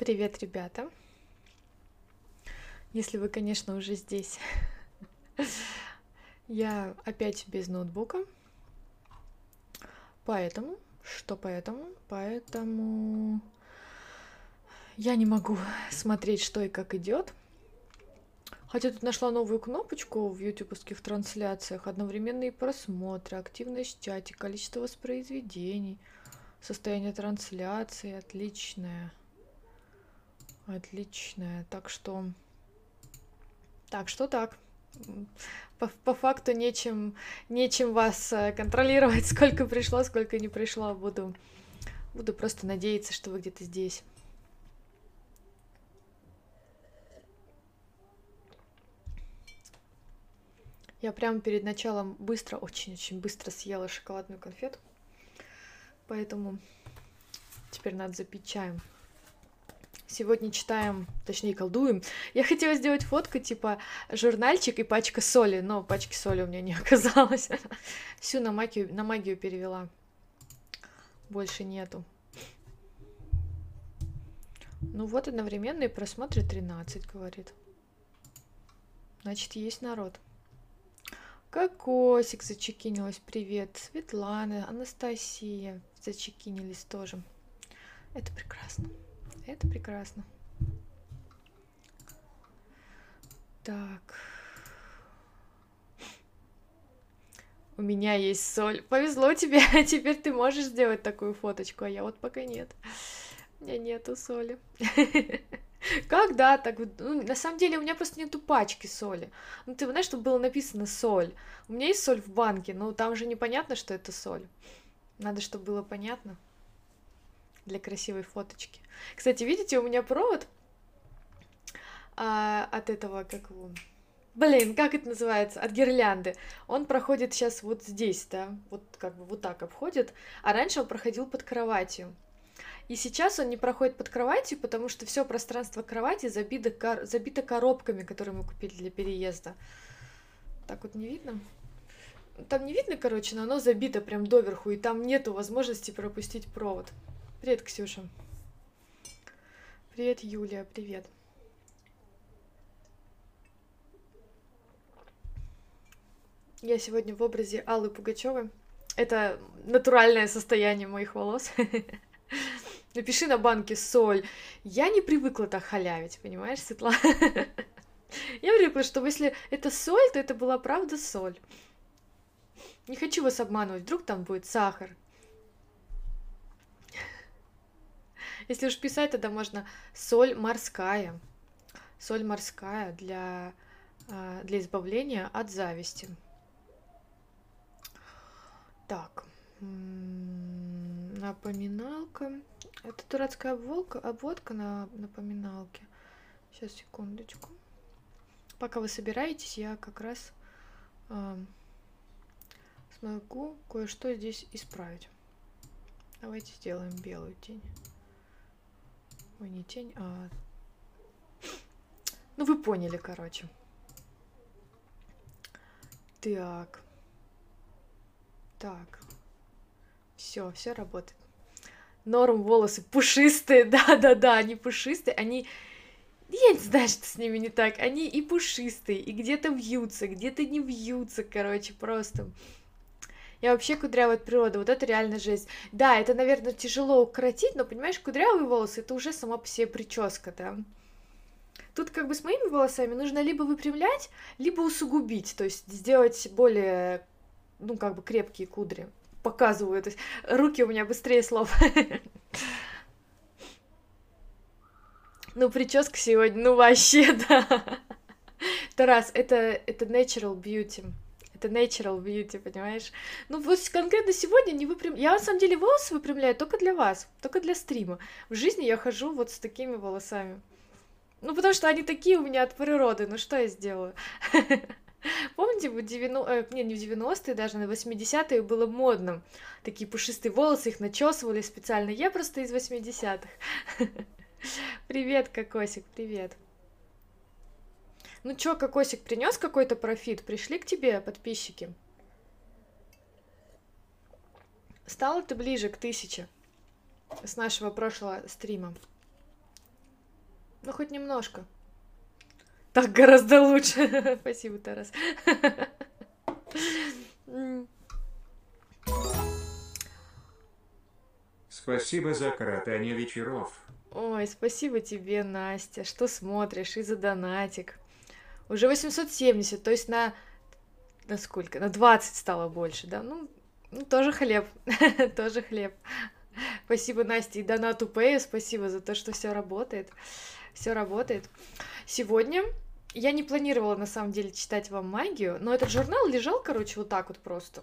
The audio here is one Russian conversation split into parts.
Привет, ребята. Если вы, конечно, уже здесь. Я опять без ноутбука. Поэтому, что поэтому? Поэтому я не могу смотреть, что и как идет. Хотя тут нашла новую кнопочку в ютубовских трансляциях. Одновременные просмотры, активность в чате, количество воспроизведений, состояние трансляции. Отличное. Отличное. Так что... Так что так. По, по факту нечем, нечем вас э, контролировать, сколько пришло, сколько не пришло. Буду, буду просто надеяться, что вы где-то здесь. Я прямо перед началом быстро, очень-очень быстро съела шоколадную конфету. Поэтому теперь надо запить чаем. Сегодня читаем, точнее колдуем. Я хотела сделать фотку типа журнальчик и пачка соли, но пачки соли у меня не оказалось. Всю на магию, на магию перевела. Больше нету. Ну вот одновременные просмотры 13, говорит. Значит, есть народ. Кокосик зачекинилась, привет. Светлана, Анастасия зачекинились тоже. Это прекрасно. Это прекрасно. Так. У меня есть соль. Повезло тебе, теперь ты можешь сделать такую фоточку, а я вот пока нет. У меня нету соли. Когда так? Ну, на самом деле у меня просто нету пачки соли. Ну, ты знаешь, чтобы было написано соль. У меня есть соль в банке, но там же непонятно, что это соль. Надо, чтобы было понятно для красивой фоточки. Кстати, видите, у меня провод а, от этого, как его... Блин, как это называется? От гирлянды. Он проходит сейчас вот здесь, да, вот как бы вот так обходит, а раньше он проходил под кроватью. И сейчас он не проходит под кроватью, потому что все пространство кровати забито, кор... забито коробками, которые мы купили для переезда. Так вот не видно? Там не видно, короче, но оно забито прям доверху, и там нету возможности пропустить провод. Привет, Ксюша. Привет, Юлия, привет. Я сегодня в образе Аллы Пугачевой. Это натуральное состояние моих волос. Напиши на банке соль. Я не привыкла так халявить, понимаешь, Светлана? Я привыкла, что если это соль, то это была правда соль. Не хочу вас обманывать, вдруг там будет сахар. Если уж писать, тогда можно соль морская. Соль морская для, а, для избавления от зависти. Так, напоминалка. Это дурацкая обволка, обводка на напоминалке. Сейчас, секундочку. Пока вы собираетесь, я как раз э, смогу кое-что здесь исправить. Давайте сделаем белую тень. Ой, не тень, а... Ну, вы поняли, короче. Так. Так. Все, все работает. Норм волосы пушистые, да-да-да, они пушистые, они... Я не знаю, что с ними не так. Они и пушистые, и где-то вьются, где-то не вьются, короче, просто. Я вообще кудрявая от природы, вот это реально жесть. Да, это, наверное, тяжело укоротить, но, понимаешь, кудрявые волосы, это уже сама по себе прическа, да. Тут как бы с моими волосами нужно либо выпрямлять, либо усугубить, то есть сделать более, ну, как бы крепкие кудри. Показываю, то есть руки у меня быстрее слов. Ну, прическа сегодня, ну, вообще, да. Тарас, это, это natural beauty. Это natural beauty, понимаешь? Ну, вот конкретно сегодня не выпрям... Я, на самом деле, волосы выпрямляю только для вас, только для стрима. В жизни я хожу вот с такими волосами. Ну, потому что они такие у меня от природы, ну что я сделаю? Помните, в 90... э, не, не в 90-е, даже на 80-е было модным. Такие пушистые волосы, их начесывали специально. Я просто из 80-х. Привет, Кокосик, привет. Ну чё, Кокосик, принес какой-то профит? Пришли к тебе подписчики? Стала ты ближе к тысяче с нашего прошлого стрима? Ну, хоть немножко. Так гораздо лучше. Спасибо, Тарас. Спасибо за коротание вечеров. Ой, спасибо тебе, Настя, что смотришь и за донатик. Уже 870, то есть на... На сколько? На 20 стало больше, да? Ну, ну тоже хлеб, тоже хлеб. Спасибо, Настя, и донату Пэю спасибо за то, что все работает. Все работает. Сегодня я не планировала, на самом деле, читать вам магию, но этот журнал лежал, короче, вот так вот просто.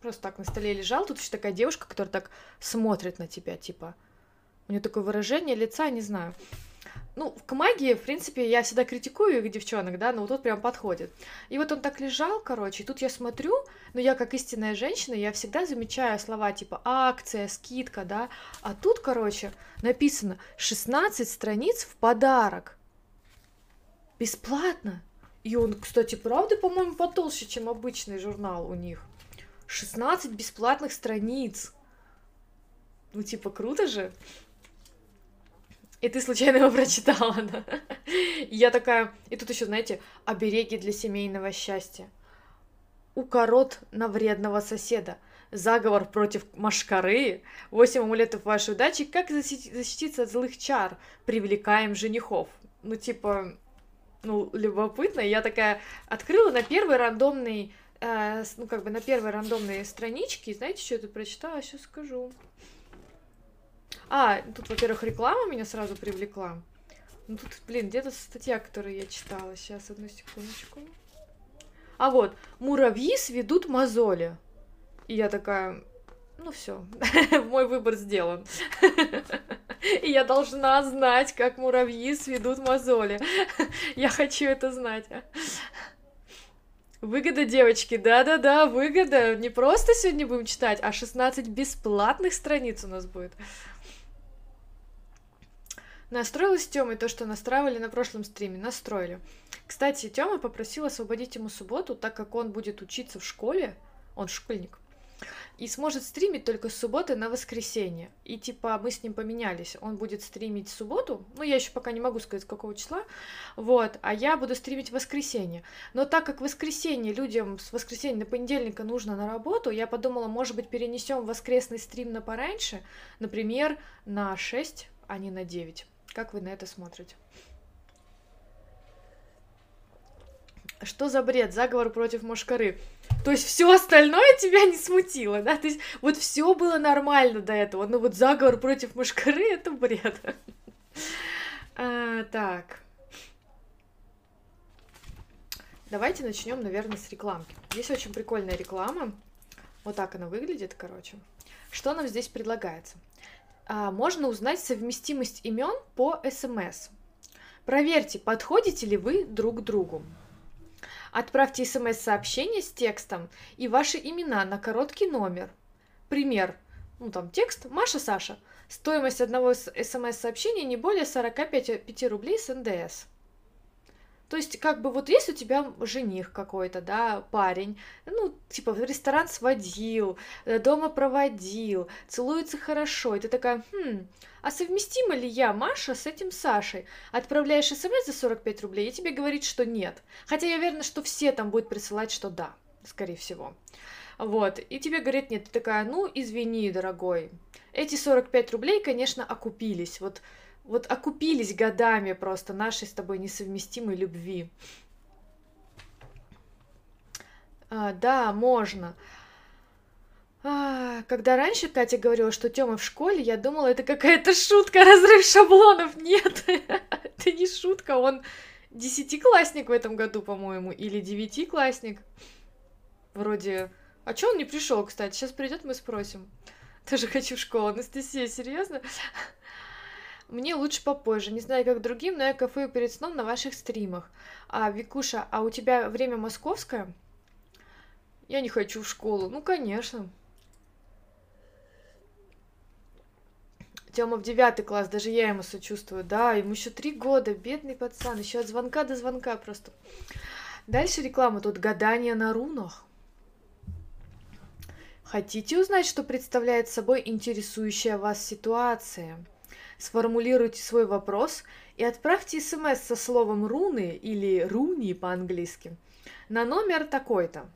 Просто так на столе лежал. Тут еще такая девушка, которая так смотрит на тебя, типа. У нее такое выражение лица, не знаю. Ну, к магии, в принципе, я всегда критикую их девчонок, да, но вот тут прям подходит. И вот он так лежал, короче, и тут я смотрю, но я как истинная женщина, я всегда замечаю слова типа акция, скидка, да, а тут, короче, написано 16 страниц в подарок. Бесплатно. И он, кстати, правда, по-моему, потолще, чем обычный журнал у них. 16 бесплатных страниц. Ну, типа, круто же. И ты случайно его прочитала, да? Я такая... И тут еще, знаете, обереги для семейного счастья. Укорот на вредного соседа. Заговор против машкары. Восемь амулетов вашей удачи. Как защититься от злых чар? Привлекаем женихов. Ну, типа, ну, любопытно. Я такая открыла на первый рандомный э, ну, как бы на первой рандомной страничке, знаете, что я тут прочитала? Сейчас скажу. А, тут, во-первых, реклама меня сразу привлекла. Ну, тут, блин, где-то статья, которую я читала. Сейчас, одну секундочку. А вот, муравьи сведут мозоли. И я такая, ну все, мой выбор сделан. И я должна знать, как муравьи сведут мозоли. Я хочу это знать. Выгода, девочки, да-да-да, выгода. Не просто сегодня будем читать, а 16 бесплатных страниц у нас будет. Настроилась Тёмой то, что настраивали на прошлом стриме. Настроили. Кстати, Тёма попросил освободить ему субботу, так как он будет учиться в школе. Он школьник и сможет стримить только с субботы на воскресенье. И типа мы с ним поменялись. Он будет стримить субботу, ну я еще пока не могу сказать, какого числа, вот, а я буду стримить в воскресенье. Но так как в воскресенье людям с воскресенья на понедельника нужно на работу, я подумала, может быть, перенесем воскресный стрим на пораньше, например, на 6, а не на 9. Как вы на это смотрите? Что за бред? Заговор против Мошкары. То есть все остальное тебя не смутило, да? То есть вот все было нормально до этого, но вот заговор против Мошкары это бред. А, так. Давайте начнем, наверное, с рекламки. Здесь очень прикольная реклама. Вот так она выглядит, короче. Что нам здесь предлагается? А, можно узнать совместимость имен по СМС. Проверьте, подходите ли вы друг к другу. Отправьте смс-сообщение с текстом и ваши имена на короткий номер. Пример. Ну, там текст «Маша Саша». Стоимость одного смс-сообщения не более 45 рублей с НДС. То есть, как бы вот есть у тебя жених какой-то, да, парень, ну, типа, в ресторан сводил, э, дома проводил, целуется хорошо, и ты такая, хм, а совместима ли я, Маша, с этим Сашей? Отправляешь смс за 45 рублей, и тебе говорит, что нет. Хотя я уверена, что все там будут присылать, что да, скорее всего. Вот, и тебе говорят, нет, ты такая, ну, извини, дорогой, эти 45 рублей, конечно, окупились, вот вот окупились годами просто нашей с тобой несовместимой любви. А, да, можно. А, когда раньше Катя говорила, что Тёма в школе, я думала, это какая-то шутка, разрыв шаблонов. Нет, это не шутка, он десятиклассник в этом году, по-моему, или девятиклассник. Вроде... А чё он не пришел, кстати? Сейчас придет, мы спросим. Тоже хочу в школу. Анастасия, серьезно? Мне лучше попозже. Не знаю, как другим, но я кафею перед сном на ваших стримах. А, Викуша, а у тебя время московское? Я не хочу в школу. Ну, конечно. Тёма в девятый класс, даже я ему сочувствую. Да, ему еще три года, бедный пацан, еще от звонка до звонка просто. Дальше реклама, тут гадание на рунах. Хотите узнать, что представляет собой интересующая вас ситуация? Сформулируйте свой вопрос и отправьте смс со словом руны или руни по-английски на номер такой-то.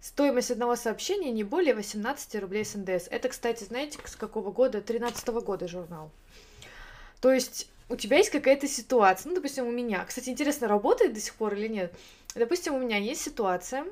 Стоимость одного сообщения не более 18 рублей с НДС. Это, кстати, знаете, с какого года? 13 -го года журнал. То есть у тебя есть какая-то ситуация, ну, допустим, у меня. Кстати, интересно, работает до сих пор или нет? Допустим, у меня есть ситуация,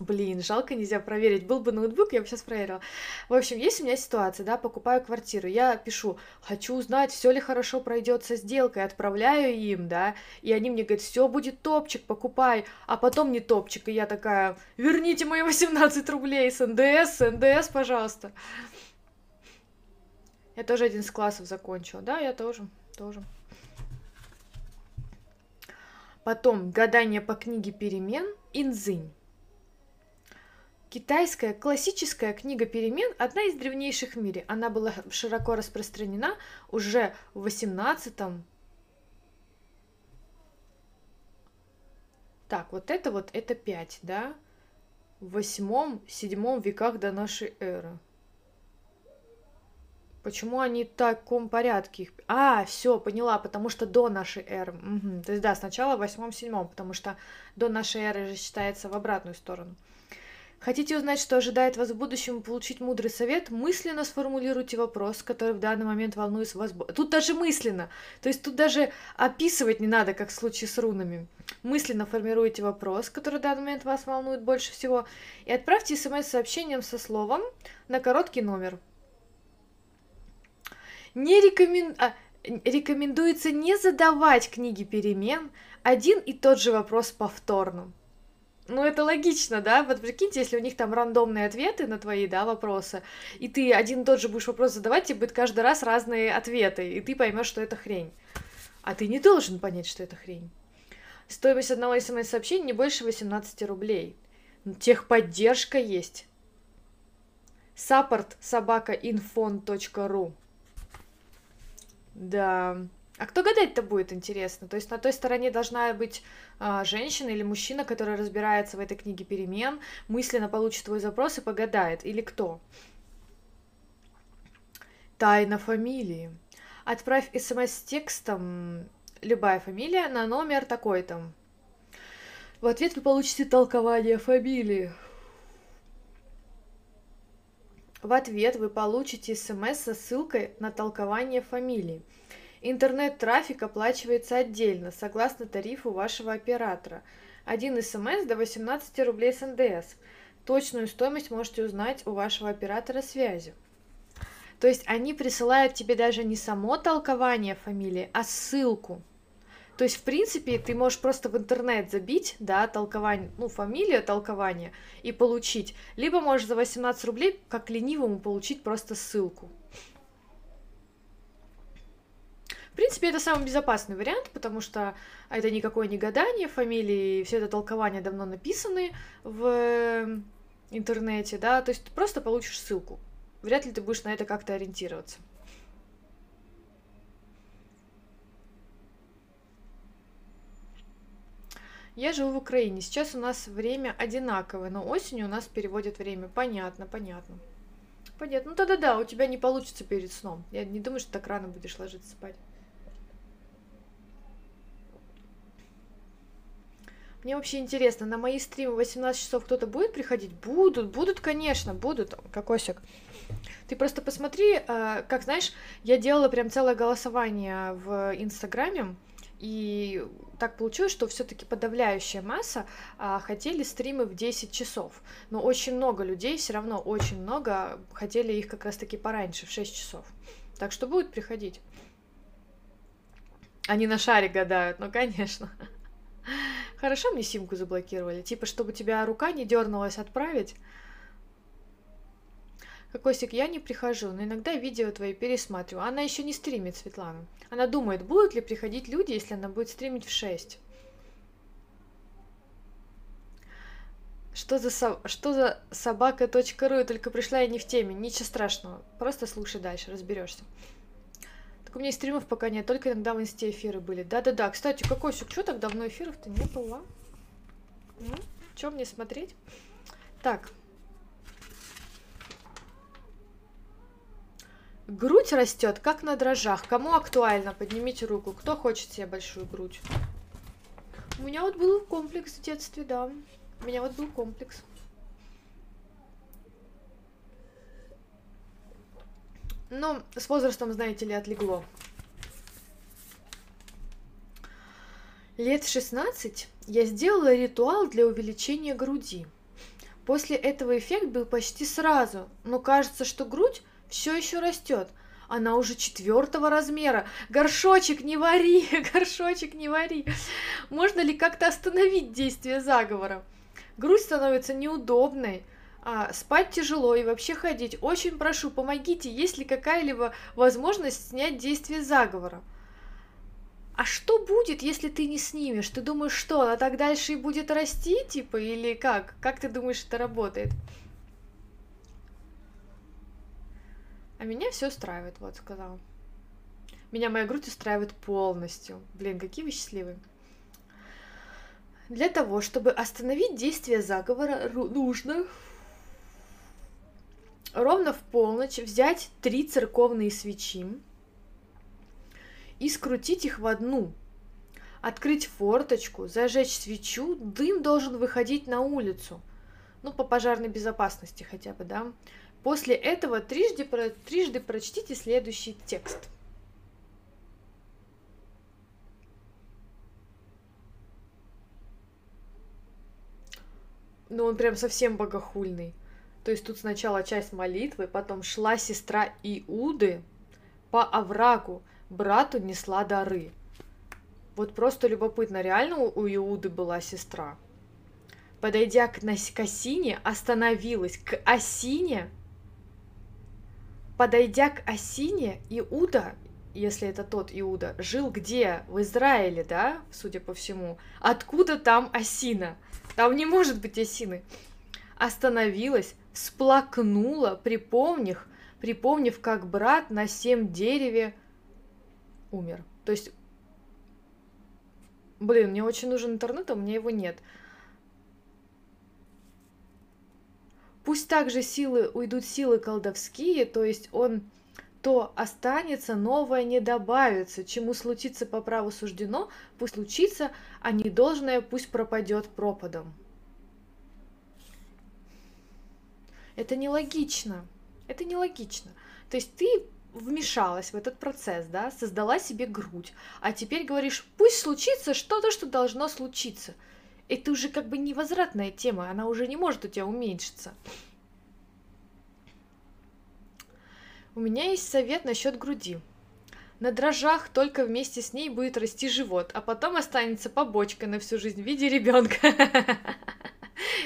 Блин, жалко, нельзя проверить. Был бы ноутбук, я бы сейчас проверила. В общем, есть у меня ситуация, да, покупаю квартиру, я пишу, хочу узнать, все ли хорошо пройдет со сделкой, отправляю им, да, и они мне говорят, все будет топчик, покупай, а потом не топчик, и я такая, верните мои 18 рублей с НДС, с НДС, пожалуйста. Я тоже один из классов закончила, да, я тоже, тоже. Потом гадание по книге перемен Инзынь. Китайская классическая книга перемен – одна из древнейших в мире. Она была широко распространена уже в 18 Так, вот это вот, это 5, да? В 8-7 веках до нашей эры. Почему они в таком порядке. А, все, поняла, потому что до нашей эры. Угу. То есть, да, сначала в 8-7, потому что до нашей эры же считается в обратную сторону. Хотите узнать, что ожидает вас в будущем, получить мудрый совет? Мысленно сформулируйте вопрос, который в данный момент волнует вас. Тут даже мысленно. То есть тут даже описывать не надо, как в случае с рунами. Мысленно формируйте вопрос, который в данный момент вас волнует больше всего, и отправьте смс-сообщением со словом на короткий номер. Не рекомен... а, рекомендуется не задавать книги перемен один и тот же вопрос повторно. Ну, это логично, да? Вот прикиньте, если у них там рандомные ответы на твои, да, вопросы, и ты один и тот же будешь вопрос задавать, тебе будет каждый раз разные ответы, и ты поймешь, что это хрень. А ты не должен понять, что это хрень. Стоимость одного смс-сообщения не больше 18 рублей. Техподдержка есть. Саппорт собака infon.ru Да. А кто гадать-то будет, интересно? То есть на той стороне должна быть а, женщина или мужчина, который разбирается в этой книге перемен, мысленно получит твой запрос и погадает, или кто? Тайна фамилии. Отправь смс с текстом любая фамилия на номер такой-то. В ответ вы получите толкование фамилии. В ответ вы получите смс со ссылкой на толкование фамилии. Интернет-трафик оплачивается отдельно, согласно тарифу вашего оператора. Один смс до 18 рублей с НДС. Точную стоимость можете узнать у вашего оператора связи. То есть они присылают тебе даже не само толкование фамилии, а ссылку. То есть, в принципе, ты можешь просто в интернет забить, да, толкование, ну, фамилия, толкование, и получить. Либо можешь за 18 рублей, как ленивому, получить просто ссылку. В принципе, это самый безопасный вариант, потому что это никакое не гадание, фамилии, все это толкования давно написаны в интернете, да, то есть ты просто получишь ссылку. Вряд ли ты будешь на это как-то ориентироваться. Я живу в Украине. Сейчас у нас время одинаковое, но осенью у нас переводят время. Понятно, понятно. Понятно. Ну тогда да, у тебя не получится перед сном. Я не думаю, что так рано будешь ложиться спать. Мне вообще интересно, на мои стримы 18 часов кто-то будет приходить? Будут, будут, конечно, будут, кокосик. Ты просто посмотри, а, как знаешь, я делала прям целое голосование в Инстаграме, и так получилось, что все-таки подавляющая масса а, хотели стримы в 10 часов. Но очень много людей, все равно очень много хотели их как раз-таки пораньше, в 6 часов. Так что будет приходить. Они на шаре гадают, ну конечно. Хорошо мне симку заблокировали, типа, чтобы тебя рука не дернулась отправить. Кокосик, я не прихожу, но иногда видео твои пересматриваю. Она еще не стримит, Светлана. Она думает, будут ли приходить люди, если она будет стримить в 6. Что за, со... что за собака.ру? Я только пришла и не в теме. Ничего страшного. Просто слушай дальше, разберешься. Так у меня и стримов пока нет, только иногда в инсте эфиры были. Да-да-да. Кстати, какой что так давно эфиров-то не было? Ну, что мне смотреть? Так, Грудь растет, как на дрожжах. Кому актуально? Поднимите руку. Кто хочет себе большую грудь? У меня вот был комплекс в детстве, да. У меня вот был комплекс. Но с возрастом, знаете ли, отлегло. Лет 16 я сделала ритуал для увеличения груди. После этого эффект был почти сразу, но кажется, что грудь все еще растет. Она уже четвертого размера. Горшочек не вари, горшочек не вари. Можно ли как-то остановить действие заговора? Грудь становится неудобной, а, спать тяжело и вообще ходить. Очень прошу, помогите, есть ли какая-либо возможность снять действие заговора. А что будет, если ты не снимешь? Ты думаешь, что она так дальше и будет расти, типа, или как? Как ты думаешь, это работает? А меня все устраивает, вот сказал. Меня моя грудь устраивает полностью. Блин, какие вы счастливые. Для того, чтобы остановить действие заговора, нужно ровно в полночь взять три церковные свечи и скрутить их в одну. Открыть форточку, зажечь свечу, дым должен выходить на улицу. Ну, по пожарной безопасности хотя бы, да. После этого трижды, трижды прочтите следующий текст. Ну, он прям совсем богохульный. То есть тут сначала часть молитвы, потом шла сестра Иуды по оврагу, брату несла дары. Вот просто любопытно, реально у Иуды была сестра. Подойдя к, к осине, остановилась. К осине? Подойдя к осине, Иуда, если это тот Иуда, жил где? В Израиле, да, судя по всему. Откуда там осина? Там не может быть осины. Остановилась, всплакнула, припомнив, припомнив, как брат на семь дереве умер. То есть, блин, мне очень нужен интернет, а у меня его нет. Пусть также силы уйдут силы колдовские, то есть он то останется, новое не добавится, чему случится по праву суждено, пусть случится, а недолжное пусть пропадет пропадом. Это нелогично. Это нелогично. То есть ты вмешалась в этот процесс, да, создала себе грудь, а теперь говоришь, пусть случится что-то, что должно случиться. Это уже как бы невозвратная тема, она уже не может у тебя уменьшиться. У меня есть совет насчет груди. На дрожжах только вместе с ней будет расти живот, а потом останется побочка на всю жизнь в виде ребенка.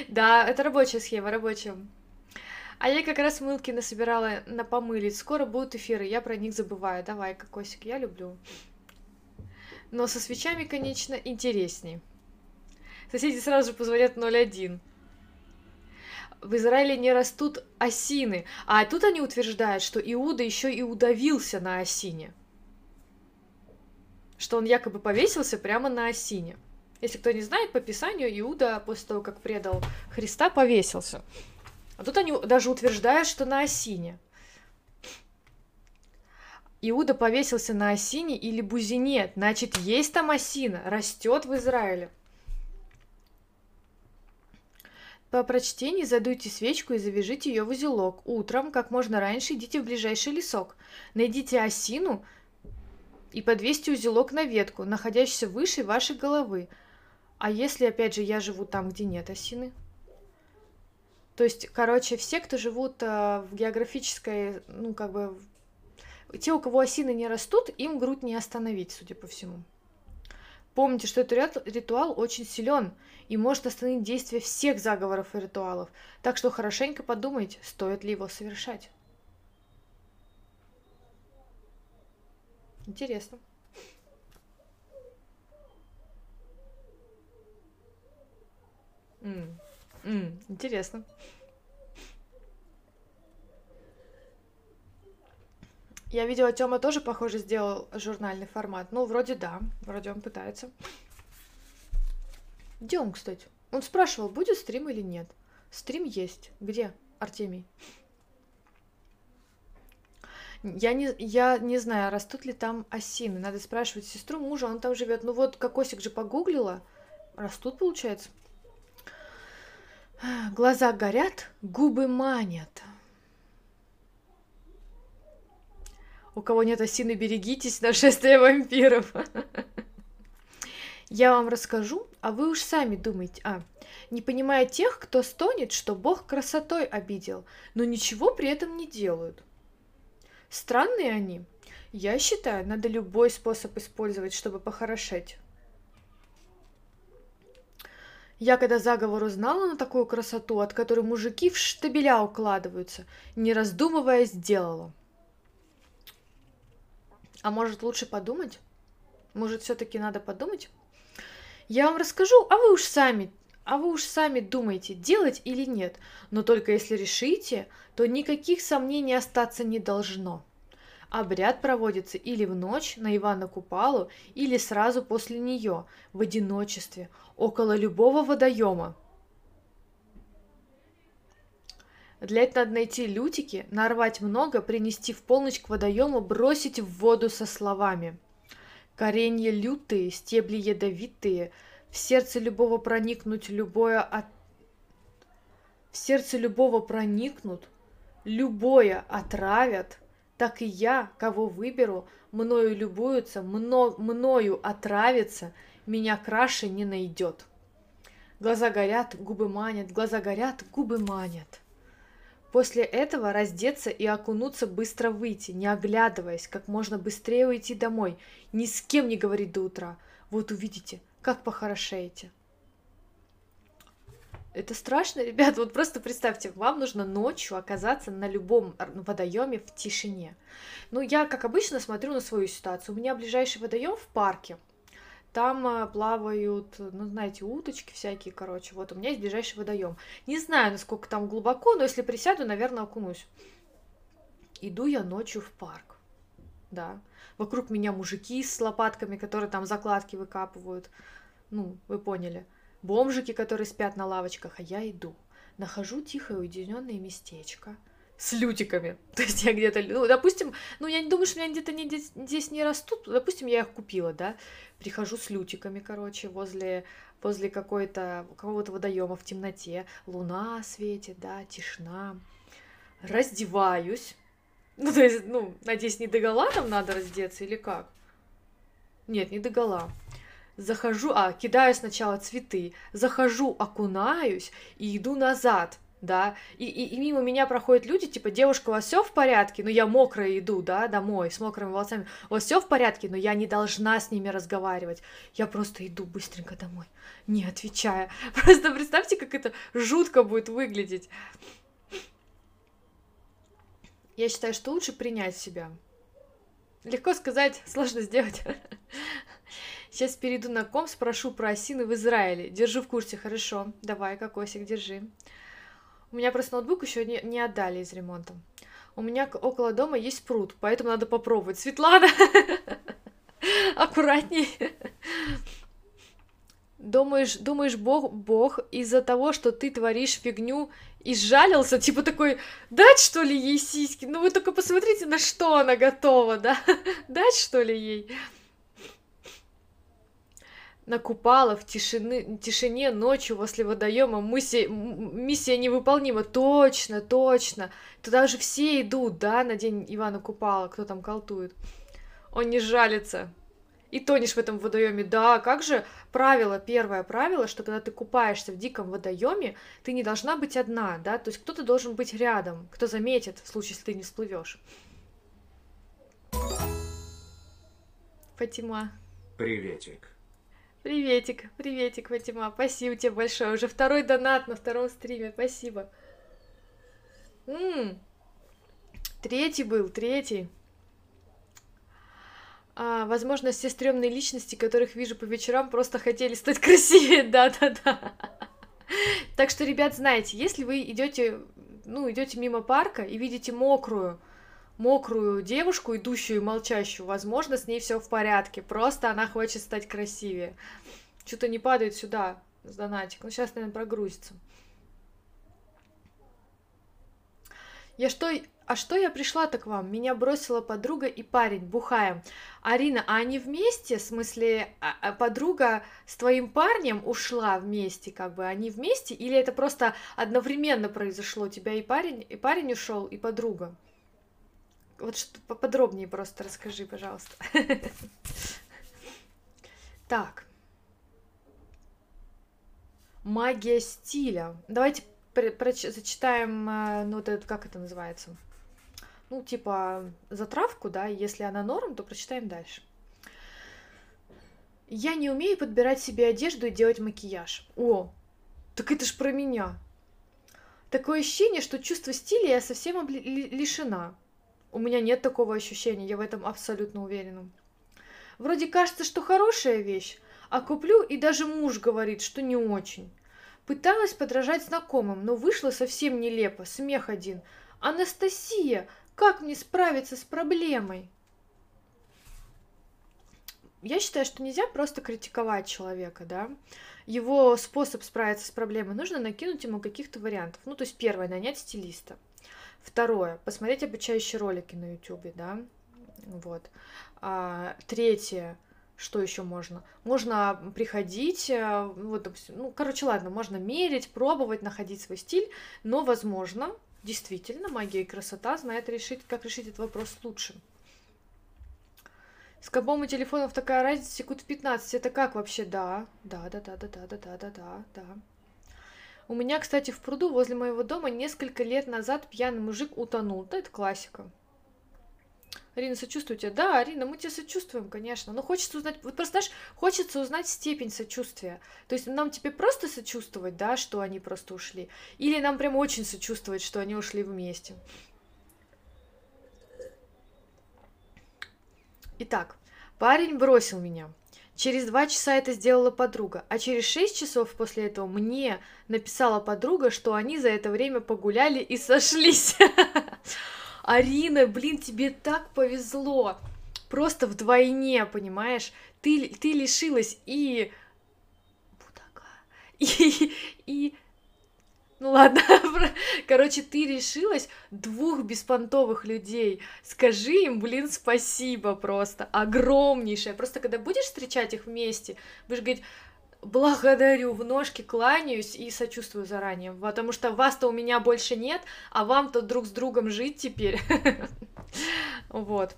Да, это рабочая схема, рабочая. А я как раз мылки насобирала на помылить. Скоро будут эфиры, я про них забываю. Давай, кокосик, я люблю. Но со свечами, конечно, интересней. Соседи сразу же позвонят 01. В Израиле не растут осины. А тут они утверждают, что Иуда еще и удавился на осине. Что он якобы повесился прямо на осине. Если кто не знает, по Писанию Иуда после того, как предал Христа, повесился. А тут они даже утверждают, что на осине. Иуда повесился на осине или бузине, значит, есть там осина, растет в Израиле. По прочтении задуйте свечку и завяжите ее в узелок. Утром, как можно раньше, идите в ближайший лесок. Найдите осину и подвесьте узелок на ветку, находящуюся выше вашей головы. А если, опять же, я живу там, где нет осины? То есть, короче, все, кто живут э, в географической, ну, как бы, те, у кого осины не растут, им грудь не остановить, судя по всему. Помните, что этот ритуал очень силен и может остановить действие всех заговоров и ритуалов. Так что хорошенько подумайте, стоит ли его совершать. Интересно. Mm. Mm, интересно. Я видела, Тёма тоже, похоже, сделал журнальный формат. Ну, вроде да, вроде он пытается. Где он, кстати? Он спрашивал, будет стрим или нет. Стрим есть. Где, Артемий? Я не, я не знаю, растут ли там осины. Надо спрашивать сестру мужа, он там живет. Ну вот, кокосик же погуглила. Растут, получается. Глаза горят, губы манят. У кого нет осины, берегитесь, нашествие вампиров. Я вам расскажу, а вы уж сами думайте. А, не понимая тех, кто стонет, что Бог красотой обидел, но ничего при этом не делают. Странные они. Я считаю, надо любой способ использовать, чтобы похорошеть. Я когда заговор узнала на такую красоту, от которой мужики в штабеля укладываются, не раздумывая сделала. А может лучше подумать? Может все-таки надо подумать? Я вам расскажу, а вы уж сами, а вы уж сами думаете, делать или нет. Но только если решите, то никаких сомнений остаться не должно. Обряд проводится или в ночь на Ивана Купалу, или сразу после нее, в одиночестве, около любого водоема. Для этого надо найти лютики, нарвать много, принести в полночь к водоему, бросить в воду со словами. Коренья лютые, стебли ядовитые, в сердце любого проникнуть любое от... В сердце любого проникнут, любое отравят, так и я, кого выберу, мною любуются, мно... мною отравится, меня краше не найдет. Глаза горят, губы манят, глаза горят, губы манят. После этого раздеться и окунуться, быстро выйти, не оглядываясь, как можно быстрее уйти домой, ни с кем не говорить до утра. Вот увидите, как похорошеете. Это страшно, ребят. Вот просто представьте, вам нужно ночью оказаться на любом водоеме в тишине. Ну, я, как обычно, смотрю на свою ситуацию. У меня ближайший водоем в парке. Там а, плавают, ну, знаете, уточки всякие, короче. Вот у меня есть ближайший водоем. Не знаю, насколько там глубоко, но если присяду, наверное, окунусь. Иду я ночью в парк. Да. Вокруг меня мужики с лопатками, которые там закладки выкапывают. Ну, вы поняли. Бомжики, которые спят на лавочках, а я иду. Нахожу тихое уединенное местечко – с лютиками. То есть я где-то, ну, допустим, ну, я не думаю, что у меня где-то не, здесь, не растут. Допустим, я их купила, да. Прихожу с лютиками, короче, возле, возле какой-то, какого-то водоема в темноте. Луна светит, да, тишина. Раздеваюсь. Ну, то есть, ну, надеюсь, не догола там надо раздеться или как? Нет, не догола. Захожу, а, кидаю сначала цветы, захожу, окунаюсь и иду назад – да, и, и, и мимо меня проходят люди, типа, девушка, у вас все в порядке, но я мокрая иду, да, домой, с мокрыми волосами, у вас все в порядке, но я не должна с ними разговаривать, я просто иду быстренько домой, не отвечая, просто представьте, как это жутко будет выглядеть. Я считаю, что лучше принять себя. Легко сказать, сложно сделать. Сейчас перейду на ком, спрошу про осины в Израиле. Держу в курсе, хорошо. Давай, кокосик, держи. У меня просто ноутбук еще не, не отдали из ремонта. У меня около дома есть пруд, поэтому надо попробовать. Светлана, аккуратней. Думаешь, думаешь, Бог, Бог из-за того, что ты творишь фигню, изжалился, типа такой, дать что ли ей сиськи? Ну вы только посмотрите, на что она готова, да? Дать что ли ей? Накупала в тишины, тишине ночью возле водоема миссия, миссия невыполнима. Точно, точно. Туда же все идут, да, на день Ивана Купала, кто там колтует. Он не жалится. И тонешь в этом водоеме. Да, как же правило, первое правило, что когда ты купаешься в диком водоеме, ты не должна быть одна, да, то есть кто-то должен быть рядом, кто заметит в случае, если ты не всплывешь. Фатима. Приветик. Приветик, приветик, Фатима. Спасибо тебе большое. Уже второй донат на втором стриме. Спасибо. М-м. Третий был, третий. А, возможно, все стрёмные личности, которых вижу по вечерам, просто хотели стать красивее. Да-да-да. Так что, ребят, знаете, если вы идете, ну, идете мимо парка и видите мокрую, мокрую девушку, идущую и молчащую, возможно, с ней все в порядке, просто она хочет стать красивее. Что-то не падает сюда с донатик. Ну, сейчас, наверное, прогрузится. Я что... а что я пришла-то к вам? Меня бросила подруга и парень, бухаем. Арина, а они вместе? В смысле, а, а подруга с твоим парнем ушла вместе, как бы, они вместе? Или это просто одновременно произошло? У тебя и парень, и парень ушел, и подруга? Вот что поподробнее просто расскажи, пожалуйста. Так. Магия стиля. Давайте зачитаем, э, ну вот это, как это называется? ну, типа, затравку, да, если она норм, то прочитаем дальше. Я не умею подбирать себе одежду и делать макияж. О, так это ж про меня. Такое ощущение, что чувство стиля я совсем лишена. У меня нет такого ощущения, я в этом абсолютно уверена. Вроде кажется, что хорошая вещь, а куплю, и даже муж говорит, что не очень. Пыталась подражать знакомым, но вышло совсем нелепо, смех один. Анастасия, как мне справиться с проблемой? Я считаю, что нельзя просто критиковать человека, да. Его способ справиться с проблемой нужно накинуть ему каких-то вариантов. Ну, то есть первое, нанять стилиста. Второе, посмотреть обучающие ролики на YouTube, да. Вот. А, третье, что еще можно? Можно приходить, э, вот, допустим, ну, короче, ладно, можно мерить, пробовать, находить свой стиль, но, возможно, Действительно, магия и красота знает решить, как решить этот вопрос лучше. С кобом и телефонов такая разница секунд в 15. Это как вообще? Да, да, да, да, да, да, да, да, да, да. У меня, кстати, в пруду возле моего дома несколько лет назад пьяный мужик утонул. Да, это классика. Арина, сочувствую тебе. Да, Арина, мы тебе сочувствуем, конечно. Но хочется узнать, вот просто, знаешь, хочется узнать степень сочувствия. То есть нам тебе просто сочувствовать, да, что они просто ушли? Или нам прям очень сочувствовать, что они ушли вместе? Итак, парень бросил меня. Через два часа это сделала подруга, а через шесть часов после этого мне написала подруга, что они за это время погуляли и сошлись. Арина, блин, тебе так повезло. Просто вдвойне, понимаешь? Ты, ты лишилась и... Будака. И, и... Ну ладно, короче, ты решилась двух беспонтовых людей. Скажи им, блин, спасибо просто, огромнейшее. Просто когда будешь встречать их вместе, будешь говорить, благодарю, в ножки кланяюсь и сочувствую заранее, потому что вас-то у меня больше нет, а вам-то друг с другом жить теперь. Вот.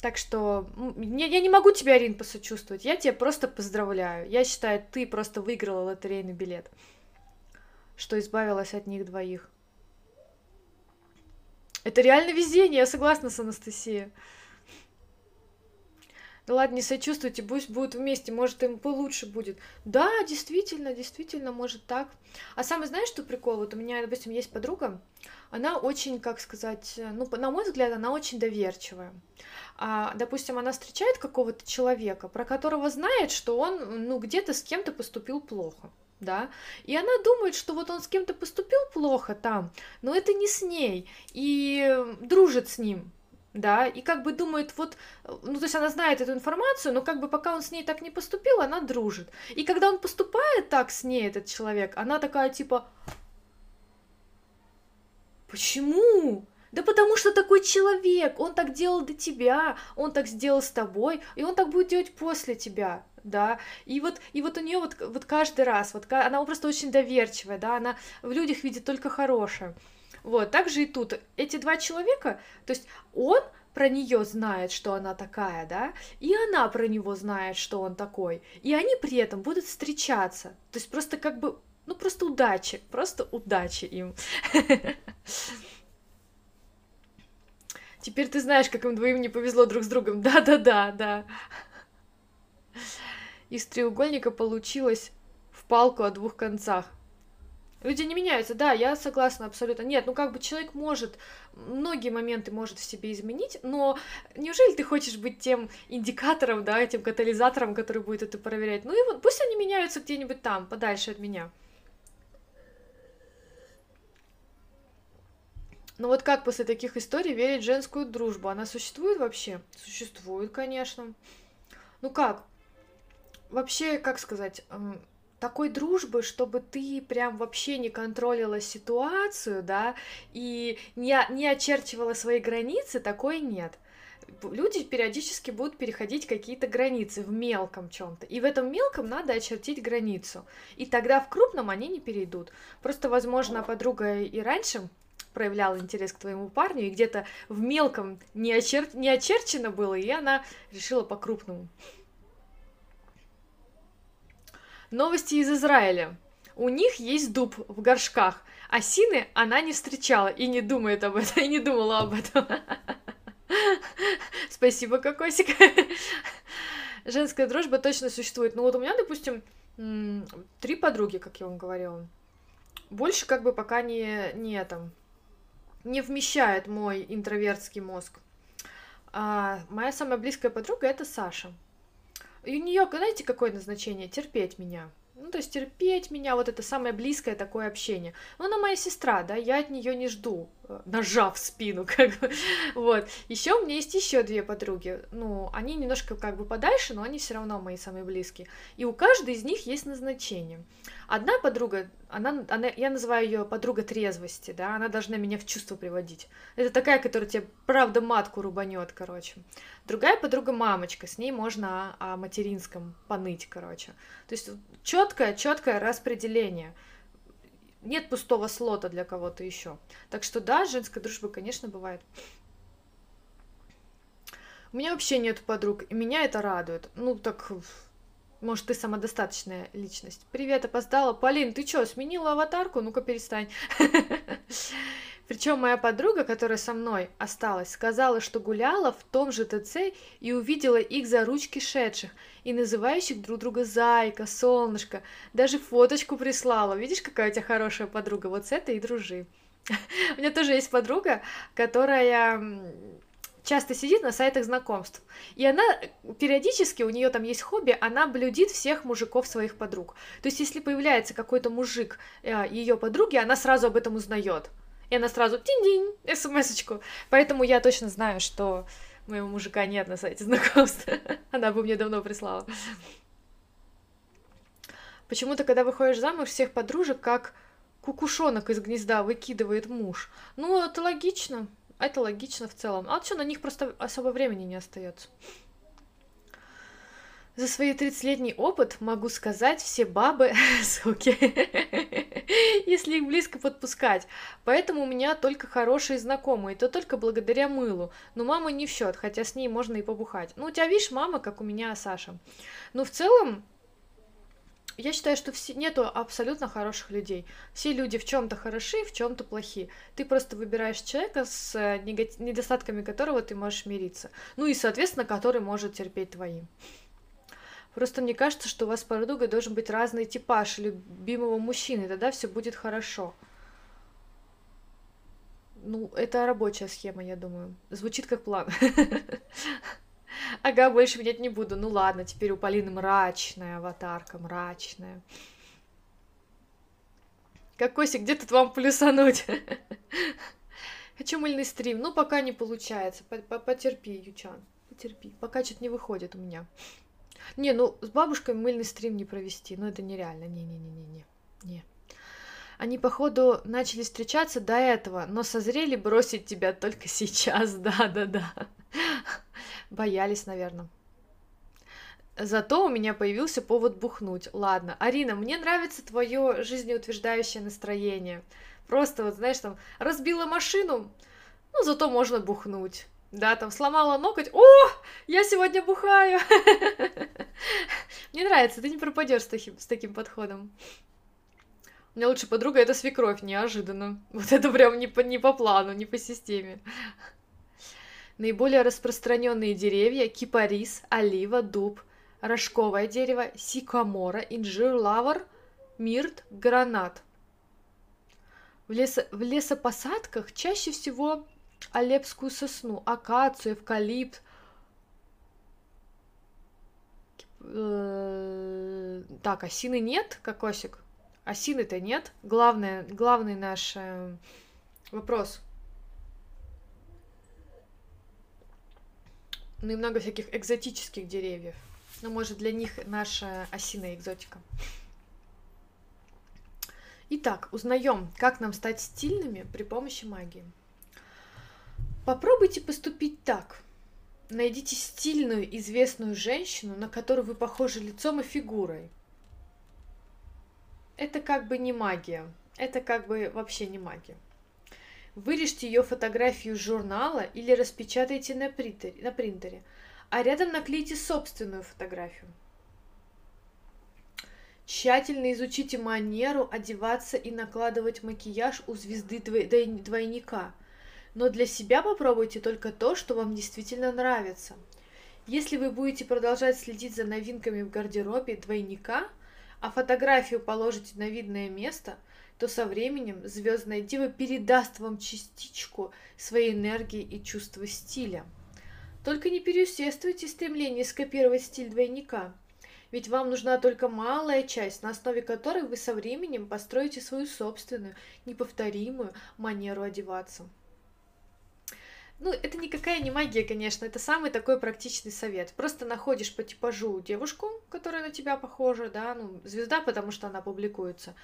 Так что я не могу тебе, Арин, посочувствовать. Я тебя просто поздравляю. Я считаю, ты просто выиграла лотерейный билет, что избавилась от них двоих. Это реально везение, я согласна с Анастасией. Да ладно, не сочувствуйте, пусть будут вместе, может им получше будет. Да, действительно, действительно, может так. А самое, знаешь, что прикол? Вот у меня, допустим, есть подруга, она очень, как сказать, ну, на мой взгляд, она очень доверчивая. А, допустим, она встречает какого-то человека, про которого знает, что он, ну, где-то с кем-то поступил плохо да, и она думает, что вот он с кем-то поступил плохо там, но это не с ней, и дружит с ним, да, и как бы думает, вот, ну, то есть она знает эту информацию, но как бы пока он с ней так не поступил, она дружит. И когда он поступает так с ней, этот человек, она такая, типа, почему? Да потому что такой человек, он так делал до тебя, он так сделал с тобой, и он так будет делать после тебя, да, и вот, и вот у нее вот, вот каждый раз, вот она просто очень доверчивая, да, она в людях видит только хорошее. Вот, так же и тут. Эти два человека, то есть он про нее знает, что она такая, да, и она про него знает, что он такой, и они при этом будут встречаться. То есть просто как бы, ну просто удачи, просто удачи им. Теперь ты знаешь, как им двоим не повезло друг с другом. Да-да-да, да. Из треугольника получилось в палку о двух концах. Люди не меняются, да, я согласна абсолютно. Нет, ну как бы человек может, многие моменты может в себе изменить, но неужели ты хочешь быть тем индикатором, да, этим катализатором, который будет это проверять? Ну и вот пусть они меняются где-нибудь там, подальше от меня. Ну вот как после таких историй верить в женскую дружбу? Она существует вообще? Существует, конечно. Ну как? Вообще, как сказать, такой дружбы, чтобы ты прям вообще не контролила ситуацию, да, и не, не очерчивала свои границы, такой нет люди периодически будут переходить какие-то границы в мелком чем-то. И в этом мелком надо очертить границу. И тогда в крупном они не перейдут. Просто, возможно, подруга и раньше проявляла интерес к твоему парню, и где-то в мелком не, очер... не очерчено было, и она решила по-крупному. Новости из Израиля. У них есть дуб в горшках, а сины она не встречала и не думает об этом, и не думала об этом. Спасибо, Кокосик. Женская дружба точно существует. Ну вот у меня, допустим, три подруги, как я вам говорила. Больше как бы пока не, не там, не вмещает мой интровертский мозг. А моя самая близкая подруга это Саша. И у нее, знаете, какое назначение? Терпеть меня. Ну, то есть терпеть меня, вот это самое близкое такое общение. Ну, она моя сестра, да, я от нее не жду, э, нажав спину, как бы. Вот. Еще у меня есть еще две подруги. Ну, они немножко как бы подальше, но они все равно мои самые близкие. И у каждой из них есть назначение. Одна подруга, она, она, я называю ее подруга трезвости, да, она должна меня в чувство приводить. Это такая, которая тебе правда матку рубанет, короче. Другая подруга мамочка, с ней можно о, о материнском поныть, короче. То есть четкое, четкое распределение. Нет пустого слота для кого-то еще. Так что да, женская дружба, конечно, бывает. У меня вообще нет подруг, и меня это радует. Ну, так может, ты самодостаточная личность. Привет, опоздала. Полин, ты что, сменила аватарку? Ну-ка перестань. Причем моя подруга, которая со мной осталась, сказала, что гуляла в том же ТЦ и увидела их за ручки шедших и называющих друг друга зайка, солнышко. Даже фоточку прислала. Видишь, какая у тебя хорошая подруга? Вот с этой и дружи. У меня тоже есть подруга, которая часто сидит на сайтах знакомств. И она периодически, у нее там есть хобби, она блюдит всех мужиков своих подруг. То есть, если появляется какой-то мужик э, ее подруги, она сразу об этом узнает. И она сразу тинь-динь, смс-очку. Поэтому я точно знаю, что моего мужика нет на сайте знакомств. Она бы мне давно прислала. Почему-то, когда выходишь замуж, всех подружек как кукушонок из гнезда выкидывает муж. Ну, это логично. Это логично в целом. А что, на них просто особо времени не остается. За свой 30-летний опыт могу сказать, все бабы суки, если их близко подпускать. Поэтому у меня только хорошие знакомые, то только благодаря мылу. Но мама не в счет, хотя с ней можно и побухать. Ну, у тебя, видишь, мама, как у меня Саша. Ну, в целом, я считаю, что все, нету абсолютно хороших людей. Все люди в чем-то хороши, в чем-то плохи. Ты просто выбираешь человека с э, недостатками которого ты можешь мириться. Ну и, соответственно, который может терпеть твои. Просто мне кажется, что у вас с подругой должен быть разный типаж любимого мужчины, тогда все будет хорошо. Ну, это рабочая схема, я думаю. Звучит как план. Ага, больше менять не буду. Ну ладно, теперь у Полины мрачная аватарка, мрачная. Кокосик, где тут вам плюсануть? Хочу мыльный стрим. Ну, пока не получается. Потерпи, Ючан. Потерпи. Пока что-то не выходит у меня. Не, ну, с бабушкой мыльный стрим не провести. Ну, это нереально. Не-не-не-не-не. Не. Они, походу, начали встречаться до этого, но созрели бросить тебя только сейчас. Да-да-да. Боялись, наверное. Зато у меня появился повод бухнуть. Ладно, Арина, мне нравится твое жизнеутверждающее настроение. Просто вот, знаешь, там, разбила машину, ну, зато можно бухнуть. Да, там сломала ноготь. О, я сегодня бухаю. Мне нравится, ты не пропадешь с таким, с таким подходом. У меня лучшая подруга это свекровь, неожиданно. Вот это прям не по, не по плану, не по системе. Наиболее распространенные деревья – кипарис, олива, дуб, рожковое дерево, сикамора, инжир, лавр, мирт, гранат. В, лесо, в лесопосадках чаще всего алепскую сосну, акацию, эвкалипт. Э, так, осины нет, кокосик? Осины-то нет. Главное, главный наш э, вопрос – Ну и много всяких экзотических деревьев. Ну, может, для них наша осиная экзотика. Итак, узнаем, как нам стать стильными при помощи магии. Попробуйте поступить так. Найдите стильную, известную женщину, на которую вы похожи лицом и фигурой. Это как бы не магия. Это как бы вообще не магия. Вырежьте ее фотографию из журнала или распечатайте на принтере, на принтере, а рядом наклейте собственную фотографию. Тщательно изучите манеру одеваться и накладывать макияж у звезды двойника. Но для себя попробуйте только то, что вам действительно нравится. Если вы будете продолжать следить за новинками в гардеробе двойника, а фотографию положите на видное место, то со временем звездная дива передаст вам частичку своей энергии и чувства стиля. Только не переусердствуйте стремление скопировать стиль двойника – ведь вам нужна только малая часть, на основе которой вы со временем построите свою собственную, неповторимую манеру одеваться. Ну, это никакая не магия, конечно, это самый такой практичный совет. Просто находишь по типажу девушку, которая на тебя похожа, да, ну, звезда, потому что она публикуется,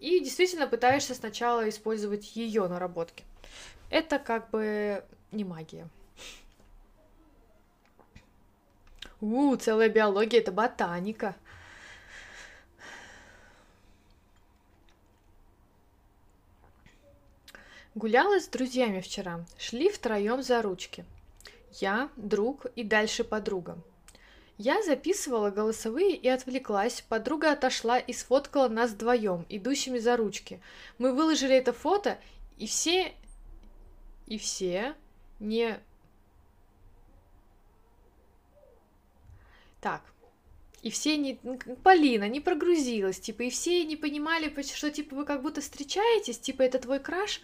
и действительно пытаешься сначала использовать ее наработки. Это как бы не магия. У, целая биология, это ботаника. Гуляла с друзьями вчера. Шли втроем за ручки. Я, друг и дальше подруга. Я записывала голосовые и отвлеклась. Подруга отошла и сфоткала нас вдвоем, идущими за ручки. Мы выложили это фото, и все... И все не Так. И все не... Полина не прогрузилась, типа, и все не понимали, что, типа, вы как будто встречаетесь, типа, это твой краш.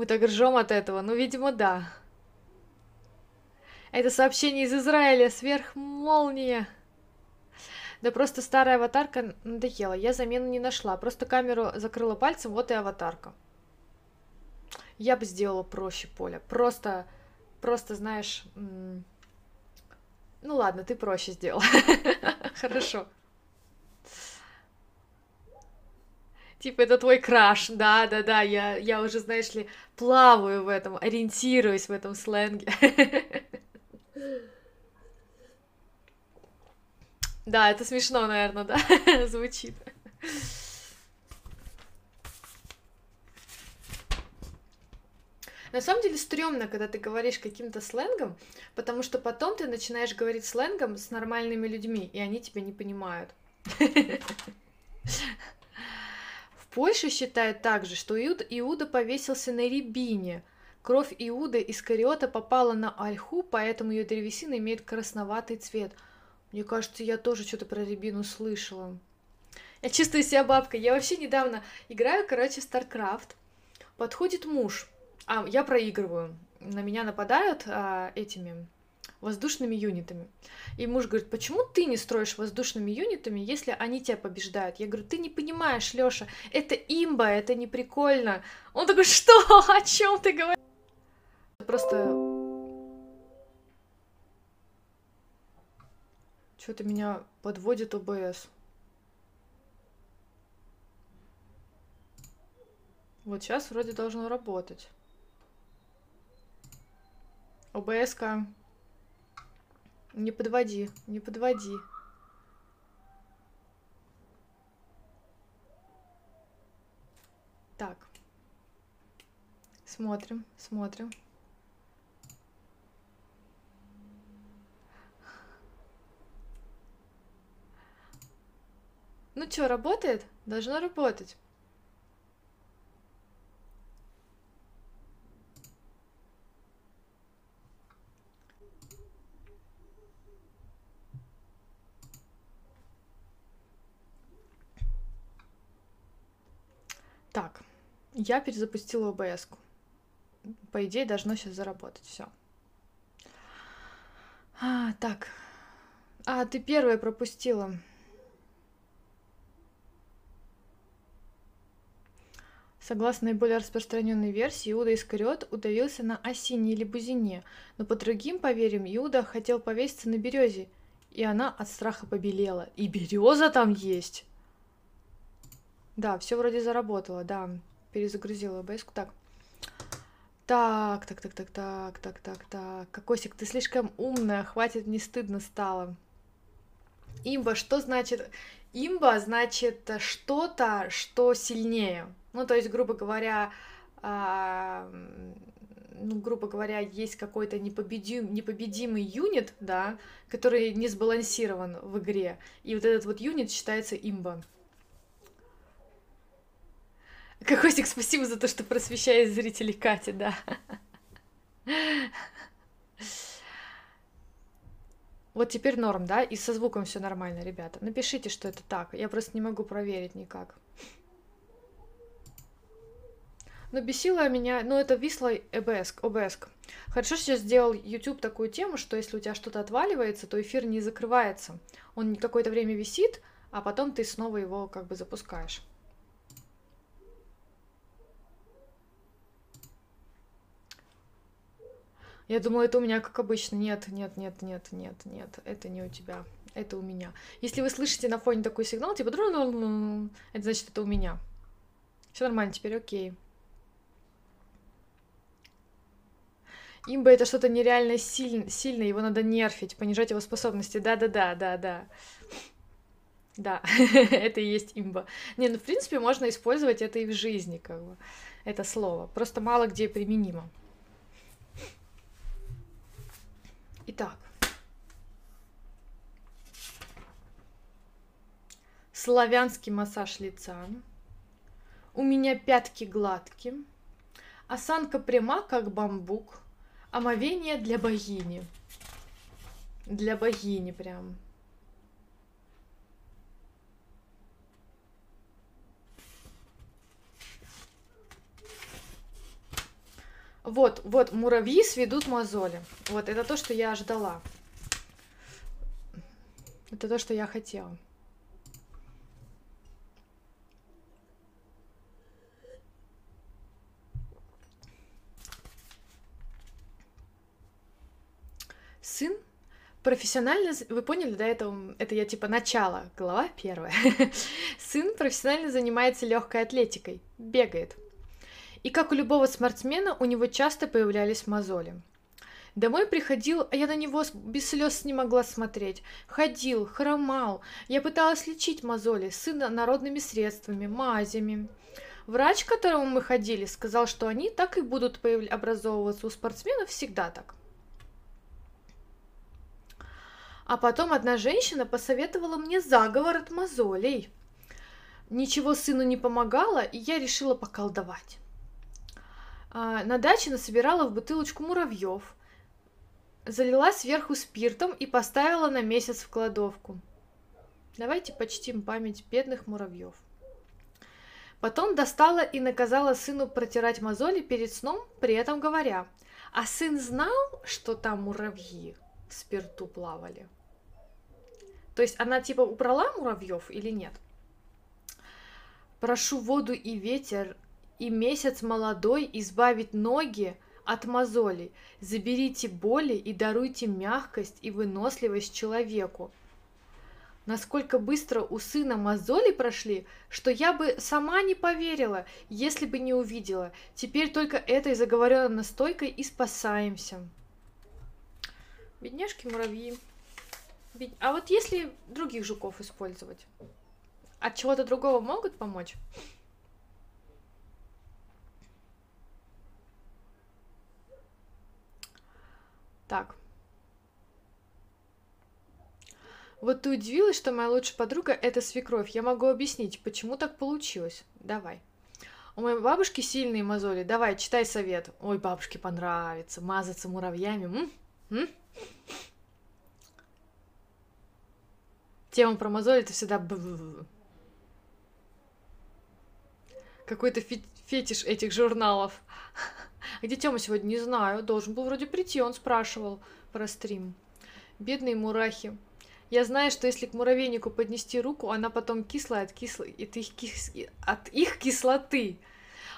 Мы так ржем от этого, ну, видимо, да. Это сообщение из Израиля, сверхмолния. Да просто старая аватарка надоела, я замену не нашла, просто камеру закрыла пальцем, вот и аватарка. Я бы сделала проще, Поля, просто, просто, знаешь, ну ладно, ты проще сделал. Хорошо. Типа, это твой краш, да, да, да, я, я уже, знаешь ли, плаваю в этом, ориентируюсь в этом сленге. Да, это смешно, наверное, да, звучит. На самом деле стрёмно, когда ты говоришь каким-то сленгом, потому что потом ты начинаешь говорить сленгом с нормальными людьми, и они тебя не понимают. В Польше считают также, что Иуда повесился на рябине. Кровь Иуда из Кариота попала на ольху, поэтому ее древесина имеет красноватый цвет. Мне кажется, я тоже что-то про рябину слышала. Я чувствую себя бабкой. Я вообще недавно играю, короче, в StarCraft. Подходит муж, а, я проигрываю. На меня нападают а, этими воздушными юнитами. И муж говорит, почему ты не строишь воздушными юнитами, если они тебя побеждают? Я говорю, ты не понимаешь, Лёша, это имба, это не прикольно. Он такой, что? О чем ты говоришь? Просто... Что-то меня подводит ОБС. Вот сейчас вроде должно работать. ОБС-ка. Не подводи, не подводи. Так. Смотрим, смотрим. Ну что, работает? Должно работать. Так, я перезапустила OBS. -ку. По идее, должно сейчас заработать. Все. А, так. А, ты первая пропустила. Согласно наиболее распространенной версии, Иуда Искариот удавился на осине или бузине, но по другим поверьям Иуда хотел повеситься на березе, и она от страха побелела. И береза там есть! Да, все вроде заработало, да. Перезагрузила OBS. Так. Так, так, так, так, так, так, так, так. Кокосик, ты слишком умная, хватит, не стыдно стало. Имба, что значит? Имба значит что-то, что сильнее. Ну, то есть, грубо говоря, а, ну, грубо говоря, есть какой-то непобедим, непобедимый юнит, да, который не сбалансирован в игре. И вот этот вот юнит считается имба. Кокосик, спасибо за то, что просвещаешь зрителей Кати, да. Вот теперь норм, да? И со звуком все нормально, ребята. Напишите, что это так. Я просто не могу проверить никак. Но бесило меня, ну это висло ОБС, ОБС. Хорошо сейчас сделал YouTube такую тему, что если у тебя что-то отваливается, то эфир не закрывается. Он какое-то время висит, а потом ты снова его как бы запускаешь. Я думала, это у меня как обычно. Нет, нет, нет, нет, нет, нет, это не у тебя. Это у меня. Если вы слышите на фоне такой сигнал, типа это значит, это у меня. Все нормально, теперь окей. Имба это что-то нереально сильно, сильно, его надо нерфить, понижать его способности. Да-да-да, да-да. Да, это и есть имба. Не, ну в принципе можно использовать это и в жизни, как бы, это слово. Просто мало где применимо. Итак. Славянский массаж лица. У меня пятки гладкие. Осанка пряма, как бамбук. Омовение для богини. Для богини прям. Вот, вот, муравьи сведут мозоли. Вот, это то, что я ждала. Это то, что я хотела. Сын профессионально... Вы поняли, да, это, это я типа начало, глава первая. Сын профессионально занимается легкой атлетикой, бегает. И как у любого спортсмена, у него часто появлялись мозоли. Домой приходил, а я на него без слез не могла смотреть. Ходил, хромал. Я пыталась лечить мозоли сына народными средствами, мазями. Врач, к которому мы ходили, сказал, что они так и будут образовываться у спортсменов всегда так. А потом одна женщина посоветовала мне заговор от мозолей. Ничего сыну не помогало, и я решила поколдовать. А, на даче насобирала в бутылочку муравьев, залила сверху спиртом и поставила на месяц в кладовку. Давайте почтим память бедных муравьев. Потом достала и наказала сыну протирать мозоли перед сном, при этом говоря, а сын знал, что там муравьи в спирту плавали? То есть она типа убрала муравьев или нет? Прошу воду и ветер и месяц молодой избавить ноги от мозолей. Заберите боли и даруйте мягкость и выносливость человеку. Насколько быстро у сына мозоли прошли, что я бы сама не поверила, если бы не увидела. Теперь только этой заговоренной настойкой и спасаемся. Бедняжки муравьи. А вот если других жуков использовать, от чего-то другого могут помочь? Так. Вот ты удивилась, что моя лучшая подруга — это свекровь. Я могу объяснить, почему так получилось. Давай. У моей бабушки сильные мозоли. Давай, читай совет. Ой, бабушке понравится. Мазаться муравьями. М? М? Тема про мозоли — это всегда... Какой-то фетиш этих журналов. Где Тёма сегодня? Не знаю. Должен был вроде прийти, он спрашивал про стрим. Бедные мурахи. Я знаю, что если к муравейнику поднести руку, она потом кислая от, кисло... от, их, кис... от их кислоты.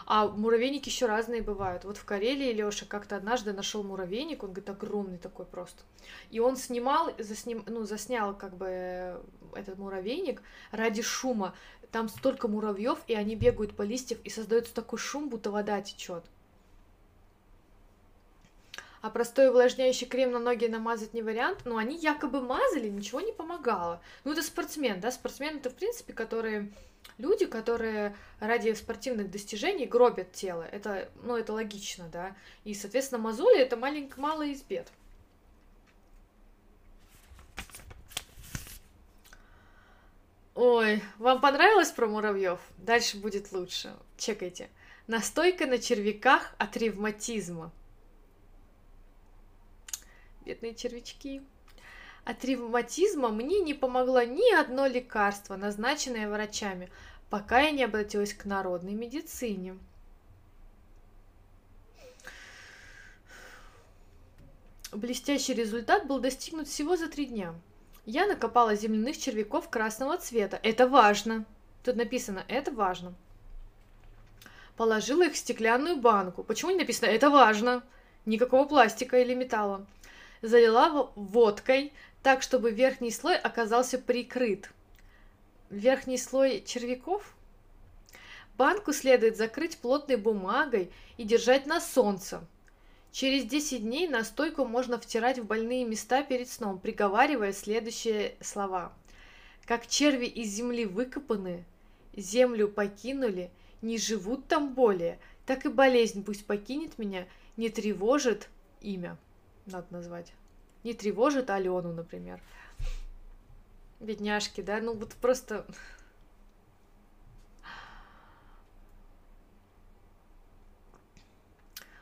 А муравейники еще разные бывают. Вот в Карелии Леша как-то однажды нашел муравейник, он говорит, огромный такой просто. И он снимал, засним, ну, заснял как бы этот муравейник ради шума. Там столько муравьев, и они бегают по листьям, и создается такой шум, будто вода течет. А простой увлажняющий крем на ноги намазать не вариант, но они якобы мазали, ничего не помогало. Ну, это спортсмен, да, спортсмен это, в принципе, которые люди, которые ради спортивных достижений гробят тело. Это, ну, это логично, да. И, соответственно, мозоли это маленько мало из бед. Ой, вам понравилось про муравьев? Дальше будет лучше. Чекайте. Настойка на червяках от ревматизма. Бедные червячки. От ревматизма мне не помогло ни одно лекарство, назначенное врачами, пока я не обратилась к народной медицине. Блестящий результат был достигнут всего за три дня. Я накопала земляных червяков красного цвета. Это важно. Тут написано «это важно». Положила их в стеклянную банку. Почему не написано «это важно»? Никакого пластика или металла. Залила водкой, так, чтобы верхний слой оказался прикрыт. Верхний слой червяков? Банку следует закрыть плотной бумагой и держать на солнце. Через 10 дней настойку можно втирать в больные места перед сном, приговаривая следующие слова. Как черви из земли выкопаны, землю покинули, не живут там более, так и болезнь пусть покинет меня, не тревожит имя, надо назвать не тревожит Алену, например. Бедняжки, да, ну вот просто...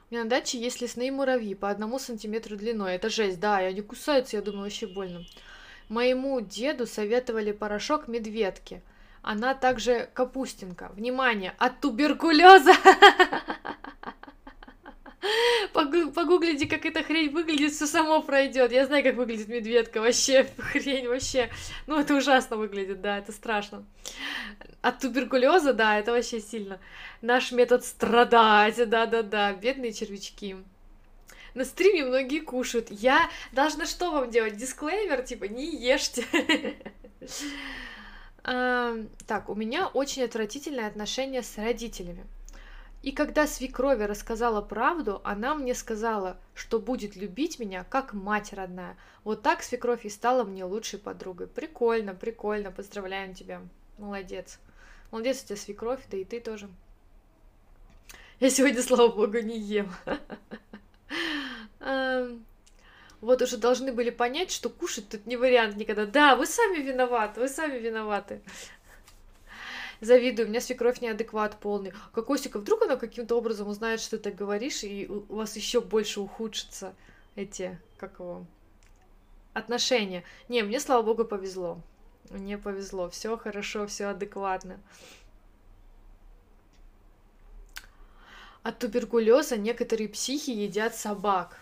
У меня на даче есть лесные муравьи по одному сантиметру длиной. Это жесть, да, и они кусаются, я думаю, вообще больно. Моему деду советовали порошок медведки. Она также капустинка. Внимание, от туберкулеза! Погуглите, как эта хрень выглядит, все само пройдет. Я знаю, как выглядит медведка, вообще хрень, вообще. Ну, это ужасно выглядит, да, это страшно. От туберкулеза, да, это вообще сильно. Наш метод страдать, да-да-да, бедные червячки. На стриме многие кушают. Я должна что вам делать? Дисклеймер, типа, не ешьте. Так, у меня очень отвратительное отношение с родителями. И когда свекрови рассказала правду, она мне сказала, что будет любить меня как мать родная. Вот так свекровь и стала мне лучшей подругой. Прикольно, прикольно, поздравляем тебя. Молодец. Молодец у тебя свекровь, да и ты тоже. Я сегодня, слава богу, не ем. Вот уже должны были понять, что кушать тут не вариант никогда. Да, вы сами виноваты, вы сами виноваты завидую, у меня свекровь неадекват полный. Кокосика, вдруг она каким-то образом узнает, что ты говоришь, и у вас еще больше ухудшатся эти, как его, отношения. Не, мне, слава богу, повезло. Мне повезло, все хорошо, все адекватно. От туберкулеза некоторые психи едят собак.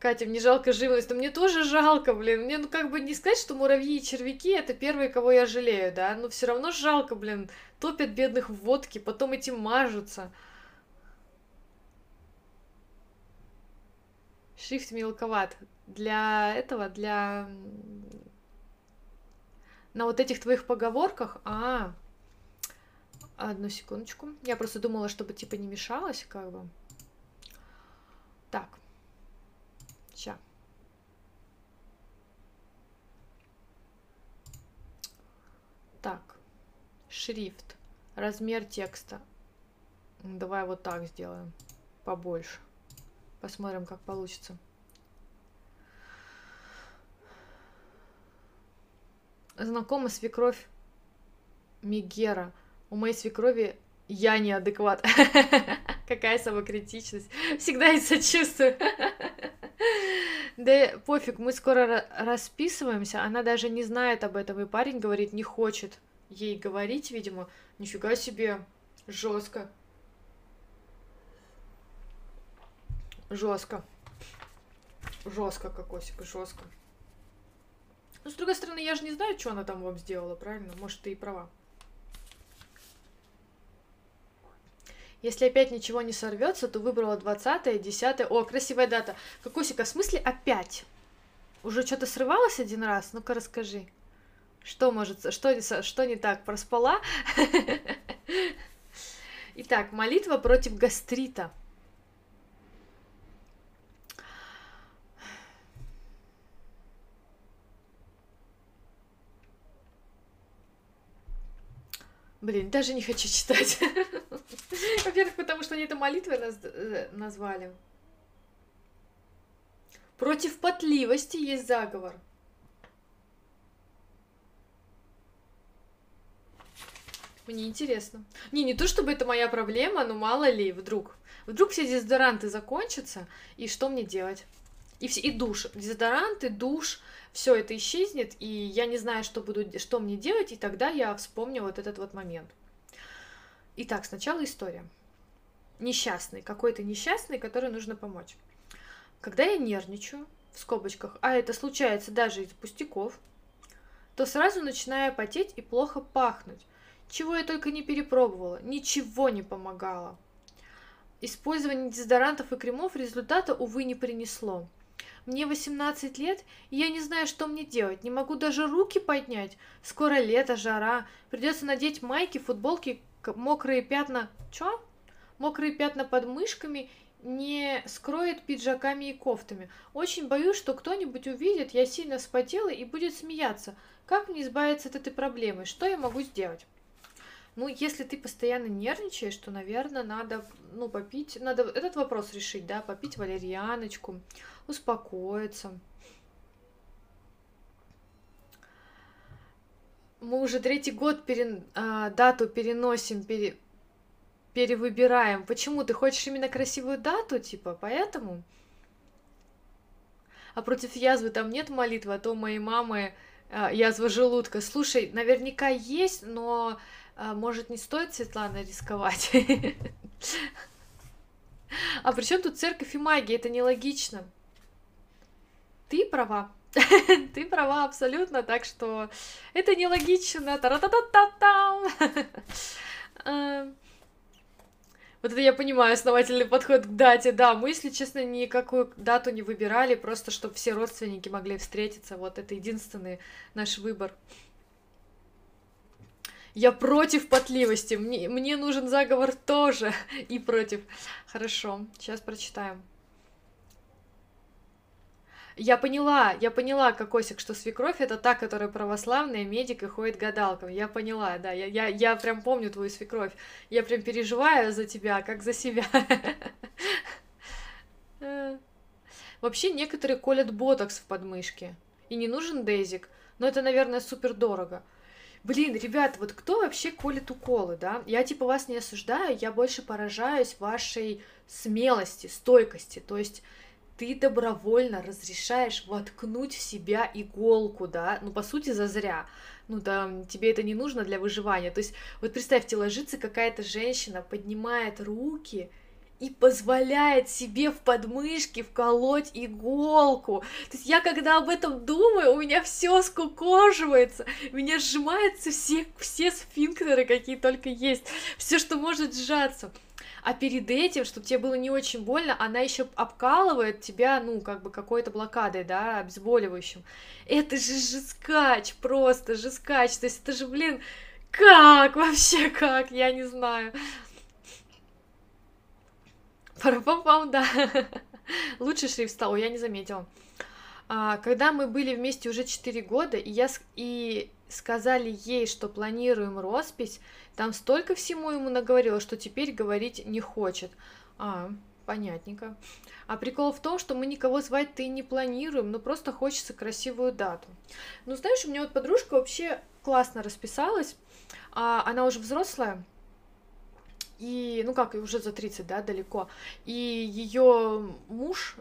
Катя, мне жалко живность, но мне тоже жалко, блин. Мне, ну, как бы не сказать, что муравьи и червяки это первые, кого я жалею, да, но все равно жалко, блин. Топят бедных в водке, потом этим мажутся. Шрифт мелковат. Для этого, для... На вот этих твоих поговорках... А, одну секундочку. Я просто думала, чтобы типа не мешалось, как бы. Так. Ща. Так, шрифт, размер текста. Давай вот так сделаем, побольше. Посмотрим, как получится. Знакома свекровь Мигера. У моей свекрови я неадекват. Какая самокритичность. Всегда и сочувствую. Да пофиг, мы скоро расписываемся, она даже не знает об этом, и парень говорит, не хочет ей говорить, видимо. Нифига себе, жестко. Жестко. Жестко, кокосик, жестко. Но с другой стороны, я же не знаю, что она там вам сделала, правильно? Может, ты и права. Если опять ничего не сорвется, то выбрала 20 10 О, красивая дата. Кокосика, в смысле опять? Уже что-то срывалось один раз? Ну-ка расскажи. Что может, что, что не так, проспала? Итак, молитва против гастрита. Блин, даже не хочу читать. Во-первых, потому что они это молитвой наз... Э, назвали. Против потливости есть заговор. Мне интересно. Не, не то чтобы это моя проблема, но мало ли, вдруг. Вдруг все дезодоранты закончатся, и что мне делать? И, все, и душ. Дезодоранты, душ, все это исчезнет, и я не знаю, что, буду, что мне делать, и тогда я вспомню вот этот вот момент. Итак, сначала история. Несчастный, какой-то несчастный, который нужно помочь. Когда я нервничаю, в скобочках, а это случается даже из пустяков, то сразу начинаю потеть и плохо пахнуть. Чего я только не перепробовала, ничего не помогало. Использование дезодорантов и кремов результата, увы, не принесло. Мне 18 лет, и я не знаю, что мне делать. Не могу даже руки поднять. Скоро лето, жара. Придется надеть майки, футболки, мокрые пятна... Чё? Мокрые пятна под мышками не скроет пиджаками и кофтами. Очень боюсь, что кто-нибудь увидит, я сильно вспотела и будет смеяться. Как мне избавиться от этой проблемы? Что я могу сделать? Ну, если ты постоянно нервничаешь, то, наверное, надо, ну, попить, надо этот вопрос решить, да, попить валерьяночку, успокоиться. Мы уже третий год пере, а, дату переносим, пере, перевыбираем. Почему? Ты хочешь именно красивую дату, типа, поэтому? А против язвы там нет молитвы, а то у моей мамы а, язва желудка. Слушай, наверняка есть, но может, не стоит, Светлана, рисковать? А при чем тут церковь и магия? Это нелогично. Ты права. Ты права абсолютно, так что это нелогично. Та-ра-та-та-та-там. А, вот это я понимаю, основательный подход к дате. Да, мы, если честно, никакую дату не выбирали, просто чтобы все родственники могли встретиться. Вот это единственный наш выбор. Я против потливости. Мне, мне нужен заговор тоже. И против. Хорошо, сейчас прочитаем. Я поняла, я поняла, Кокосик, что свекровь это та, которая православная, медик и ходит гадалкам. Я поняла, да, я, я, я прям помню твою свекровь. Я прям переживаю за тебя, как за себя. Вообще некоторые колят ботокс в подмышке. И не нужен дезик, но это, наверное, супер дорого. Блин, ребят, вот кто вообще колет уколы, да? Я типа вас не осуждаю, я больше поражаюсь вашей смелости, стойкости. То есть ты добровольно разрешаешь воткнуть в себя иголку, да, ну, по сути, зазря. Ну, там, тебе это не нужно для выживания. То есть, вот представьте, ложится какая-то женщина, поднимает руки, и позволяет себе в подмышке вколоть иголку. То есть я когда об этом думаю, у меня все скукоживается, меня сжимаются все, все сфинктеры, какие только есть, все, что может сжаться. А перед этим, чтобы тебе было не очень больно, она еще обкалывает тебя, ну, как бы какой-то блокадой, да, обезболивающим. Это же жескач, просто жескач. То есть это же, блин, как вообще, как, я не знаю. Парапам-пам, да. Лучший шрифт стал, я не заметила. А, когда мы были вместе уже 4 года, и я и сказали ей, что планируем роспись, там столько всему ему наговорила, что теперь говорить не хочет. А, понятненько. А прикол в том, что мы никого звать-то и не планируем, но просто хочется красивую дату. Ну, знаешь, у меня вот подружка вообще классно расписалась, а она уже взрослая, и, ну как, уже за 30, да, далеко. И ее муж,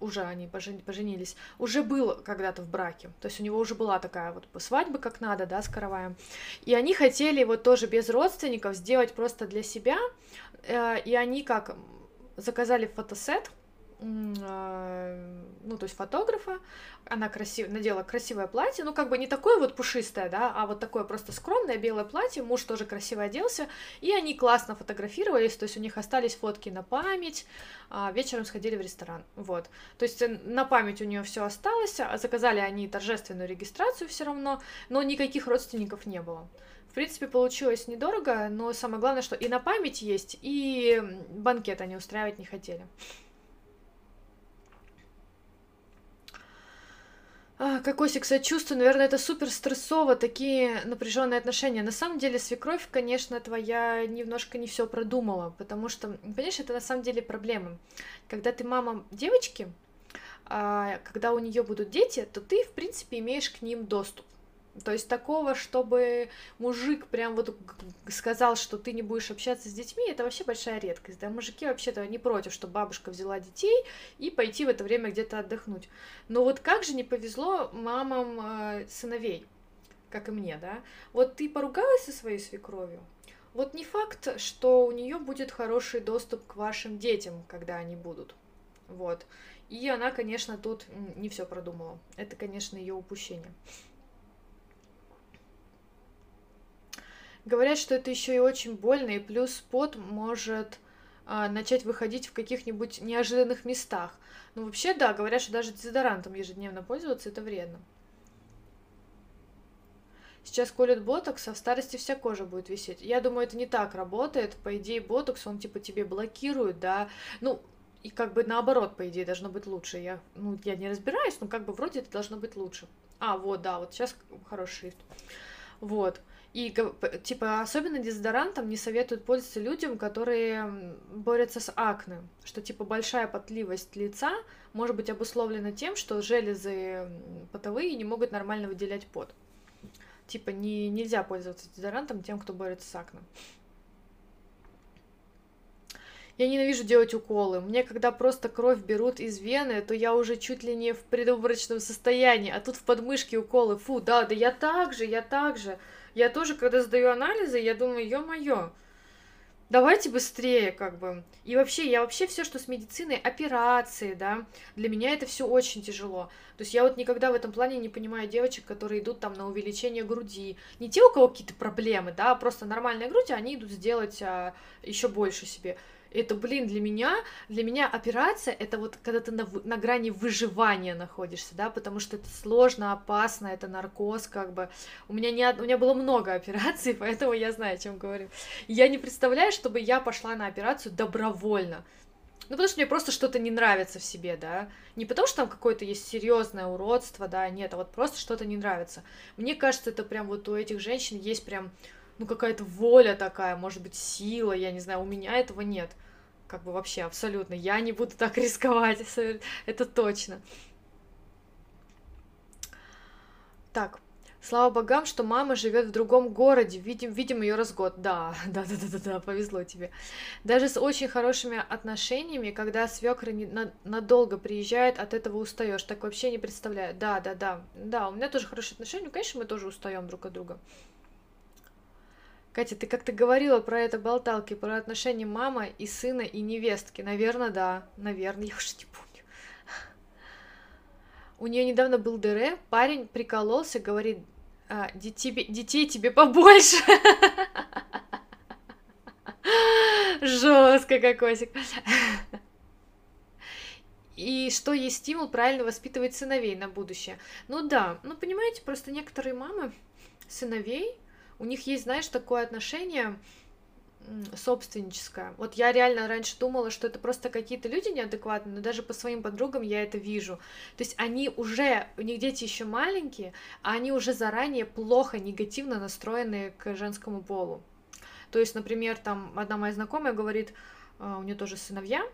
уже они поженились, уже был когда-то в браке. То есть у него уже была такая вот свадьба как надо, да, с караваем. И они хотели вот тоже без родственников сделать просто для себя. Э, и они как заказали фотосет, ну, то есть фотографа, она красив... надела красивое платье, ну, как бы не такое вот пушистое, да, а вот такое просто скромное белое платье, муж тоже красиво оделся, и они классно фотографировались, то есть у них остались фотки на память, а вечером сходили в ресторан, вот. То есть э, на память у нее все осталось, а заказали они торжественную регистрацию все равно, но никаких родственников не было. В принципе, получилось недорого, но самое главное, что и на память есть, и банкет они устраивать не хотели. А, Кокосик, сочувствую, наверное, это супер стрессово, такие напряженные отношения. На самом деле, свекровь, конечно, твоя немножко не все продумала, потому что, понимаешь, это на самом деле проблема. Когда ты мама девочки, а, когда у нее будут дети, то ты, в принципе, имеешь к ним доступ. То есть такого, чтобы мужик прям вот сказал, что ты не будешь общаться с детьми, это вообще большая редкость. Да, мужики вообще-то не против, что бабушка взяла детей и пойти в это время где-то отдохнуть. Но вот как же не повезло мамам э, сыновей, как и мне, да? Вот ты поругалась со своей свекровью, вот не факт, что у нее будет хороший доступ к вашим детям, когда они будут. Вот. И она, конечно, тут не все продумала. Это, конечно, ее упущение. Говорят, что это еще и очень больно, и плюс пот может а, начать выходить в каких-нибудь неожиданных местах. Ну, вообще, да, говорят, что даже дезодорантом ежедневно пользоваться это вредно. Сейчас колют ботокс, а в старости вся кожа будет висеть. Я думаю, это не так работает. По идее, ботокс, он типа тебе блокирует, да. Ну, и как бы наоборот, по идее, должно быть лучше. Я, ну, я не разбираюсь, но как бы вроде это должно быть лучше. А, вот, да, вот сейчас хороший шрифт. Вот. И, типа, особенно дезодорантом не советуют пользоваться людям, которые борются с акне, что, типа, большая потливость лица может быть обусловлена тем, что железы потовые не могут нормально выделять пот. Типа, не, нельзя пользоваться дезодорантом тем, кто борется с акне. Я ненавижу делать уколы. Мне, когда просто кровь берут из вены, то я уже чуть ли не в предобморочном состоянии, а тут в подмышке уколы. Фу, да, да я так же, я так же. Я тоже, когда сдаю анализы, я думаю, ё-моё, давайте быстрее, как бы. И вообще, я вообще все, что с медициной, операции, да, для меня это все очень тяжело. То есть я вот никогда в этом плане не понимаю девочек, которые идут там на увеличение груди. Не те, у кого какие-то проблемы, да, а просто нормальная грудь, а они идут сделать а, еще больше себе это, блин, для меня, для меня операция это вот когда ты на, на грани выживания находишься, да, потому что это сложно, опасно, это наркоз, как бы. У меня не, у меня было много операций, поэтому я знаю, о чем говорю. Я не представляю, чтобы я пошла на операцию добровольно. Ну, потому что мне просто что-то не нравится в себе, да. Не потому что там какое-то есть серьезное уродство, да, нет, а вот просто что-то не нравится. Мне кажется, это прям вот у этих женщин есть прям, ну, какая-то воля такая, может быть, сила, я не знаю, у меня этого нет как бы вообще абсолютно. Я не буду так рисковать, это точно. Так, слава богам, что мама живет в другом городе. Видим, видим ее раз год. Да, да, да, да, да, да, повезло тебе. Даже с очень хорошими отношениями, когда свекры не, на, надолго приезжает, от этого устаешь. Так вообще не представляю. Да, да, да. Да, у меня тоже хорошие отношения. Конечно, мы тоже устаем друг от друга. Катя, ты как-то говорила про это болталки, про отношения мама и сына и невестки. Наверное, да. Наверное, я уже не помню. У нее недавно был ДР, парень прикололся, говорит, а, детей, детей тебе побольше. Жестко, кокосик. И что есть стимул правильно воспитывать сыновей на будущее. Ну да, ну понимаете, просто некоторые мамы сыновей у них есть, знаешь, такое отношение собственническое. Вот я реально раньше думала, что это просто какие-то люди неадекватные, но даже по своим подругам я это вижу. То есть они уже, у них дети еще маленькие, а они уже заранее плохо, негативно настроены к женскому полу. То есть, например, там одна моя знакомая говорит, а, у нее тоже сыновья,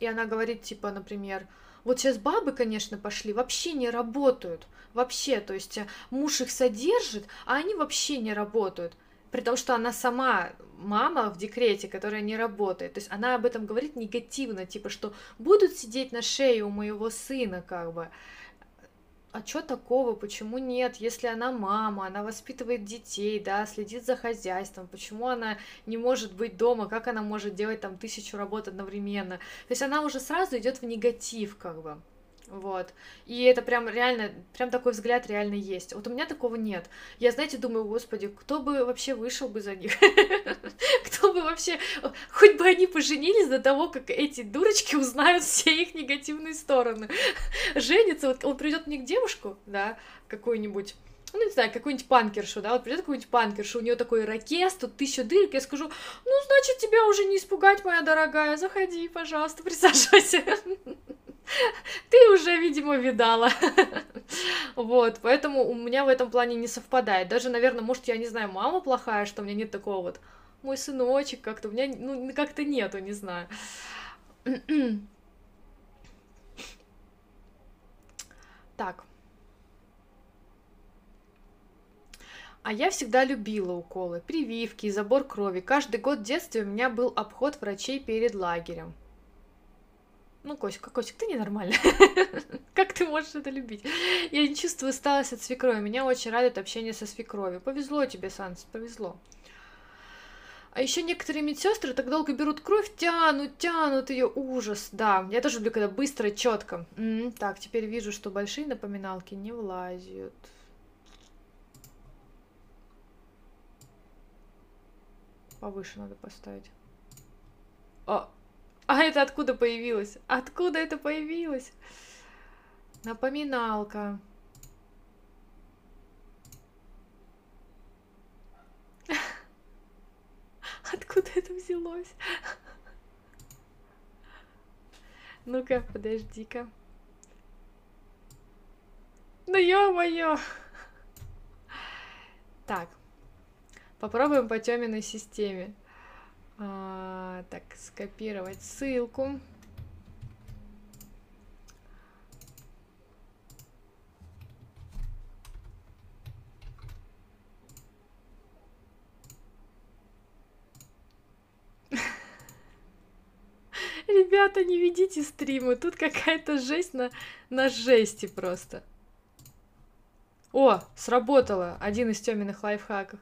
и она говорит, типа, например, вот сейчас бабы, конечно, пошли, вообще не работают. Вообще, то есть э, муж их содержит, а они вообще не работают. При том, что она сама мама в декрете, которая не работает. То есть она об этом говорит негативно, типа, что будут сидеть на шее у моего сына, как бы. А что такого, почему нет, если она мама, она воспитывает детей, да, следит за хозяйством, почему она не может быть дома, как она может делать там тысячу работ одновременно. То есть она уже сразу идет в негатив, как бы. Вот. И это прям реально, прям такой взгляд реально есть. Вот у меня такого нет. Я, знаете, думаю, господи, кто бы вообще вышел бы за них? Кто бы вообще... Хоть бы они поженились до того, как эти дурочки узнают все их негативные стороны. Женится, вот он придет мне к девушку, да, какую-нибудь, ну, не знаю, какую-нибудь панкершу, да, вот придет какую-нибудь панкершу, у нее такой ракес, тут тысяча дырок, я скажу, ну, значит, тебя уже не испугать, моя дорогая, заходи, пожалуйста, присаживайся. Ты уже, видимо, видала. Вот, поэтому у меня в этом плане не совпадает. Даже, наверное, может, я не знаю, мама плохая, что у меня нет такого вот мой сыночек как-то, у меня, ну, как-то нету, не знаю. Так. А я всегда любила уколы, прививки, забор крови. Каждый год в детстве у меня был обход врачей перед лагерем. Ну, Костик, Костик, ты ненормальный. как ты можешь это любить? Я не чувствую усталость от свекрови. Меня очень радует общение со свекровью. Повезло тебе, Санс, повезло. А еще некоторые медсестры так долго берут кровь, тянут, тянут ее ужас. Да, я тоже люблю, когда быстро, четко. М-м, так, теперь вижу, что большие напоминалки не влазят. Повыше надо поставить. О, а это откуда появилось? Откуда это появилось? Напоминалка. Откуда это взялось? Ну-ка, подожди-ка. Ну ё-моё! Так, попробуем по Тёминой системе. А, так, скопировать ссылку. Ребята, не ведите стримы, тут какая-то жесть на, на жести просто. О, сработало, один из темных лайфхаков.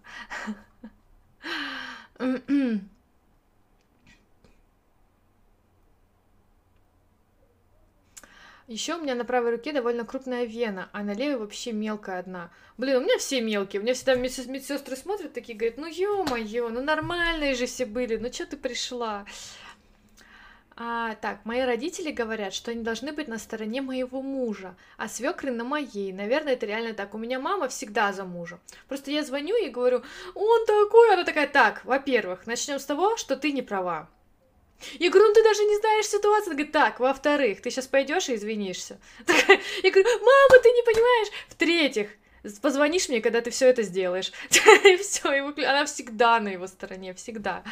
Еще у меня на правой руке довольно крупная вена, а на левой вообще мелкая одна. Блин, у меня все мелкие. У меня всегда медсестры смотрят такие, говорят, ну ё-моё, ну нормальные же все были, ну что ты пришла? А, так, мои родители говорят, что они должны быть на стороне моего мужа, а свекры на моей. Наверное, это реально так. У меня мама всегда за мужа. Просто я звоню и говорю, он такой, она такая, так, во-первых, начнем с того, что ты не права. Я говорю, ну ты даже не знаешь ситуацию. Она говорит, так, во-вторых, ты сейчас пойдешь и извинишься. Я говорю, мама, ты не понимаешь. В-третьих, позвонишь мне, когда ты все это сделаешь. И все, она всегда на его стороне, всегда.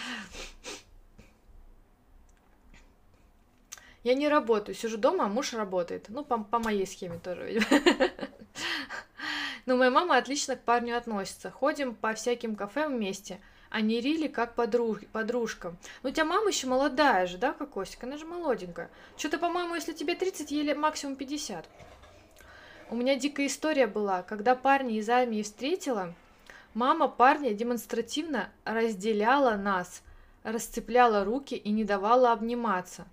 Я не работаю, сижу дома, а муж работает. Ну, по, по моей схеме тоже, Но моя мама отлично к парню относится. Ходим по всяким кафе вместе не Рили как подруг, подружка. Ну, у тебя мама еще молодая же, да, как Костик? Она же молоденькая. Что-то, по-моему, если тебе 30, ей максимум 50. У меня дикая история была, когда парня из армии встретила, мама парня демонстративно разделяла нас, расцепляла руки и не давала обниматься.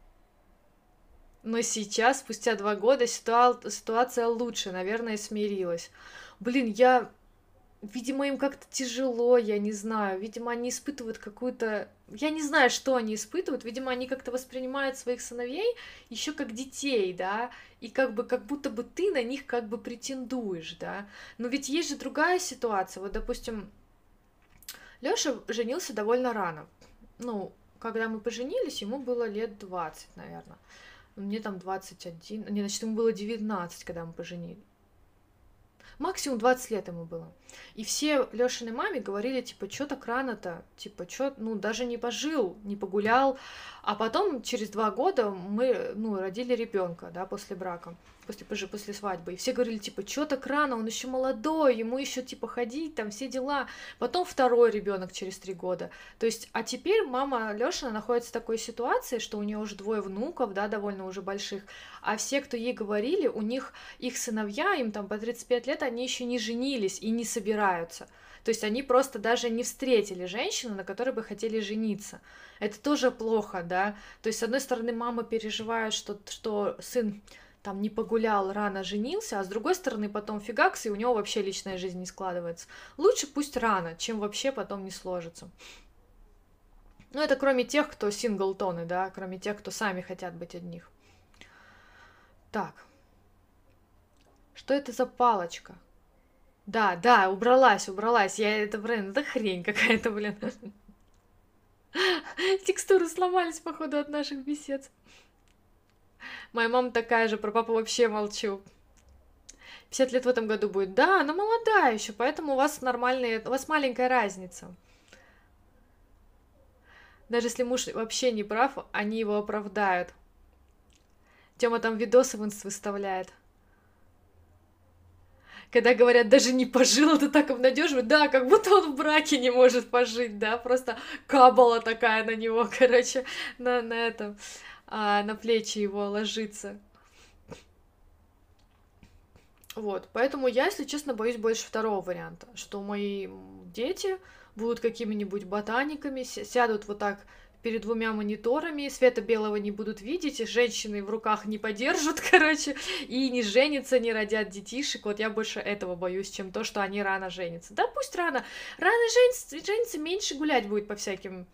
Но сейчас, спустя два года, ситуа- ситуация лучше, наверное, смирилась. Блин, я Видимо, им как-то тяжело, я не знаю. Видимо, они испытывают какую-то... Я не знаю, что они испытывают. Видимо, они как-то воспринимают своих сыновей еще как детей, да, и как бы как будто бы ты на них как бы претендуешь, да. Но ведь есть же другая ситуация. Вот, допустим, Лёша женился довольно рано. Ну, когда мы поженились, ему было лет 20, наверное. Мне там 21. Не, значит, ему было 19, когда мы поженились. максимум 20 лет ему было. И все Лешиной маме говорили, типа, что так рано-то, типа, что, ну, даже не пожил, не погулял. А потом, через два года, мы, ну, родили ребенка, да, после брака, после, после свадьбы. И все говорили, типа, что так рано, он еще молодой, ему еще, типа, ходить, там, все дела. Потом второй ребенок через три года. То есть, а теперь мама Лешина находится в такой ситуации, что у нее уже двое внуков, да, довольно уже больших, а все, кто ей говорили, у них, их сыновья, им там по 35 лет, они еще не женились и не собираются. То есть они просто даже не встретили женщину, на которой бы хотели жениться. Это тоже плохо, да. То есть, с одной стороны, мама переживает, что, что сын там не погулял, рано женился, а с другой стороны потом фигакс, и у него вообще личная жизнь не складывается. Лучше пусть рано, чем вообще потом не сложится. Ну, это кроме тех, кто синглтоны, да, кроме тех, кто сами хотят быть одних. Так. Что это за палочка? Да, да, убралась, убралась. Я это, блин, это хрень какая-то, блин. Текстуры сломались, походу, от наших бесед. Моя мама такая же, про папу вообще молчу. 50 лет в этом году будет. Да, она молодая еще, поэтому у вас нормальные, у вас маленькая разница. Даже если муж вообще не прав, они его оправдают. Тёма там видосы в инст выставляет когда говорят, даже не пожил, это так обнадеживает, да, как будто он в браке не может пожить, да, просто кабала такая на него, короче, на, на этом, а, на плечи его ложится. Вот, поэтому я, если честно, боюсь больше второго варианта, что мои дети будут какими-нибудь ботаниками, сядут вот так перед двумя мониторами, света белого не будут видеть, женщины в руках не подержат, короче, и не женятся, не родят детишек. Вот я больше этого боюсь, чем то, что они рано женятся. Да пусть рано. Рано женятся, женятся меньше гулять будет по всяким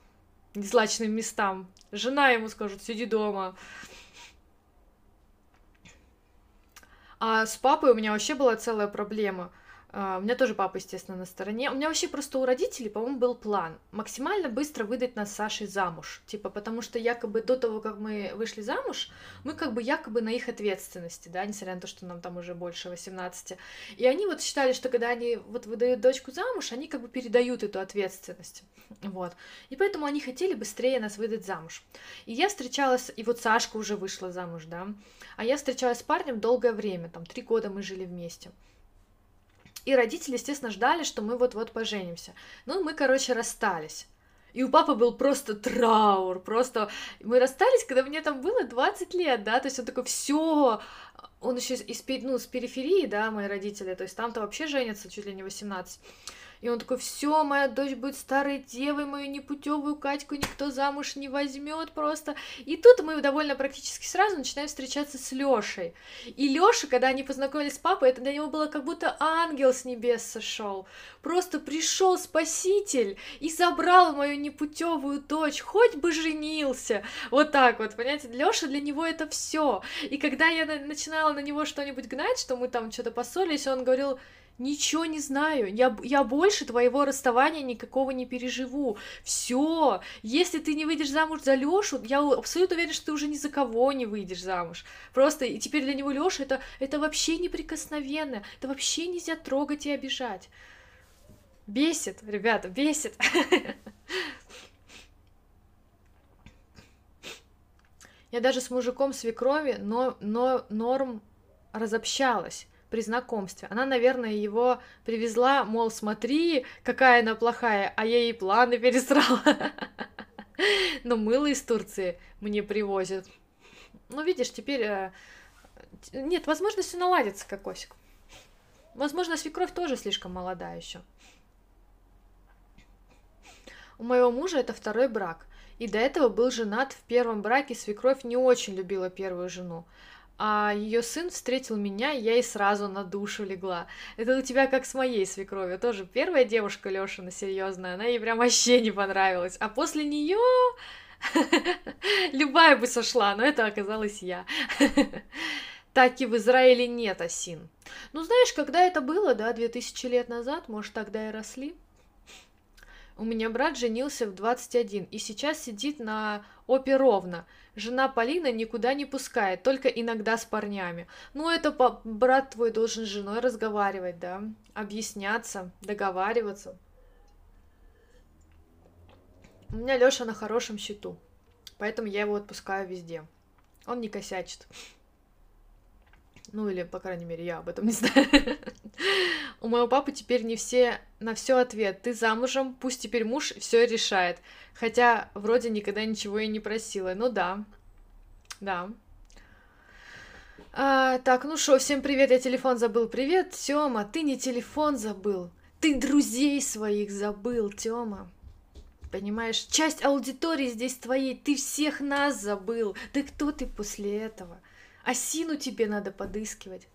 незлачным местам. Жена ему скажет, сиди дома. А с папой у меня вообще была целая проблема — у меня тоже папа, естественно, на стороне. У меня вообще просто у родителей, по-моему, был план максимально быстро выдать нас Сашей замуж. Типа, потому что якобы до того, как мы вышли замуж, мы как бы якобы на их ответственности, да, несмотря на то, что нам там уже больше 18. И они вот считали, что когда они вот выдают дочку замуж, они как бы передают эту ответственность. Вот. И поэтому они хотели быстрее нас выдать замуж. И я встречалась, и вот Сашка уже вышла замуж, да, а я встречалась с парнем долгое время, там, три года мы жили вместе. И родители, естественно, ждали, что мы вот-вот поженимся. Ну, мы, короче, расстались. И у папы был просто траур, просто мы расстались, когда мне там было 20 лет, да, то есть он такой, все, он еще из, ну, с периферии, да, мои родители, то есть там-то вообще женятся чуть ли не 18. И он такой, все, моя дочь будет старой девой, мою непутевую Катьку никто замуж не возьмет просто. И тут мы довольно практически сразу начинаем встречаться с Лешей. И Леша, когда они познакомились с папой, это для него было как будто ангел с небес сошел. Просто пришел спаситель и забрал мою непутевую дочь, хоть бы женился. Вот так вот, понимаете, Леша для него это все. И когда я начинала на него что-нибудь гнать, что мы там что-то поссорились, он говорил, Ничего не знаю. Я, я больше твоего расставания никакого не переживу. Все. Если ты не выйдешь замуж за Лешу, я абсолютно уверена, что ты уже ни за кого не выйдешь замуж. Просто и теперь для него Леша это, это вообще неприкосновенно. Это вообще нельзя трогать и обижать. Бесит, ребята, бесит. Я даже с мужиком свекрови, но, но норм разобщалась при знакомстве. Она, наверное, его привезла, мол, смотри, какая она плохая, а я ей планы пересрала. Но мыло из Турции мне привозят. Ну, видишь, теперь... Э, нет, возможно, все наладится, кокосик. Возможно, свекровь тоже слишком молода еще. У моего мужа это второй брак. И до этого был женат в первом браке, свекровь не очень любила первую жену а ее сын встретил меня, я ей сразу на душу легла. Это у тебя как с моей свекровью, тоже первая девушка Лешина серьезная, она ей прям вообще не понравилась, а после нее любая бы сошла, но это оказалась я. Так и в Израиле нет осин. Ну, знаешь, когда это было, да, 2000 лет назад, может, тогда и росли. У меня брат женился в 21 и сейчас сидит на опе ровно. Жена Полина никуда не пускает, только иногда с парнями. Ну, это брат твой должен с женой разговаривать, да? Объясняться, договариваться. У меня Лёша на хорошем счету, поэтому я его отпускаю везде. Он не косячит. Ну или, по крайней мере, я об этом не знаю. У моего папы теперь не все на все ответ. Ты замужем, пусть теперь муж все решает. Хотя вроде никогда ничего и не просила. Ну да. Да. А, так, ну что, всем привет, я телефон забыл. Привет, Тёма, ты не телефон забыл. Ты друзей своих забыл, Тёма. Понимаешь, часть аудитории здесь твоей, ты всех нас забыл. Ты кто ты после этого? Осину тебе надо подыскивать.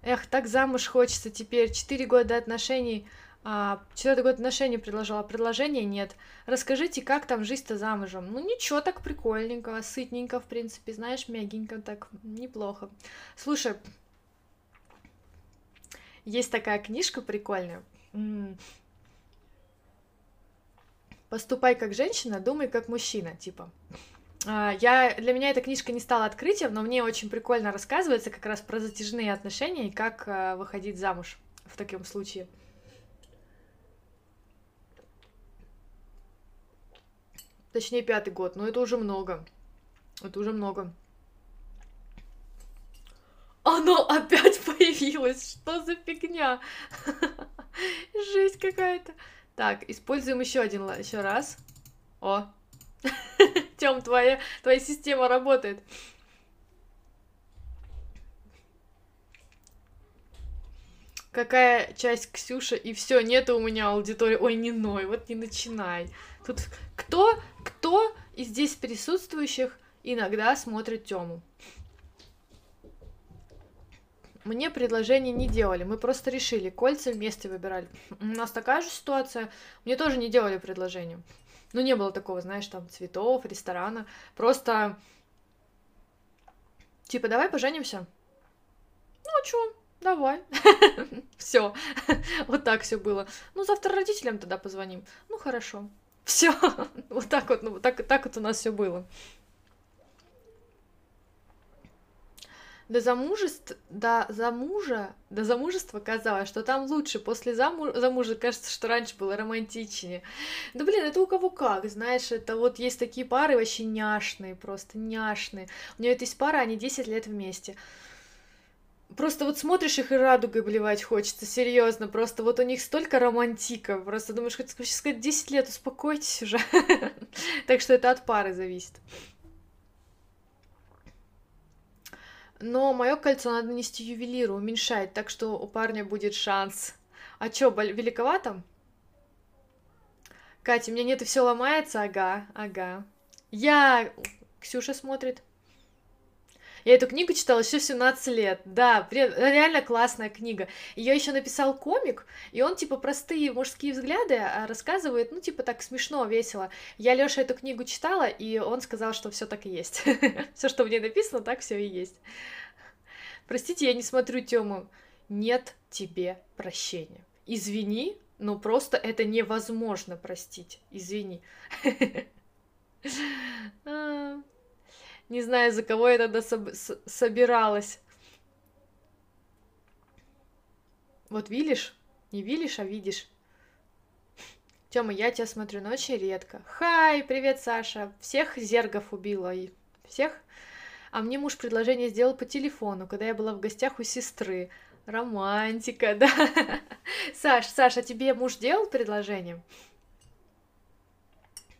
Эх, так замуж хочется теперь. Четыре года отношений, а, четвертый год отношений предложила, предложения нет. Расскажите, как там жизнь-то замужем? Ну, ничего, так прикольненько, сытненько, в принципе, знаешь, мягенько, так неплохо. Слушай, есть такая книжка прикольная. Поступай как женщина, думай как мужчина, типа. А, я, для меня эта книжка не стала открытием, но мне очень прикольно рассказывается как раз про затяжные отношения и как а, выходить замуж в таком случае. Точнее, пятый год, но это уже много. Это уже много. Оно опять появилось! Что за фигня? Жесть какая-то. Так, используем еще один еще раз. О, Тем, твоя, твоя система работает. Какая часть Ксюша, и все, нету у меня аудитории. Ой, не ной, вот не начинай. Тут кто, кто из здесь присутствующих иногда смотрит Тему? Мне предложение не делали, мы просто решили, кольца вместе выбирали. У нас такая же ситуация, мне тоже не делали предложение. Ну, не было такого, знаешь, там, цветов, ресторана. Просто, типа, давай поженимся. Ну, а чё, давай. все. вот так все было. Ну, завтра родителям тогда позвоним. Ну, хорошо. Все. вот так вот, ну, так, так вот у нас все было. До замужества, до замужа, до замужества казалось, что там лучше. После заму... замужа кажется, что раньше было романтичнее. Да блин, это у кого как, знаешь, это вот есть такие пары вообще няшные, просто няшные. У нее есть пара, они 10 лет вместе. Просто вот смотришь их и радугой блевать хочется, серьезно. Просто вот у них столько романтика. Просто думаешь, хоть сказать 10 лет, успокойтесь уже. Так что это от пары зависит. Но мое кольцо надо нести ювелиру, уменьшать, так что у парня будет шанс. А чё, великовато? Катя, у меня нет и все ломается? Ага, ага. Я... Ксюша смотрит. Я эту книгу читала еще 17 лет. Да, реально классная книга. Ее еще написал комик, и он типа простые мужские взгляды а, рассказывает, ну типа так смешно, весело. Я Леша эту книгу читала, и он сказал, что все так и есть. все, что в ней написано, так все и есть. Простите, я не смотрю Тему. Нет тебе прощения. Извини, но просто это невозможно простить. Извини. Не знаю, за кого я тогда соб- собиралась. Вот видишь? Не видишь, а видишь. Тёма, я тебя смотрю, но очень редко. Хай, привет, Саша. Всех зергов убила. И всех? А мне муж предложение сделал по телефону, когда я была в гостях у сестры. Романтика, да. Саш, Саша, тебе муж делал предложение?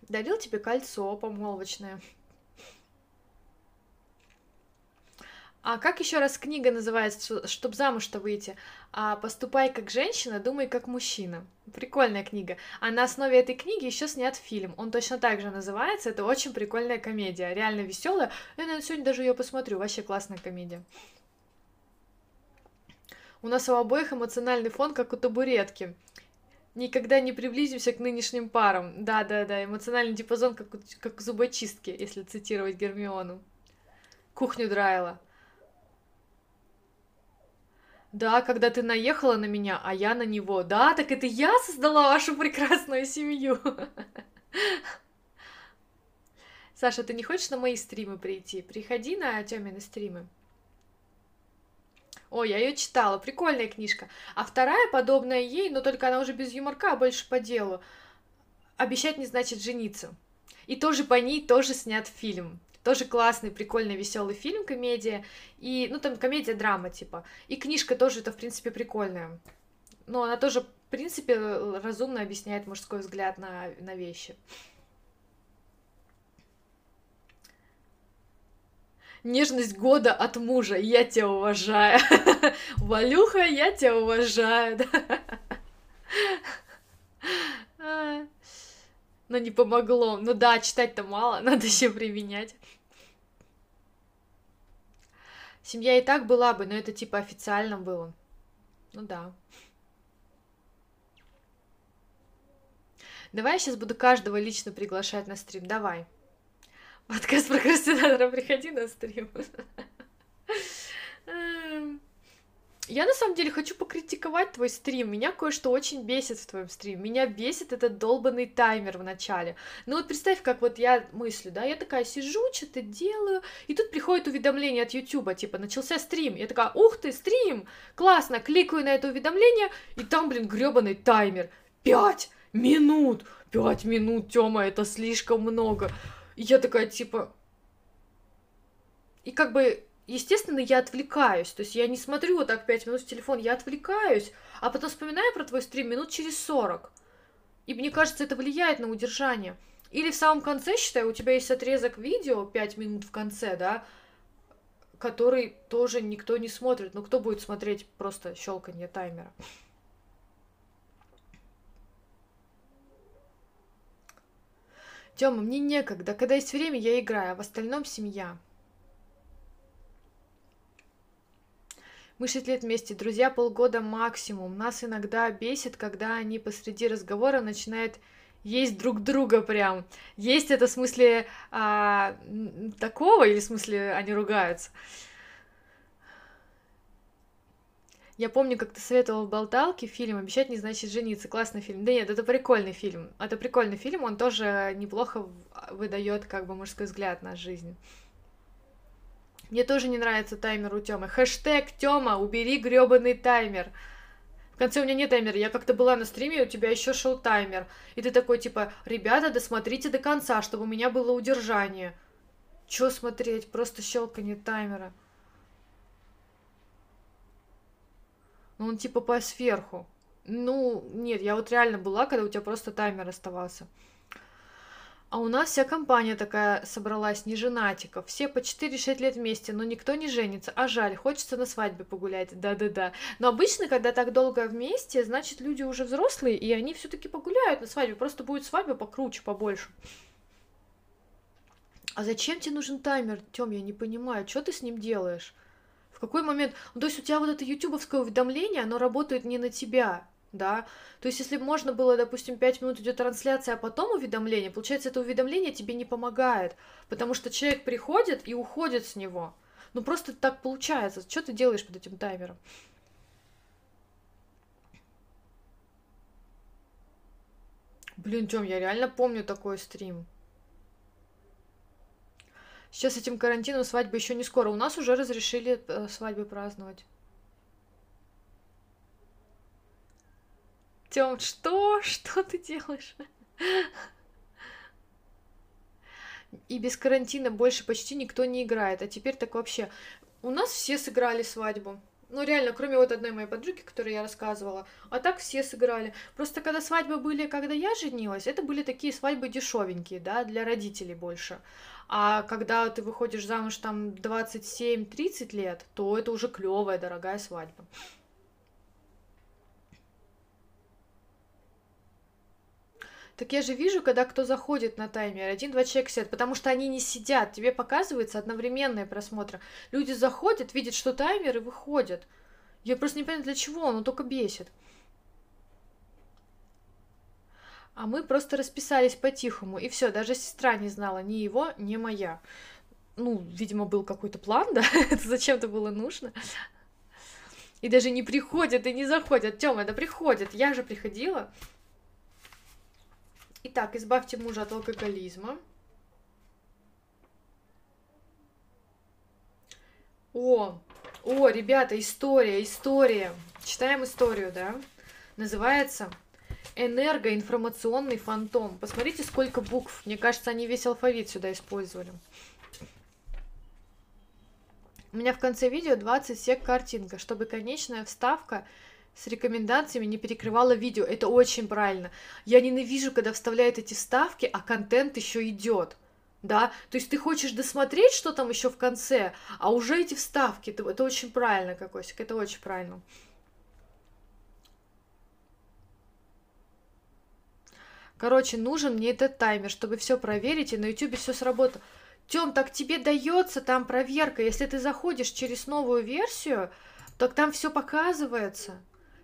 Дарил тебе кольцо помолвочное. А как еще раз книга называется, чтобы замуж-то выйти? А, Поступай как женщина, думай как мужчина. Прикольная книга. А на основе этой книги еще снят фильм. Он точно так же называется. Это очень прикольная комедия. Реально веселая. Я, наверное, сегодня даже ее посмотрю. Вообще классная комедия. У нас у обоих эмоциональный фон, как у табуретки. Никогда не приблизимся к нынешним парам. Да-да-да, эмоциональный диапазон, как у, как у зубочистки, если цитировать Гермиону. Кухню драила. Да, когда ты наехала на меня, а я на него. Да, так это я создала вашу прекрасную семью. Саша, ты не хочешь на мои стримы прийти? Приходи на Тёмины стримы. Ой, я ее читала, прикольная книжка. А вторая, подобная ей, но только она уже без юморка, а больше по делу. Обещать не значит жениться. И тоже по ней тоже снят фильм. Тоже классный, прикольный, веселый фильм, комедия. И, ну, там комедия-драма, типа. И книжка тоже, это, в принципе, прикольная. Но она тоже, в принципе, разумно объясняет мужской взгляд на, на вещи. Нежность года от мужа. Я тебя уважаю. Валюха, я тебя уважаю. Но не помогло. Ну да, читать-то мало, надо еще применять. Семья и так была бы, но это типа официально было. Ну да. Давай я сейчас буду каждого лично приглашать на стрим. Давай. Подкаст прокрастинатора, приходи на стрим. Я на самом деле хочу покритиковать твой стрим. Меня кое-что очень бесит в твоем стриме. Меня бесит этот долбанный таймер в начале. Ну вот представь, как вот я мыслю, да, я такая сижу, что-то делаю, и тут приходит уведомление от Ютуба, типа, начался стрим. Я такая, ух ты, стрим, классно, кликаю на это уведомление, и там, блин, гребаный таймер. Пять минут, пять минут, Тёма, это слишком много. И я такая, типа... И как бы, естественно, я отвлекаюсь. То есть я не смотрю вот так пять минут в телефон, я отвлекаюсь, а потом вспоминаю про твой стрим минут через 40. И мне кажется, это влияет на удержание. Или в самом конце, считай, у тебя есть отрезок видео, 5 минут в конце, да, который тоже никто не смотрит. Ну, кто будет смотреть просто щелканье таймера? Тёма, мне некогда. Когда есть время, я играю, а в остальном семья. Мы шесть лет вместе, друзья полгода максимум. Нас иногда бесит, когда они посреди разговора начинают есть друг друга прям. Есть это в смысле а, такого или в смысле они ругаются? Я помню, как ты советовал в «Болталке» фильм «Обещать не значит жениться». Классный фильм. Да нет, это прикольный фильм. Это прикольный фильм, он тоже неплохо выдает как бы мужской взгляд на жизнь. Мне тоже не нравится таймер у Тёмы. Хэштег Тёма, убери грёбаный таймер. В конце у меня нет таймера. Я как-то была на стриме, у тебя еще шел таймер. И ты такой, типа, ребята, досмотрите до конца, чтобы у меня было удержание. Чё смотреть? Просто щелканье таймера. Ну, он типа по сверху. Ну, нет, я вот реально была, когда у тебя просто таймер оставался. А у нас вся компания такая собралась, не женатиков. Все по 4-6 лет вместе, но никто не женится. А жаль, хочется на свадьбе погулять. Да-да-да. Но обычно, когда так долго вместе, значит, люди уже взрослые, и они все таки погуляют на свадьбе. Просто будет свадьба покруче, побольше. А зачем тебе нужен таймер, Тём, я не понимаю, что ты с ним делаешь? В какой момент... Ну, то есть у тебя вот это ютубовское уведомление, оно работает не на тебя, да, то есть если можно было, допустим, 5 минут идет трансляция, а потом уведомление, получается, это уведомление тебе не помогает, потому что человек приходит и уходит с него. Ну просто так получается. Что ты делаешь под этим таймером? Блин, Тём, я реально помню такой стрим. Сейчас этим карантином свадьба еще не скоро. У нас уже разрешили э, свадьбы праздновать. Тём, что? Что ты делаешь? И без карантина больше почти никто не играет. А теперь так вообще. У нас все сыграли свадьбу. Ну, реально, кроме вот одной моей подруги, которой я рассказывала. А так все сыграли. Просто когда свадьбы были, когда я женилась, это были такие свадьбы дешевенькие, да, для родителей больше. А когда ты выходишь замуж там 27-30 лет, то это уже клевая, дорогая свадьба. Так я же вижу, когда кто заходит на таймер, один-два человека сидят, потому что они не сидят, тебе показывается одновременные просмотры. Люди заходят, видят, что таймер, и выходят. Я просто не понимаю, для чего, он только бесит. А мы просто расписались по-тихому, и все, даже сестра не знала ни его, ни моя. Ну, видимо, был какой-то план, да, это зачем-то было нужно. И даже не приходят и не заходят. Тёма, да приходят. Я же приходила. Итак, избавьте мужа от алкоголизма. О, о, ребята, история, история. Читаем историю, да? Называется энергоинформационный фантом. Посмотрите, сколько букв. Мне кажется, они весь алфавит сюда использовали. У меня в конце видео 20 сек картинка, чтобы конечная вставка с рекомендациями не перекрывала видео. Это очень правильно. Я ненавижу, когда вставляют эти вставки, а контент еще идет. Да, то есть ты хочешь досмотреть, что там еще в конце, а уже эти вставки, это, это очень правильно, Кокосик, это очень правильно. Короче, нужен мне этот таймер, чтобы все проверить, и на YouTube все сработало. Тем, так тебе дается там проверка. Если ты заходишь через новую версию, так там все показывается.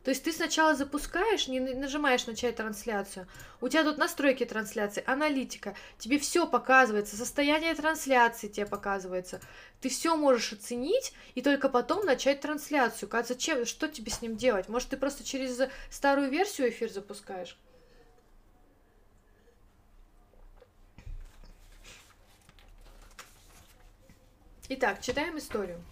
То есть ты сначала запускаешь, не нажимаешь начать трансляцию. У тебя тут настройки трансляции, аналитика. Тебе все показывается, состояние трансляции тебе показывается. Ты все можешь оценить и только потом начать трансляцию. Как зачем? Что тебе с ним делать? Может, ты просто через старую версию эфир запускаешь? Итак, читаем историю.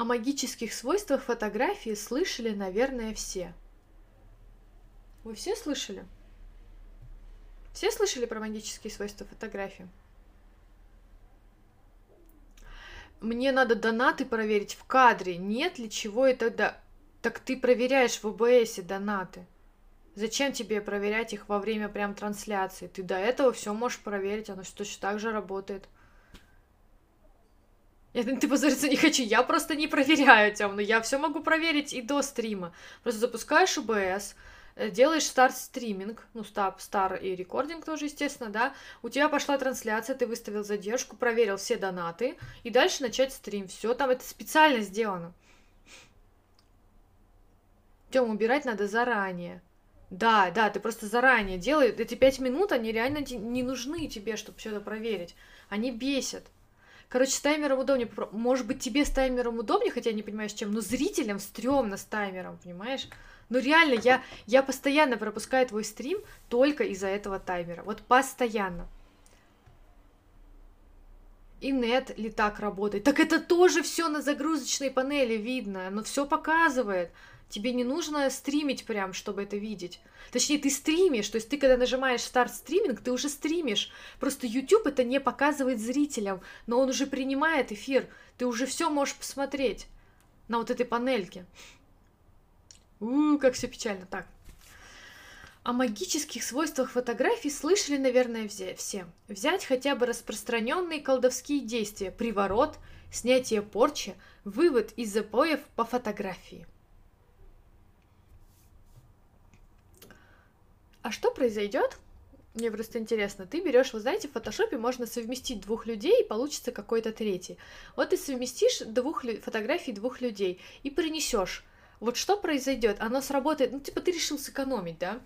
О магических свойствах фотографии слышали, наверное, все. Вы все слышали? Все слышали про магические свойства фотографии? Мне надо донаты проверить в кадре. Нет ли чего это да? Так ты проверяешь в ОБС донаты. Зачем тебе проверять их во время прям трансляции? Ты до этого все можешь проверить, оно точно так же работает. Я, ты позориться не хочу, я просто не проверяю темно, я все могу проверить и до стрима. Просто запускаешь ОБС, э, делаешь старт стриминг, ну, стар, стар и рекординг тоже, естественно, да, у тебя пошла трансляция, ты выставил задержку, проверил все донаты, и дальше начать стрим. Все там это специально сделано. Тем убирать надо заранее. Да, да, ты просто заранее делай. Эти пять минут, они реально не нужны тебе, чтобы все это проверить. Они бесят. Короче, с таймером удобнее. Может быть, тебе с таймером удобнее, хотя я не понимаю, с чем, но зрителям стрёмно с таймером, понимаешь? Ну реально, я, я постоянно пропускаю твой стрим только из-за этого таймера. Вот постоянно. И нет ли так работает? Так это тоже все на загрузочной панели видно, оно все показывает. Тебе не нужно стримить прям, чтобы это видеть. Точнее, ты стримишь, то есть ты, когда нажимаешь старт стриминг, ты уже стримишь. Просто YouTube это не показывает зрителям, но он уже принимает эфир. Ты уже все можешь посмотреть на вот этой панельке. У, как все печально. Так. О магических свойствах фотографий слышали, наверное, все. Взять хотя бы распространенные колдовские действия, приворот, снятие порчи, вывод из запоев по фотографии. А что произойдет? Мне просто интересно. Ты берешь, вы знаете, в фотошопе можно совместить двух людей, и получится какой-то третий. Вот ты совместишь двух фотографий двух людей и принесешь. Вот что произойдет? Оно сработает. Ну, типа, ты решил сэкономить, да?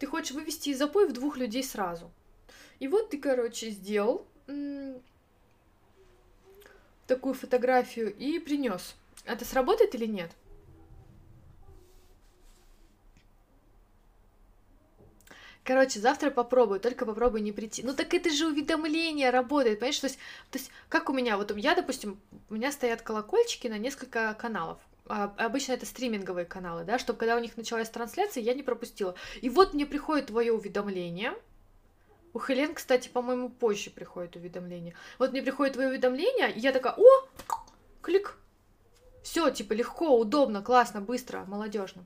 Ты хочешь вывести из запоя в двух людей сразу. И вот ты, короче, сделал такую фотографию и принес. Это сработает или нет? Короче, завтра попробую, только попробуй не прийти. Ну так это же уведомление работает, понимаешь? То есть, то есть как у меня, вот я, допустим, у меня стоят колокольчики на несколько каналов. А, обычно это стриминговые каналы, да, чтобы когда у них началась трансляция, я не пропустила. И вот мне приходит твое уведомление. У Хелен, кстати, по-моему, позже приходит уведомление. Вот мне приходит твое уведомление, и я такая, о, клик. Все, типа легко, удобно, классно, быстро, молодежно.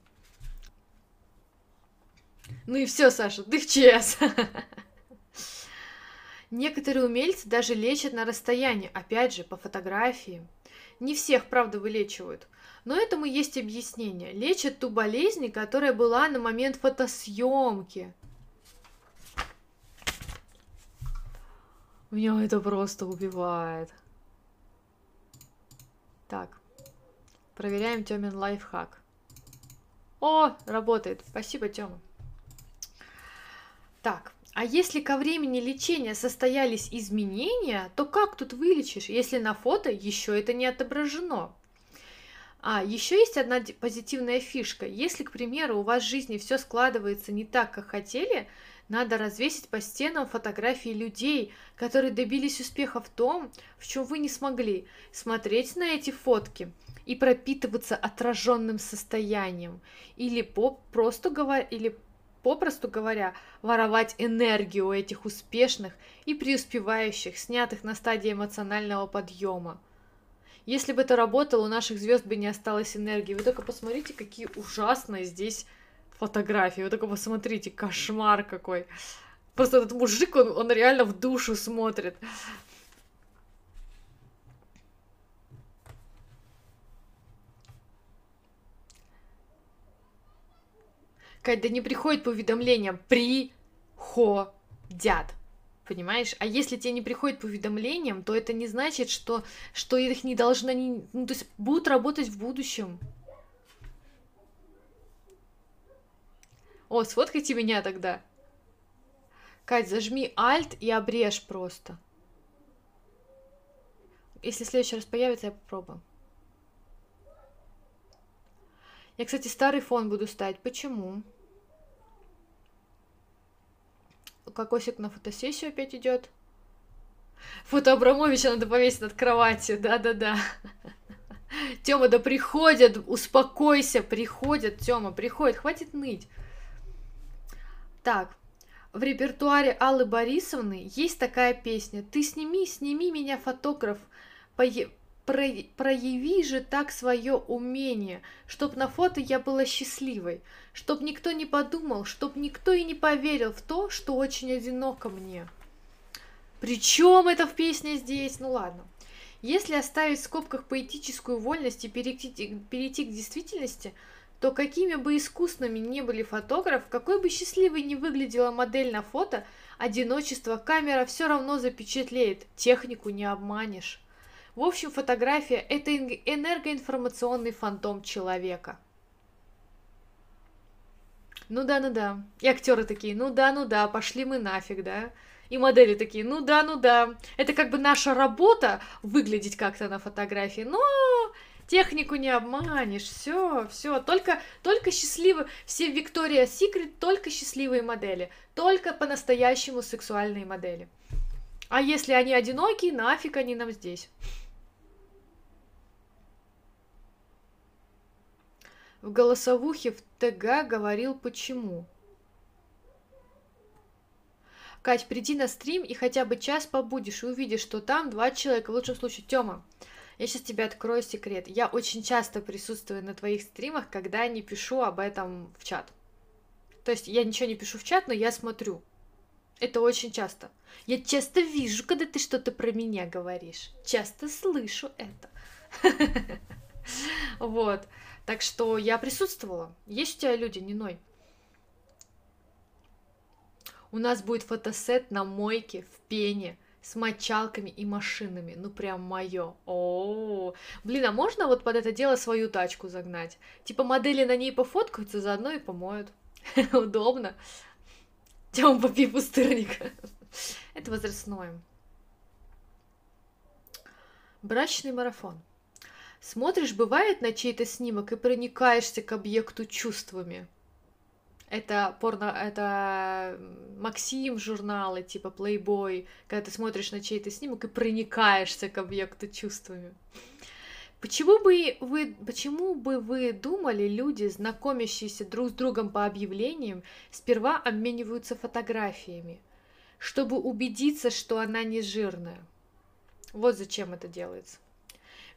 Ну и все, Саша, ты в ЧС. Некоторые умельцы даже лечат на расстоянии, опять же, по фотографии. Не всех, правда, вылечивают. Но этому есть объяснение. Лечат ту болезнь, которая была на момент фотосъемки. Меня это просто убивает. Так. Проверяем Тёмин лайфхак. О, работает. Спасибо, Тёма. Так, А если ко времени лечения состоялись изменения, то как тут вылечишь, если на фото еще это не отображено? А еще есть одна позитивная фишка. Если, к примеру, у вас в жизни все складывается не так, как хотели, надо развесить по стенам фотографии людей, которые добились успеха в том, в чем вы не смогли. Смотреть на эти фотки и пропитываться отраженным состоянием. Или по, просто говоря, или попросту говоря, воровать энергию у этих успешных и преуспевающих, снятых на стадии эмоционального подъема. Если бы это работало, у наших звезд бы не осталось энергии. Вы только посмотрите, какие ужасные здесь фотографии. Вы только посмотрите, кошмар какой. Просто этот мужик, он, он реально в душу смотрит. Кать, да не приходит по уведомлениям. Приходят. Понимаешь? А если тебе не приходит по уведомлениям, то это не значит, что, что их не должны... Не, ну, то есть будут работать в будущем. О, сфоткайте меня тогда. Кать, зажми Alt и обрежь просто. Если в следующий раз появится, я попробую. Я, кстати, старый фон буду ставить. Почему? Кокосик на фотосессию опять идет. Фото Абрамовича надо повесить над кроватью, да-да-да. Тёма, да приходят, успокойся, приходят, Тёма, приходят, хватит ныть. Так, в репертуаре Аллы Борисовны есть такая песня «Ты сними, сними меня, фотограф, прояви же так свое умение, чтоб на фото я была счастливой, чтоб никто не подумал, чтоб никто и не поверил в то, что очень одиноко мне. Причем это в песне здесь? Ну ладно. Если оставить в скобках поэтическую вольность и перейти, перейти к действительности, то какими бы искусными ни были фотограф, какой бы счастливой ни выглядела модель на фото, одиночество камера все равно запечатлеет, технику не обманешь. В общем, фотография – это энергоинформационный фантом человека. Ну да, ну да. И актеры такие, ну да, ну да, пошли мы нафиг, да. И модели такие, ну да, ну да. Это как бы наша работа выглядеть как-то на фотографии, но технику не обманешь, все, все, только, только счастливые, все Виктория Секрет, только счастливые модели, только по-настоящему сексуальные модели. А если они одинокие, нафиг они нам здесь? В голосовухе в ТГ говорил почему. Кать, приди на стрим и хотя бы час побудешь и увидишь, что там два человека, в лучшем случае Тёма. Я сейчас тебе открою секрет. Я очень часто присутствую на твоих стримах, когда не пишу об этом в чат. То есть я ничего не пишу в чат, но я смотрю. Это очень часто. Я часто вижу, когда ты что-то про меня говоришь. Часто слышу это. Вот. Так что я присутствовала. Есть у тебя люди, не ной. У нас будет фотосет на мойке в пене с мочалками и машинами. Ну прям мое. О, блин, а можно вот под это дело свою тачку загнать? Типа модели на ней пофоткаются, заодно и помоют. Удобно. Тем попи пустырника. Это возрастное. Брачный марафон. Смотришь, бывает на чей-то снимок и проникаешься к объекту чувствами. Это порно, это Максим журналы, типа Playboy, когда ты смотришь на чей-то снимок и проникаешься к объекту чувствами. Почему бы вы, почему бы вы думали, люди, знакомящиеся друг с другом по объявлениям, сперва обмениваются фотографиями, чтобы убедиться, что она не жирная? Вот зачем это делается.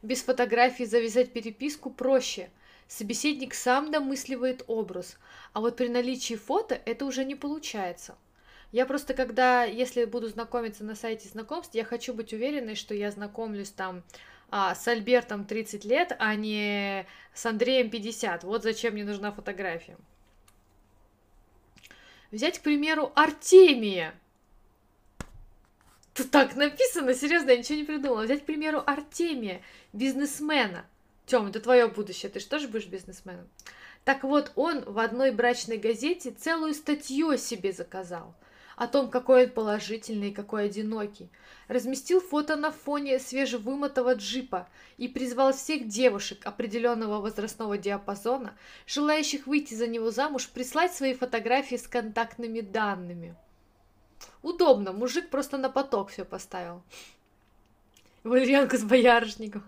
Без фотографии завязать переписку проще. Собеседник сам домысливает образ, а вот при наличии фото это уже не получается. Я просто, когда, если буду знакомиться на сайте знакомств, я хочу быть уверенной, что я знакомлюсь там а, с Альбертом 30 лет, а не с Андреем 50. Вот зачем мне нужна фотография. Взять, к примеру, Артемия. Тут так написано, серьезно, я ничего не придумала. Взять, к примеру, Артемия, бизнесмена. Тём, это твое будущее, ты же тоже будешь бизнесменом. Так вот, он в одной брачной газете целую статью себе заказал. о том, какой он положительный и какой одинокий. Разместил фото на фоне свежевымытого джипа и призвал всех девушек определенного возрастного диапазона, желающих выйти за него замуж, прислать свои фотографии с контактными данными. Удобно, мужик просто на поток все поставил. Валерьянку с боярышником.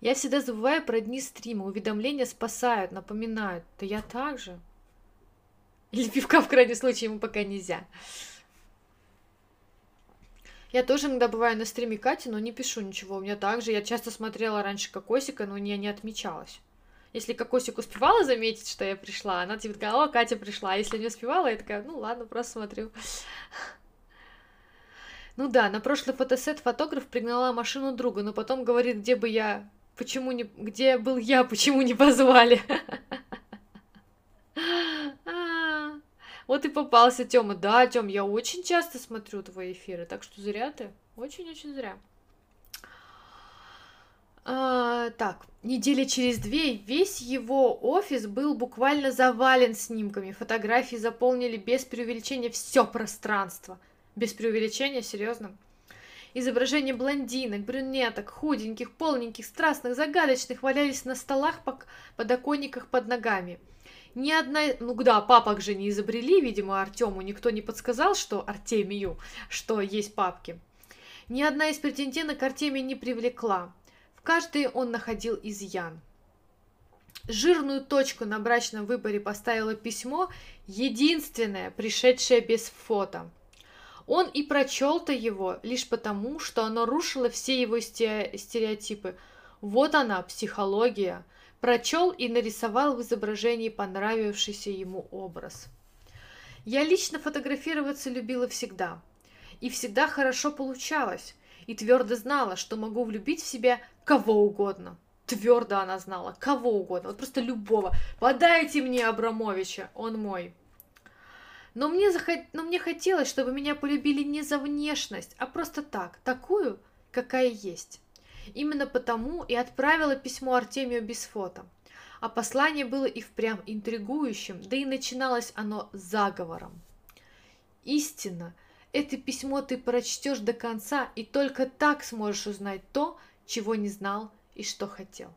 Я всегда забываю про дни стрима. Уведомления спасают, напоминают. Да я также. Или пивка в крайнем случае ему пока нельзя. Я тоже иногда бываю на стриме Кати, но не пишу ничего. У меня также. Я часто смотрела раньше Кокосика, но у нее не отмечалось. Если Кокосик успевала заметить, что я пришла, она типа такая, о, Катя пришла. А если не успевала, я такая, ну ладно, просто смотрю. Ну да, на прошлый фотосет фотограф пригнала машину друга, но потом говорит, где бы я, почему не, где был я, почему не позвали. Вот и попался Тёма. Да, Тём, я очень часто смотрю твои эфиры, так что зря ты. Очень-очень зря. А, так, недели через две весь его офис был буквально завален снимками. Фотографии заполнили без преувеличения все пространство. Без преувеличения, серьезно. Изображения блондинок, брюнеток, худеньких, полненьких, страстных, загадочных валялись на столах, подоконниках под ногами. Ни одна... Ну да, папок же не изобрели, видимо, Артему никто не подсказал, что Артемию, что есть папки. Ни одна из претенденток Артемия не привлекла. Каждой он находил изъян. Жирную точку на брачном выборе поставило письмо, единственное, пришедшее без фото – он и прочел-то его лишь потому, что оно рушило все его стереотипы. Вот она, психология. Прочел и нарисовал в изображении понравившийся ему образ. Я лично фотографироваться любила всегда. И всегда хорошо получалось. И твердо знала, что могу влюбить в себя кого угодно. Твердо она знала, кого угодно, вот просто любого. Подайте мне Абрамовича, он мой. Но мне, захот... Но мне хотелось, чтобы меня полюбили не за внешность, а просто так, такую, какая есть. Именно потому и отправила письмо Артемию без фото. А послание было и впрямь интригующим, да и начиналось оно заговором. Истинно, это письмо ты прочтешь до конца, и только так сможешь узнать то, чего не знал и что хотел.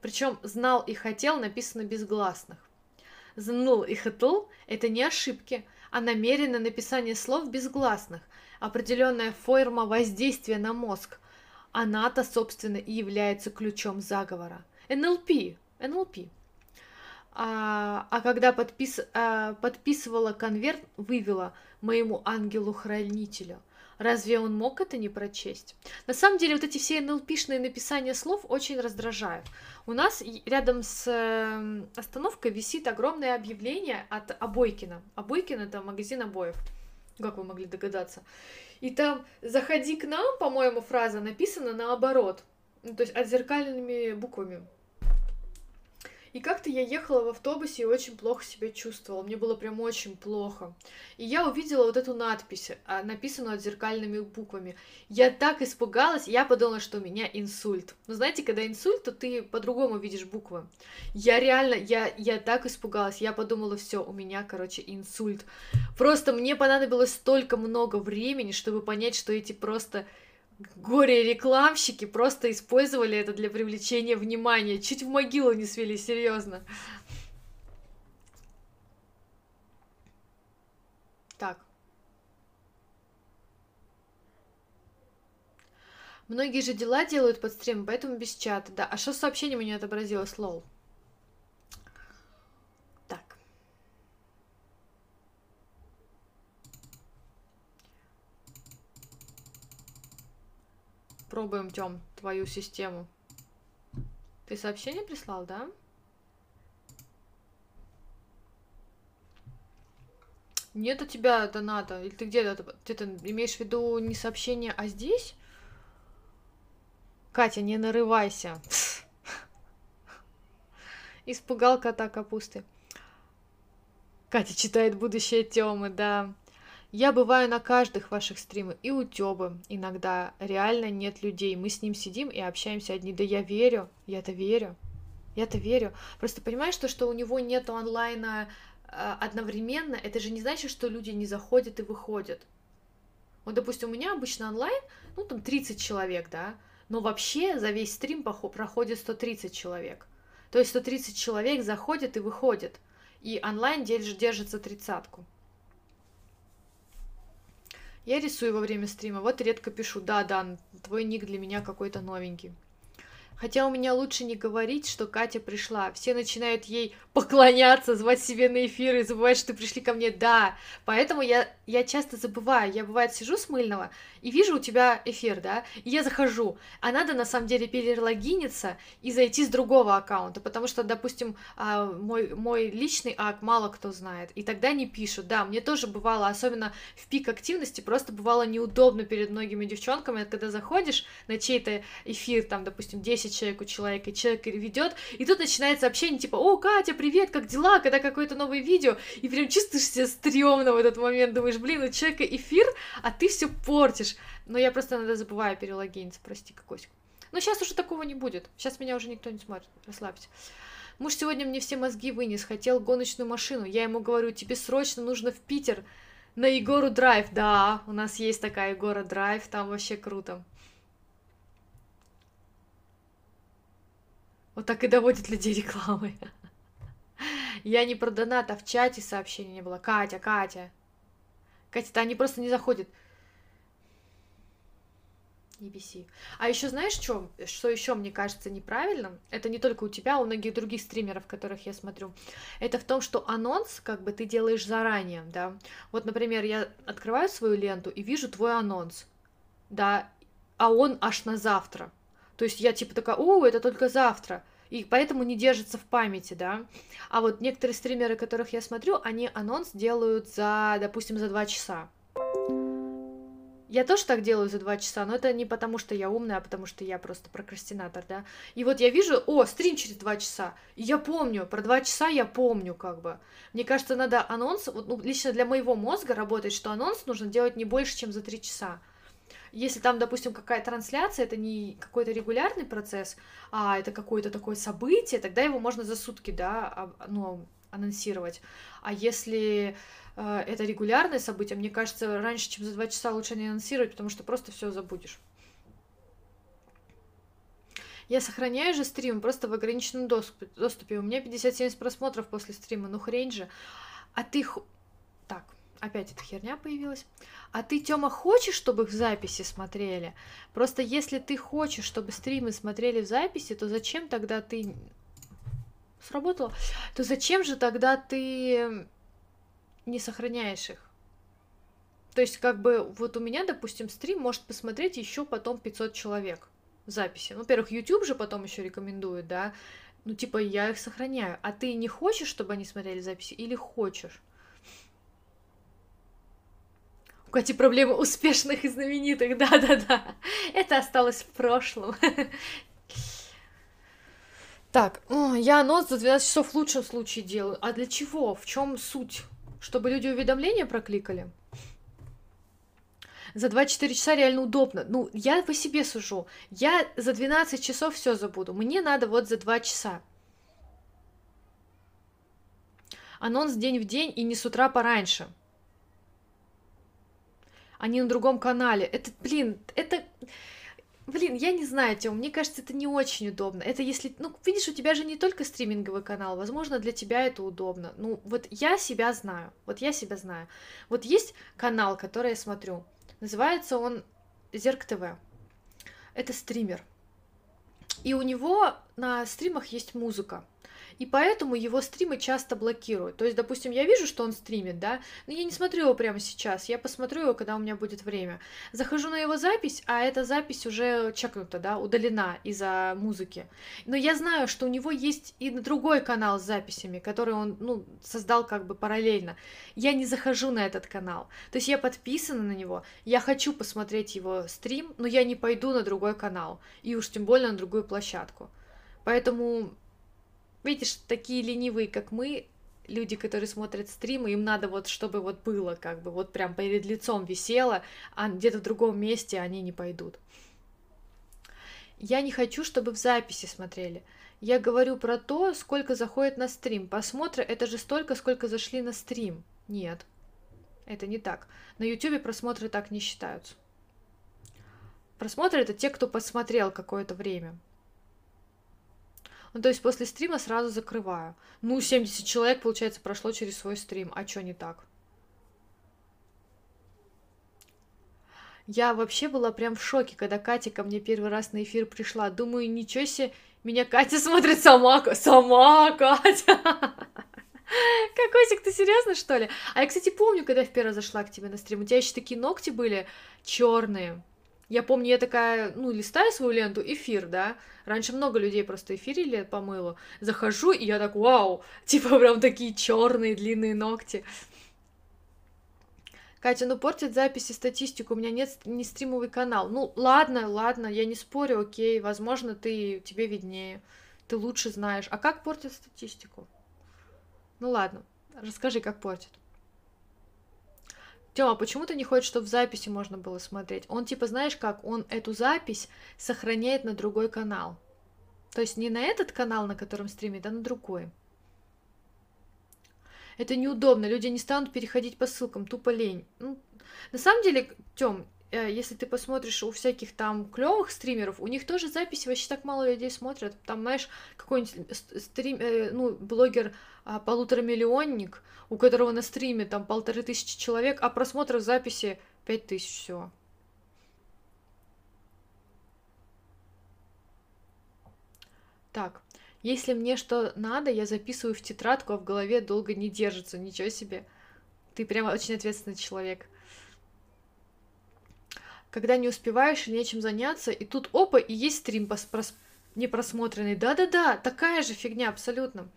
Причем знал и хотел написано без гласных. Знул и хотел – это не ошибки, а намеренное написание слов без гласных, определенная форма воздействия на мозг. Она-то, собственно, и является ключом заговора. НЛП, НЛП. А, а когда подпис, а, подписывала конверт, вывела моему ангелу-хранителю – Разве он мог это не прочесть? На самом деле, вот эти все НЛПшные написания слов очень раздражают. У нас рядом с эм, остановкой висит огромное объявление от Обойкина. Обойкин это магазин обоев. Как вы могли догадаться? И там «Заходи к нам», по-моему, фраза написана наоборот. Ну, то есть отзеркальными буквами. И как-то я ехала в автобусе и очень плохо себя чувствовала. Мне было прям очень плохо. И я увидела вот эту надпись, а, написанную зеркальными буквами. Я так испугалась, я подумала, что у меня инсульт. Но знаете, когда инсульт, то ты по-другому видишь буквы. Я реально, я, я так испугалась, я подумала, все, у меня, короче, инсульт. Просто мне понадобилось столько много времени, чтобы понять, что эти просто горе-рекламщики просто использовали это для привлечения внимания. Чуть в могилу не свели, серьезно. Так. Многие же дела делают под стрим, поэтому без чата, да. А что с сообщением у не отобразилось, лол? Пробуем, Тём, твою систему. Ты сообщение прислал, да? Нет у тебя доната. Или ты где-то ты -то имеешь в виду не сообщение, а здесь? Катя, не нарывайся. Испугал кота капусты. Катя читает будущее Тёмы, да. Я бываю на каждых ваших стримах, и у Тёбы иногда реально нет людей. Мы с ним сидим и общаемся одни. Да я верю, я-то верю, я-то верю. Просто понимаешь, то, что у него нет онлайна э, одновременно, это же не значит, что люди не заходят и выходят. Вот, допустим, у меня обычно онлайн, ну, там 30 человек, да, но вообще за весь стрим проходит 130 человек. То есть 130 человек заходят и выходят, и онлайн держится тридцатку. Я рисую во время стрима, вот редко пишу, да, да, твой ник для меня какой-то новенький. Хотя у меня лучше не говорить, что Катя пришла. Все начинают ей поклоняться, звать себе на эфир и забывать, что пришли ко мне. Да, поэтому я, я часто забываю. Я, бывает, сижу с мыльного и вижу у тебя эфир, да, и я захожу. А надо, на самом деле, перелогиниться и зайти с другого аккаунта, потому что, допустим, а, мой, мой личный ак мало кто знает, и тогда не пишут. Да, мне тоже бывало, особенно в пик активности, просто бывало неудобно перед многими девчонками, когда заходишь на чей-то эфир, там, допустим, 10 человек у человека, и человек ведет, и тут начинается общение типа, о, Катя, привет, как дела, когда какое-то новое видео, и прям чувствуешь себя стрёмно в этот момент, думаешь, блин, у человека эфир, а ты все портишь. Но я просто иногда забываю перелогиниться, прости, Кокосик. Но сейчас уже такого не будет, сейчас меня уже никто не смотрит, расслабься. Муж сегодня мне все мозги вынес, хотел гоночную машину. Я ему говорю, тебе срочно нужно в Питер на Егору Драйв. Да, у нас есть такая Егора Драйв, там вообще круто. Вот так и доводит людей рекламы. Я не про донат, а в чате сообщения не было. Катя, Катя. Катя, то они просто не заходят. Не. А еще знаешь, что, что еще мне кажется неправильным? Это не только у тебя, а у многих других стримеров, которых я смотрю. Это в том, что анонс, как бы ты делаешь заранее, да. Вот, например, я открываю свою ленту и вижу твой анонс, да, а он аж на завтра. То есть я типа такая, о, это только завтра. И поэтому не держится в памяти, да. А вот некоторые стримеры, которых я смотрю, они анонс делают за, допустим, за два часа. Я тоже так делаю за два часа, но это не потому, что я умная, а потому что я просто прокрастинатор, да. И вот я вижу, о, стрим через два часа, и я помню, про два часа я помню, как бы. Мне кажется, надо анонс, вот, ну, лично для моего мозга работает, что анонс нужно делать не больше, чем за три часа. Если там, допустим, какая трансляция, это не какой-то регулярный процесс, а это какое-то такое событие, тогда его можно за сутки, да, ну, анонсировать. А если э, это регулярное событие, мне кажется, раньше, чем за два часа лучше не анонсировать, потому что просто все забудешь. Я сохраняю же стрим просто в ограниченном доступе. У меня 50-70 просмотров после стрима, ну хрень же. А ты... Опять эта херня появилась. А ты, Тёма, хочешь, чтобы их в записи смотрели? Просто если ты хочешь, чтобы стримы смотрели в записи, то зачем тогда ты... Сработало? То зачем же тогда ты не сохраняешь их? То есть, как бы, вот у меня, допустим, стрим может посмотреть еще потом 500 человек в записи. Ну, во-первых, YouTube же потом еще рекомендует, да. Ну, типа, я их сохраняю. А ты не хочешь, чтобы они смотрели записи, или хочешь? У Кати проблемы успешных и знаменитых, да-да-да. Это осталось в прошлом. Так, я анонс за 12 часов в лучшем случае делаю. А для чего? В чем суть? Чтобы люди уведомления прокликали? За 24 часа реально удобно. Ну, я по себе сужу. Я за 12 часов все забуду. Мне надо вот за 2 часа. Анонс день в день и не с утра пораньше они на другом канале. Это, блин, это... Блин, я не знаю, Тём, мне кажется, это не очень удобно. Это если, ну, видишь, у тебя же не только стриминговый канал, возможно, для тебя это удобно. Ну, вот я себя знаю, вот я себя знаю. Вот есть канал, который я смотрю, называется он Зерк ТВ. Это стример. И у него на стримах есть музыка и поэтому его стримы часто блокируют. То есть, допустим, я вижу, что он стримит, да, но я не смотрю его прямо сейчас, я посмотрю его, когда у меня будет время. Захожу на его запись, а эта запись уже чекнута, да, удалена из-за музыки. Но я знаю, что у него есть и другой канал с записями, который он, ну, создал как бы параллельно. Я не захожу на этот канал. То есть я подписана на него, я хочу посмотреть его стрим, но я не пойду на другой канал, и уж тем более на другую площадку. Поэтому Видишь, такие ленивые, как мы, люди, которые смотрят стримы, им надо вот, чтобы вот было, как бы, вот прям перед лицом висело, а где-то в другом месте они не пойдут. Я не хочу, чтобы в записи смотрели. Я говорю про то, сколько заходит на стрим. Просмотры это же столько, сколько зашли на стрим. Нет, это не так. На YouTube просмотры так не считаются. Просмотры это те, кто посмотрел какое-то время. Ну, то есть после стрима сразу закрываю. Ну, 70 человек, получается, прошло через свой стрим. А что не так? Я вообще была прям в шоке, когда Катя ко мне первый раз на эфир пришла. Думаю, ничего себе, меня Катя смотрит сама, сама Катя. Какой ты серьезно, что ли? А я, кстати, помню, когда я в первый раз зашла к тебе на стрим, у тебя еще такие ногти были черные. Я помню, я такая, ну, листаю свою ленту, эфир, да, раньше много людей просто эфирили по мылу, захожу, и я так, вау, типа прям такие черные длинные ногти. Катя, ну портит записи, статистику, у меня нет не стримовый канал. Ну, ладно, ладно, я не спорю, окей, возможно, ты, тебе виднее, ты лучше знаешь. А как портит статистику? Ну ладно, расскажи, как портит. Тёма, почему ты не хочешь, чтобы в записи можно было смотреть? Он типа, знаешь как, он эту запись сохраняет на другой канал. То есть не на этот канал, на котором стримит, а на другой. Это неудобно, люди не станут переходить по ссылкам, тупо лень. Ну, на самом деле, Тём, э, если ты посмотришь у всяких там клевых стримеров, у них тоже записи вообще так мало людей смотрят. Там, знаешь, какой-нибудь стрим, э, ну, блогер а, полуторамиллионник, у которого на стриме там полторы тысячи человек, а просмотров записи пять тысяч всего. Так, если мне что надо, я записываю в тетрадку, а в голове долго не держится. Ничего себе. Ты прямо очень ответственный человек. Когда не успеваешь или нечем заняться, и тут опа, и есть стрим прос- прос- непросмотренный. Да-да-да, такая же фигня абсолютно.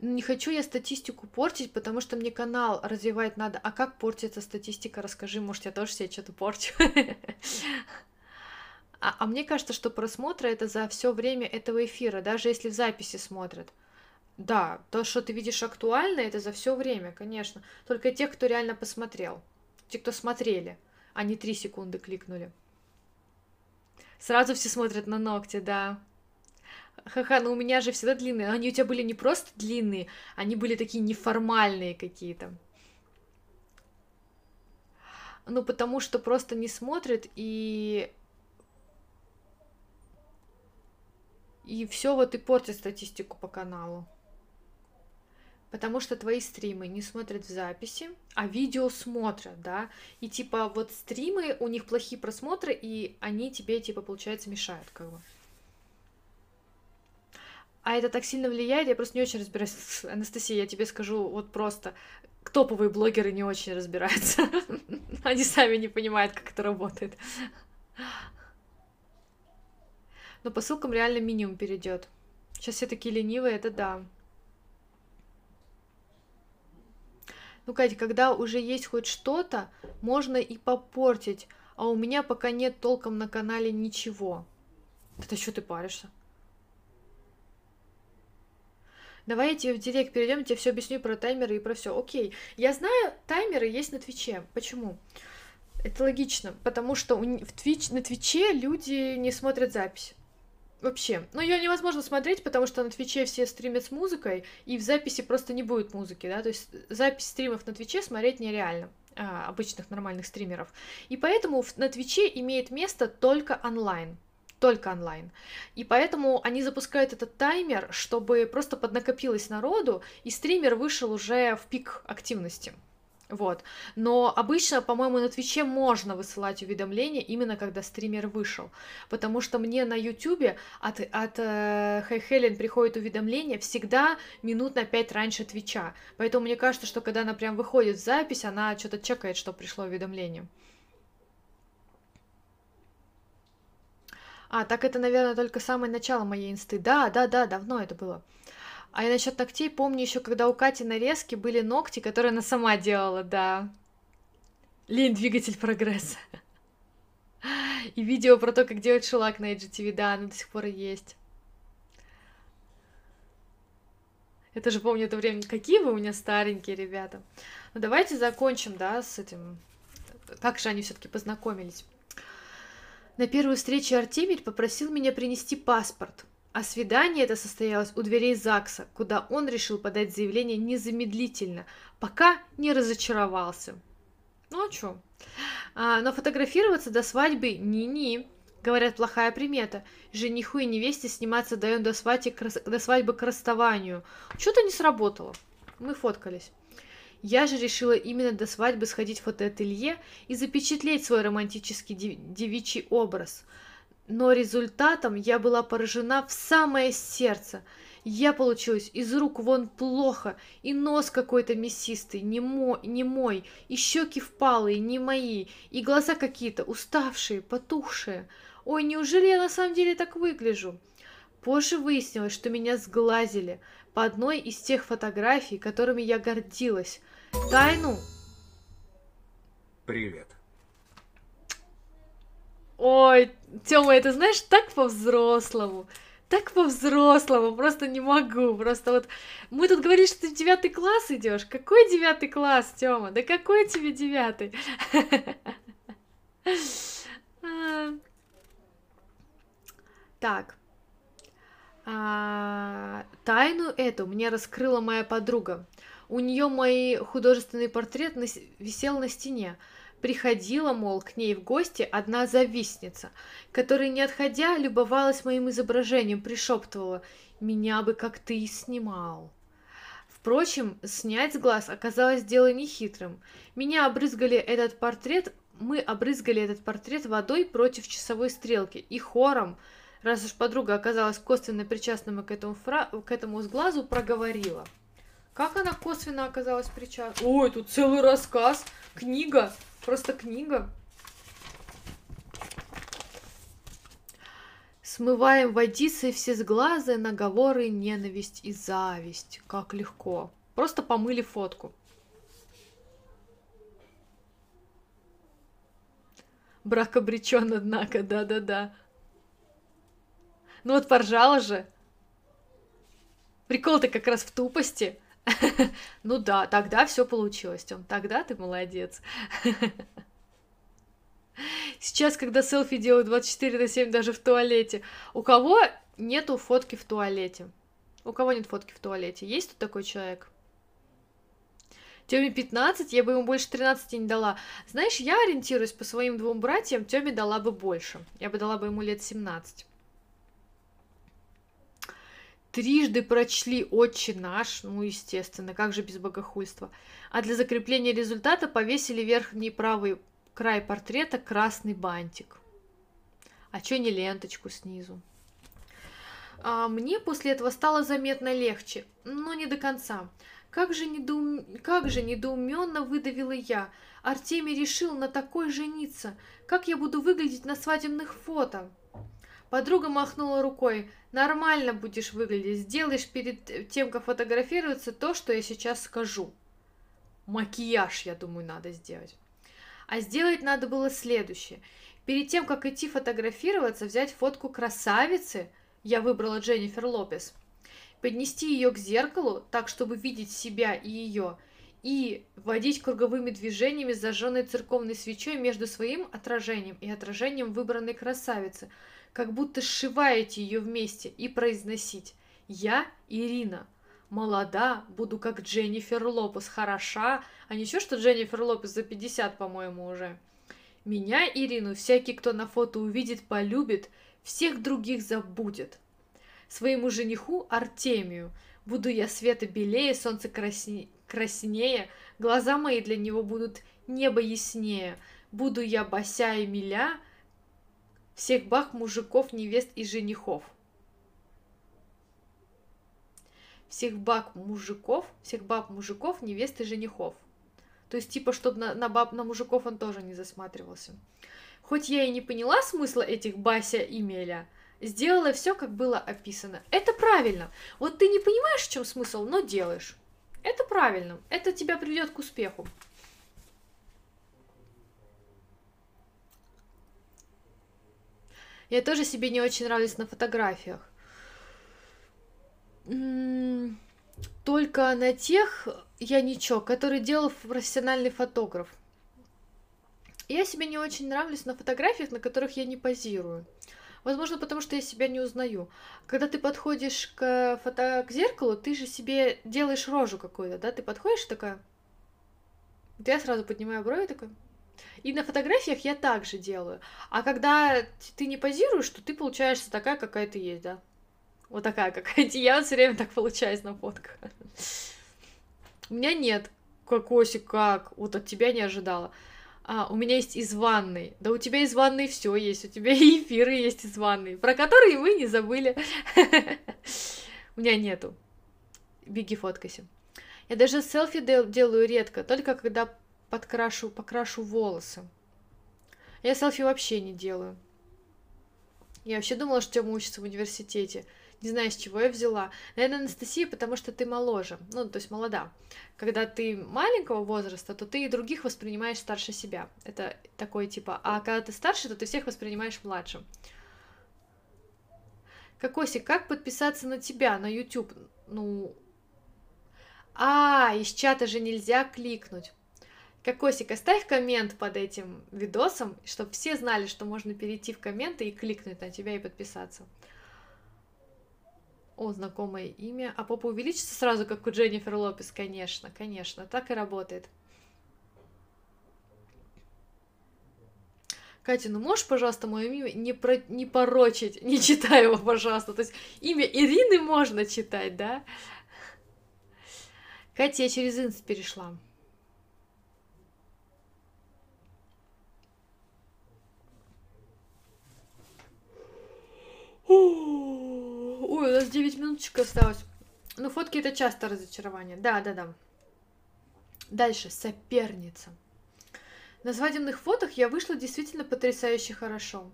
Не хочу я статистику портить, потому что мне канал развивать надо. А как портится статистика? Расскажи, может, я тоже себе что-то порчу. А, а мне кажется, что просмотры это за все время этого эфира, даже если в записи смотрят. Да, то, что ты видишь актуально, это за все время, конечно. Только тех, кто реально посмотрел. Те, кто смотрели, а не три секунды кликнули. Сразу все смотрят на ногти, да. Ха-ха, ну у меня же всегда длинные. Они у тебя были не просто длинные, они были такие неформальные какие-то. Ну, потому что просто не смотрят и... И все вот и портит статистику по каналу. Потому что твои стримы не смотрят в записи, а видео смотрят, да. И типа вот стримы, у них плохие просмотры, и они тебе, типа, получается, мешают, как бы. А это так сильно влияет, я просто не очень разбираюсь. Анастасия, я тебе скажу вот просто, топовые блогеры не очень разбираются. Они сами не понимают, как это работает. Но по ссылкам реально минимум перейдет. Сейчас все такие ленивые, это да. Ну, Катя, когда уже есть хоть что-то, можно и попортить. А у меня пока нет толком на канале ничего. Это что ты паришься? Давай я тебе в директ перейдем, тебе все объясню про таймеры и про все. Окей. Я знаю, таймеры есть на Твиче. Почему? Это логично, потому что в Twitch, на Твиче люди не смотрят запись. Вообще. Ну, ее невозможно смотреть, потому что на Твиче все стримят с музыкой, и в записи просто не будет музыки, да, то есть запись стримов на Твиче смотреть нереально а, обычных нормальных стримеров. И поэтому на Твиче имеет место только онлайн только онлайн. И поэтому они запускают этот таймер, чтобы просто поднакопилось народу, и стример вышел уже в пик активности. Вот. Но обычно, по-моему, на Твиче можно высылать уведомления именно когда стример вышел. Потому что мне на Ютубе от, от э, Хелен приходит уведомление всегда минут на пять раньше Твича. Поэтому мне кажется, что когда она прям выходит в запись, она что-то чекает, что пришло уведомление. А, так это, наверное, только самое начало моей инсты. Да, да, да, давно это было. А я насчет ногтей помню еще, когда у Кати нарезки были ногти, которые она сама делала, да. Лень двигатель прогресса. И видео про то, как делать шелак на IGTV, да, оно до сих пор есть. Это же помню это время. Какие вы у меня старенькие ребята. Ну давайте закончим, да, с этим. Как же они все-таки познакомились? На первую встречу Артемий попросил меня принести паспорт, а свидание это состоялось у дверей ЗАГСа, куда он решил подать заявление незамедлительно, пока не разочаровался. Ну а чё? А, но фотографироваться до свадьбы ни-ни. Говорят, плохая примета. Жениху и невесте сниматься даем до, свадьбы, до свадьбы к расставанию. Что-то не сработало. Мы фоткались. Я же решила именно до свадьбы сходить в фотоателье и запечатлеть свой романтический девичий образ. Но результатом я была поражена в самое сердце. Я получилась из рук вон плохо, и нос какой-то мясистый, не мой, не мой, и щеки впалые, не мои, и глаза какие-то уставшие, потухшие. Ой, неужели я на самом деле так выгляжу? Позже выяснилось, что меня сглазили по одной из тех фотографий, которыми я гордилась. Тайну... Привет. Ой, Тёма, это знаешь, так по-взрослому. Так по-взрослому, просто не могу. Просто вот мы тут говорили, что ты в девятый класс идешь. Какой девятый класс, Тёма? Да какой тебе девятый? Так. А, тайну эту мне раскрыла моя подруга. У нее мой художественный портрет висел на стене. Приходила, мол, к ней в гости одна завистница, которая, не отходя, любовалась моим изображением, пришептывала «Меня бы как ты снимал». Впрочем, снять с глаз оказалось дело нехитрым. Меня обрызгали этот портрет, мы обрызгали этот портрет водой против часовой стрелки и хором – раз уж подруга оказалась косвенно причастна к этому, фра... к этому сглазу, проговорила. Как она косвенно оказалась причастна? Ой, тут целый рассказ, книга, просто книга. Смываем водицей все сглазы, наговоры, ненависть и зависть. Как легко. Просто помыли фотку. Брак обречен, однако, да-да-да. Ну вот поржала же. Прикол-то как раз в тупости. Ну да, тогда все получилось, Тём, тогда ты молодец. Сейчас, когда селфи делают 24 на 7 даже в туалете, у кого нету фотки в туалете? У кого нет фотки в туалете? Есть тут такой человек? Тёме 15, я бы ему больше 13 не дала. Знаешь, я ориентируюсь по своим двум братьям, Тёме дала бы больше. Я бы дала бы ему лет 17 трижды прочли «Отче наш», ну, естественно, как же без богохульства, а для закрепления результата повесили верхний правый край портрета красный бантик. А чё не ленточку снизу? А мне после этого стало заметно легче, но не до конца. Как же, недоум... как же недоуменно выдавила я. Артемий решил на такой жениться. Как я буду выглядеть на свадебных фото? Подруга махнула рукой. Нормально будешь выглядеть. Сделаешь перед тем, как фотографироваться, то, что я сейчас скажу. Макияж, я думаю, надо сделать. А сделать надо было следующее. Перед тем, как идти фотографироваться, взять фотку красавицы, я выбрала Дженнифер Лопес, поднести ее к зеркалу, так, чтобы видеть себя и ее, и водить круговыми движениями зажженной церковной свечой между своим отражением и отражением выбранной красавицы – как будто сшиваете ее вместе, и произносить. «Я Ирина, молода, буду как Дженнифер Лопес, хороша, а ничего, что Дженнифер Лопес за 50, по-моему, уже. Меня, Ирину, всякий, кто на фото увидит, полюбит, всех других забудет. Своему жениху Артемию. Буду я света белее, солнце красне... краснее, глаза мои для него будут небо яснее, буду я бося и миля, всех бах мужиков, невест и женихов. Всех баб мужиков, всех баб мужиков, невест и женихов. То есть, типа, чтобы на, на баб, на мужиков он тоже не засматривался. Хоть я и не поняла смысла этих Бася и Меля, сделала все, как было описано. Это правильно. Вот ты не понимаешь, в чем смысл, но делаешь. Это правильно. Это тебя приведет к успеху. Я тоже себе не очень нравлюсь на фотографиях. То только на тех яничок, которые делал профессиональный фотограф. Я себе не очень нравлюсь на фотографиях, на которых я не позирую. Возможно, потому что я себя не узнаю. Когда ты подходишь к фото к зеркалу, ты же себе делаешь рожу какую-то, да? Ты подходишь такая. Я сразу поднимаю брови такой. И на фотографиях я также делаю. А когда ты не позируешь, то ты получаешься такая, какая ты есть, да? Вот такая какая-то. Я все время так получаюсь на фотках. У меня нет кокосик как. Вот от тебя не ожидала. А, у меня есть из ванной. Да у тебя из ванной все есть. У тебя и эфиры есть из ванной, про которые мы не забыли. У меня нету. Беги фоткайся. Я даже селфи делаю редко, только когда подкрашу, покрашу волосы. Я селфи вообще не делаю. Я вообще думала, что Тёма учится в университете. Не знаю, с чего я взяла. Наверное, Анастасия, потому что ты моложе. Ну, то есть молода. Когда ты маленького возраста, то ты и других воспринимаешь старше себя. Это такой типа. А когда ты старше, то ты всех воспринимаешь младшим. Кокосик, как подписаться на тебя на YouTube? Ну... А, из чата же нельзя кликнуть. Кокосик, оставь коммент под этим видосом, чтобы все знали, что можно перейти в комменты и кликнуть на тебя и подписаться. О, знакомое имя. А попа увеличится сразу, как у Дженнифер Лопес? Конечно, конечно, так и работает. Катя, ну можешь, пожалуйста, мое имя не, про... не порочить, не читай его, пожалуйста. То есть имя Ирины можно читать, да? Катя, я через инст перешла. Ой, у нас 9 минуточек осталось. Ну, фотки это часто разочарование. Да, да, да. Дальше, соперница. На свадебных фотах я вышла действительно потрясающе хорошо.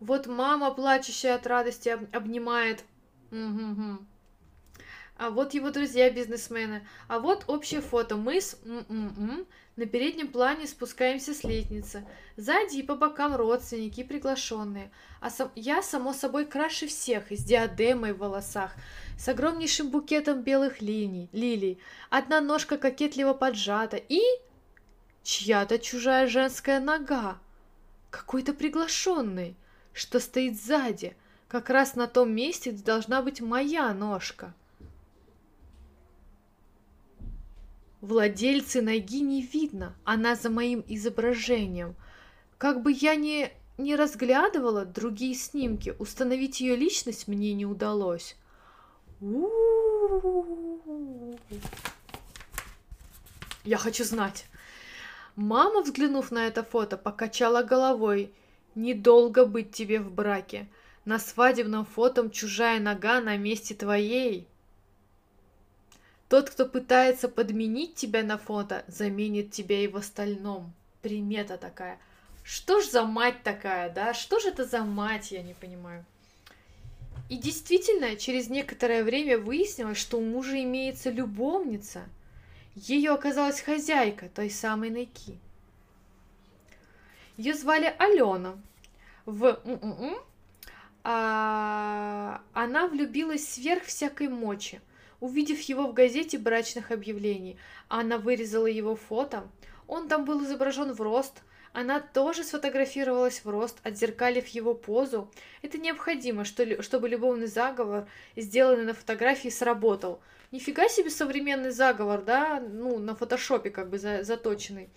Вот мама, плачущая от радости, об обнимает. Угу-гу. А вот его друзья-бизнесмены. А вот общее фото. Мы с м-м-м на переднем плане спускаемся с лестницы. Сзади и по бокам родственники и приглашенные. А сам... я, само собой, краше всех, с диадемой в волосах, с огромнейшим букетом белых линий, лилий. Одна ножка кокетливо поджата и... Чья-то чужая женская нога. Какой-то приглашенный, что стоит сзади, как раз на том месте, где должна быть моя ножка. Владельцы ноги не видно, она за моим изображением. Как бы я ни, не разглядывала другие снимки, установить ее личность мне не удалось. Я хочу знать. Мама, взглянув на это фото, покачала головой. Недолго быть тебе в браке. На свадебном фото чужая нога на месте твоей. Тот, кто пытается подменить тебя на фото, заменит тебя и в остальном. Примета такая. Что ж за мать такая, да? Что же это за мать, я не понимаю. И действительно, через некоторое время выяснилось, что у мужа имеется любовница. Ее оказалась хозяйка той самой Найки. Ее звали Алена. В а, она влюбилась сверх всякой мочи – Увидев его в газете брачных объявлений, Анна вырезала его фото. Он там был изображен в рост, она тоже сфотографировалась в рост, отзеркалив его позу. Это необходимо, что, чтобы любовный заговор, сделанный на фотографии, сработал. Нифига себе современный заговор, да, ну, на фотошопе как бы за, заточенный.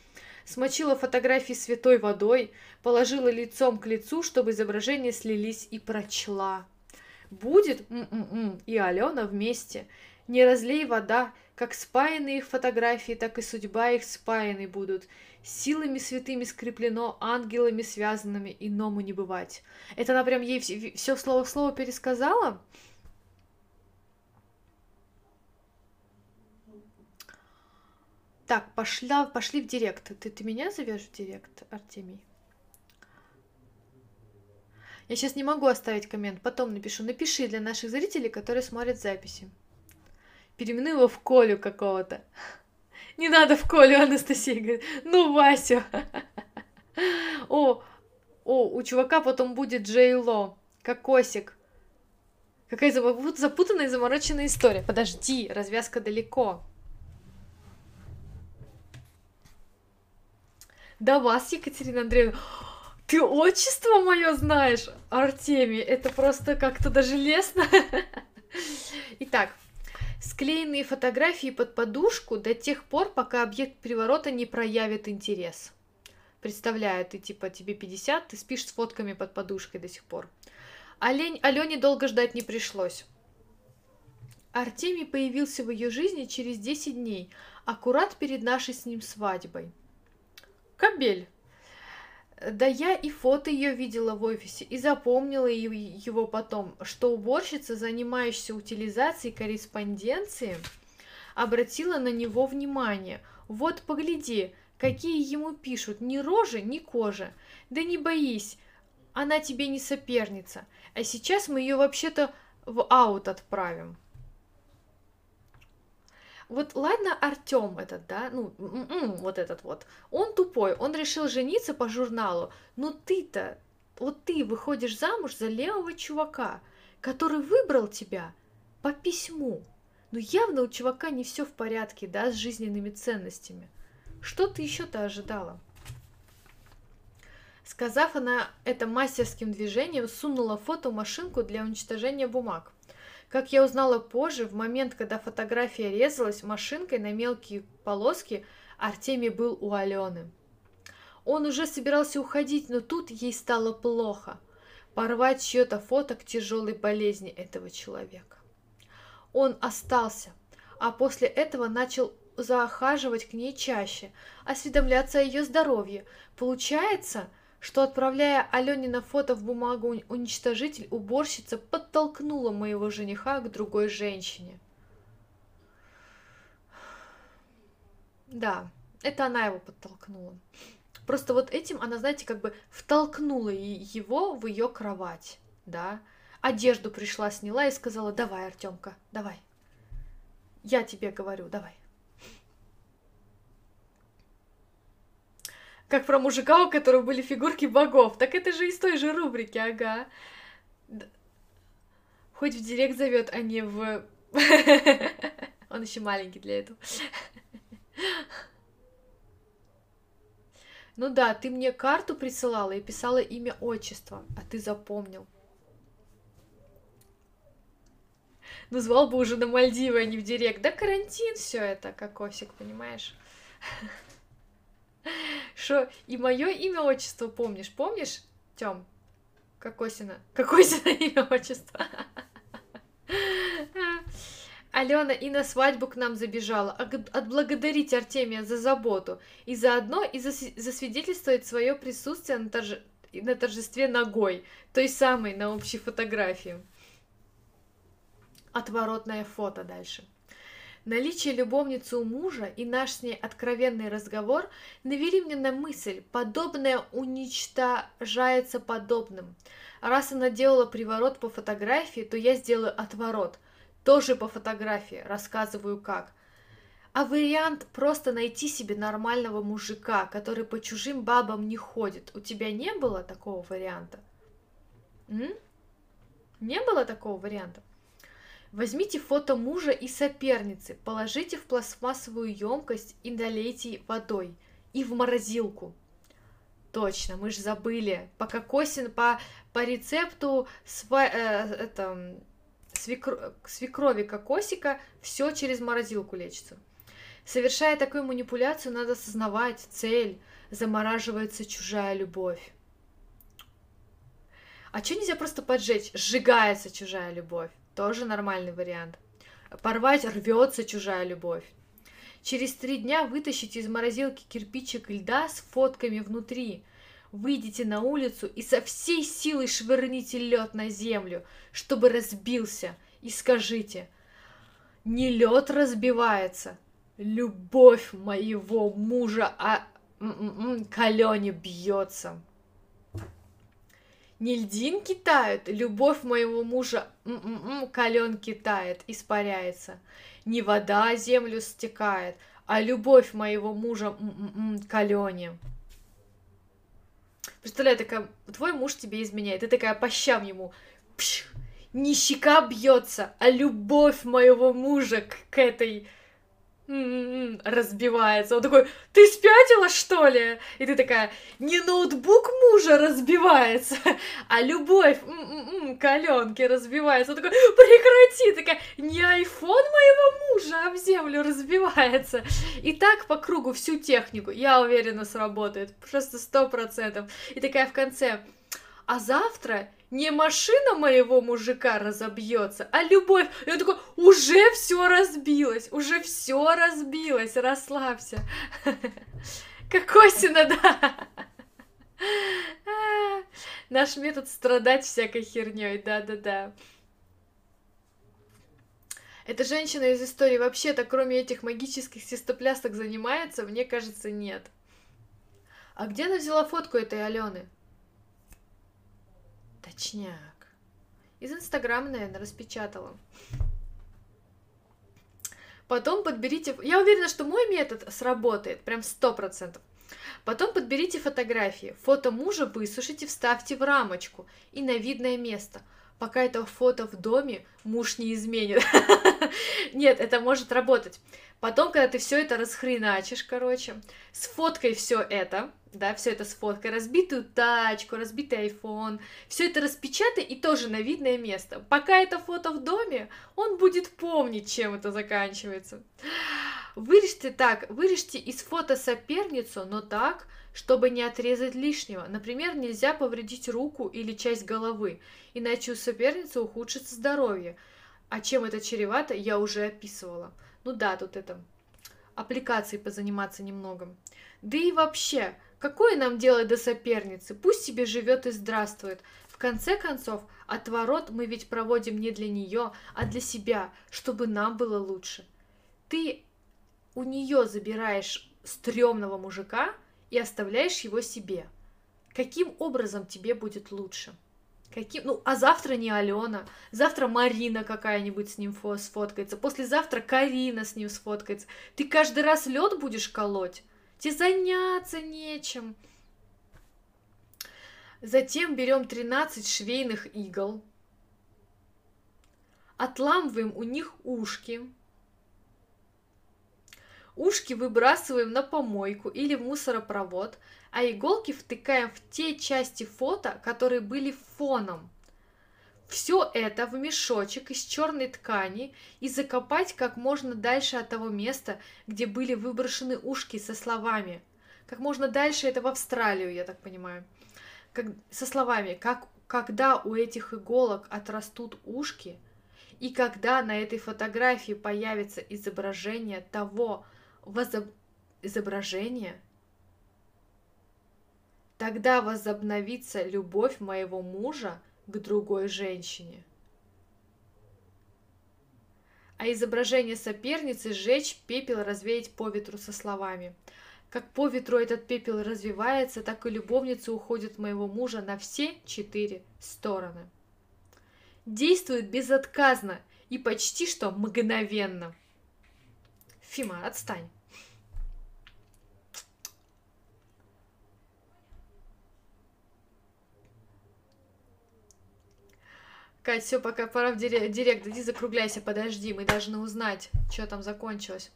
Смочила фотографии святой водой, положила лицом к лицу, чтобы изображения слились и прочла. Будет м-м-м, и Алена вместе. Не разлей вода, как спаяны их фотографии, так и судьба их спаяны будут. Силами святыми скреплено, ангелами связанными, иному не бывать. Это она прям ей все слово в слово пересказала? Так, пошла, пошли в директ. Ты, ты меня зовешь в директ, Артемий? Я сейчас не могу оставить коммент, потом напишу. Напиши для наших зрителей, которые смотрят записи переименуй его в Колю какого-то. Не надо в Колю, Анастасия говорит. Ну, Васю. О, о, у чувака потом будет Джей Ло, кокосик. Какая запутанная и замороченная история. Подожди, развязка далеко. До вас, Екатерина Андреевна. Ты отчество мое знаешь, Артемий. Это просто как-то даже лестно. Итак, склеенные фотографии под подушку до тех пор, пока объект приворота не проявит интерес. Представляю, ты типа тебе 50, ты спишь с фотками под подушкой до сих пор. Олень, Алене долго ждать не пришлось. Артемий появился в ее жизни через 10 дней, аккурат перед нашей с ним свадьбой. Кабель. Да я и фото ее видела в офисе, и запомнила его потом, что уборщица, занимающаяся утилизацией корреспонденции, обратила на него внимание. Вот погляди, какие ему пишут, ни рожи, ни кожи. Да не боись, она тебе не соперница. А сейчас мы ее вообще-то в аут отправим. Вот ладно, Артем этот, да, ну, м-м, вот этот вот, он тупой, он решил жениться по журналу, но ты-то, вот ты выходишь замуж за левого чувака, который выбрал тебя по письму. Ну явно у чувака не все в порядке, да, с жизненными ценностями. Что ты еще-то ожидала? Сказав она это мастерским движением, сунула фото машинку для уничтожения бумаг. Как я узнала позже, в момент, когда фотография резалась машинкой на мелкие полоски, Артемий был у Алены. Он уже собирался уходить, но тут ей стало плохо. Порвать чье-то фото к тяжелой болезни этого человека. Он остался, а после этого начал захаживать к ней чаще, осведомляться о ее здоровье. Получается, что, отправляя Алене фото в бумагу уничтожитель, уборщица подтолкнула моего жениха к другой женщине. Да, это она его подтолкнула. Просто вот этим она, знаете, как бы втолкнула его в ее кровать, да. Одежду пришла, сняла и сказала, давай, Артемка, давай. Я тебе говорю, давай. Как про мужика, у которого были фигурки богов. Так это же из той же рубрики, ага. Хоть в директ зовет, а не в... Он еще маленький для этого. Ну да, ты мне карту присылала и писала имя отчество, а ты запомнил. Ну, звал бы уже на Мальдивы, а не в директ. Да карантин все это, кокосик, понимаешь? Что и мое имя отчество помнишь? Помнишь, Тём? Кокосина. Кокосина имя отчество. Алена и на свадьбу к нам забежала, отблагодарить Артемия за заботу и заодно и засвидетельствовать свое присутствие на, торже... на торжестве ногой, той самой на общей фотографии. Отворотное фото дальше. Наличие любовницы у мужа и наш с ней откровенный разговор навели мне на мысль, подобное уничтожается подобным. Раз она делала приворот по фотографии, то я сделаю отворот. Тоже по фотографии, рассказываю как. А вариант просто найти себе нормального мужика, который по чужим бабам не ходит. У тебя не было такого варианта? М? Не было такого варианта? Возьмите фото мужа и соперницы, положите в пластмассовую емкость и налейте водой. И в морозилку. Точно, мы же забыли. По кокосин, по, по рецепту сва, э, это, свекр, свекрови кокосика все через морозилку лечится. Совершая такую манипуляцию, надо осознавать цель. Замораживается чужая любовь. А что нельзя просто поджечь? Сжигается чужая любовь. Тоже нормальный вариант. Порвать рвется чужая любовь. Через три дня вытащите из морозилки кирпичик льда с фотками внутри. Выйдите на улицу и со всей силой швырните лед на землю, чтобы разбился, и скажите, не лед разбивается, любовь моего мужа а Алене бьется. Не льдинки тают, любовь моего мужа м-м-м, кален тает, испаряется. Не вода землю стекает, а любовь моего мужа м-м-м, калене. Представляю, такая, твой муж тебе изменяет, ты такая по щам ему, пш, не щека бьется, а любовь моего мужа к, к этой разбивается. Он такой, ты спятила, что ли? И ты такая, не ноутбук мужа разбивается, а любовь м-м-м, к Аленке разбивается. Он такой, прекрати, такая, не айфон моего мужа об землю разбивается. И так по кругу всю технику, я уверена, сработает. Просто сто процентов. И такая в конце, а завтра не машина моего мужика разобьется, а любовь. И он такой, уже все разбилось, уже все разбилось, расслабься. Как Осина, да. Наш метод страдать всякой херней, да-да-да. Эта женщина из истории вообще-то, кроме этих магических свистоплясток, занимается? Мне кажется, нет. А где она взяла фотку этой Алены? Точняк. Из Инстаграма, наверное, распечатала. Потом подберите... Я уверена, что мой метод сработает, прям сто процентов. Потом подберите фотографии. Фото мужа высушите, вставьте в рамочку и на видное место. Пока это фото в доме, муж не изменит. Нет, это может работать. Потом, когда ты все это расхреначишь, короче, сфоткай все это, да, все это сфоткай, разбитую тачку, разбитый iPhone, все это распечатай и тоже на видное место. Пока это фото в доме, он будет помнить, чем это заканчивается. Вырежьте так, вырежьте из фото соперницу, но так, чтобы не отрезать лишнего. Например, нельзя повредить руку или часть головы, иначе у соперницы ухудшится здоровье. А чем это чревато, я уже описывала. Ну да, тут это аппликацией позаниматься немного. Да и вообще, какое нам дело до соперницы? Пусть себе живет и здравствует. В конце концов, отворот мы ведь проводим не для нее, а для себя, чтобы нам было лучше. Ты у нее забираешь стрёмного мужика и оставляешь его себе. Каким образом тебе будет лучше? Каким? Ну, а завтра не Алена, завтра Марина какая-нибудь с ним сфоткается, послезавтра Карина с ним сфоткается. Ты каждый раз лед будешь колоть? Тебе заняться нечем. Затем берем 13 швейных игл, отламываем у них ушки, ушки выбрасываем на помойку или в мусоропровод, а иголки втыкаем в те части фото, которые были фоном. Все это в мешочек из черной ткани и закопать как можно дальше от того места, где были выброшены ушки со словами. Как можно дальше это в Австралию, я так понимаю. Как, со словами, как, когда у этих иголок отрастут ушки, и когда на этой фотографии появится изображение того возоб... изображения, Тогда возобновится любовь моего мужа к другой женщине. А изображение соперницы сжечь, пепел развеять по ветру со словами. Как по ветру этот пепел развивается, так и любовница уходит моего мужа на все четыре стороны. Действует безотказно и почти что мгновенно. Фима, отстань. Кать, все, пока пора в директ, директ, иди закругляйся, подожди, мы должны узнать, что там закончилось.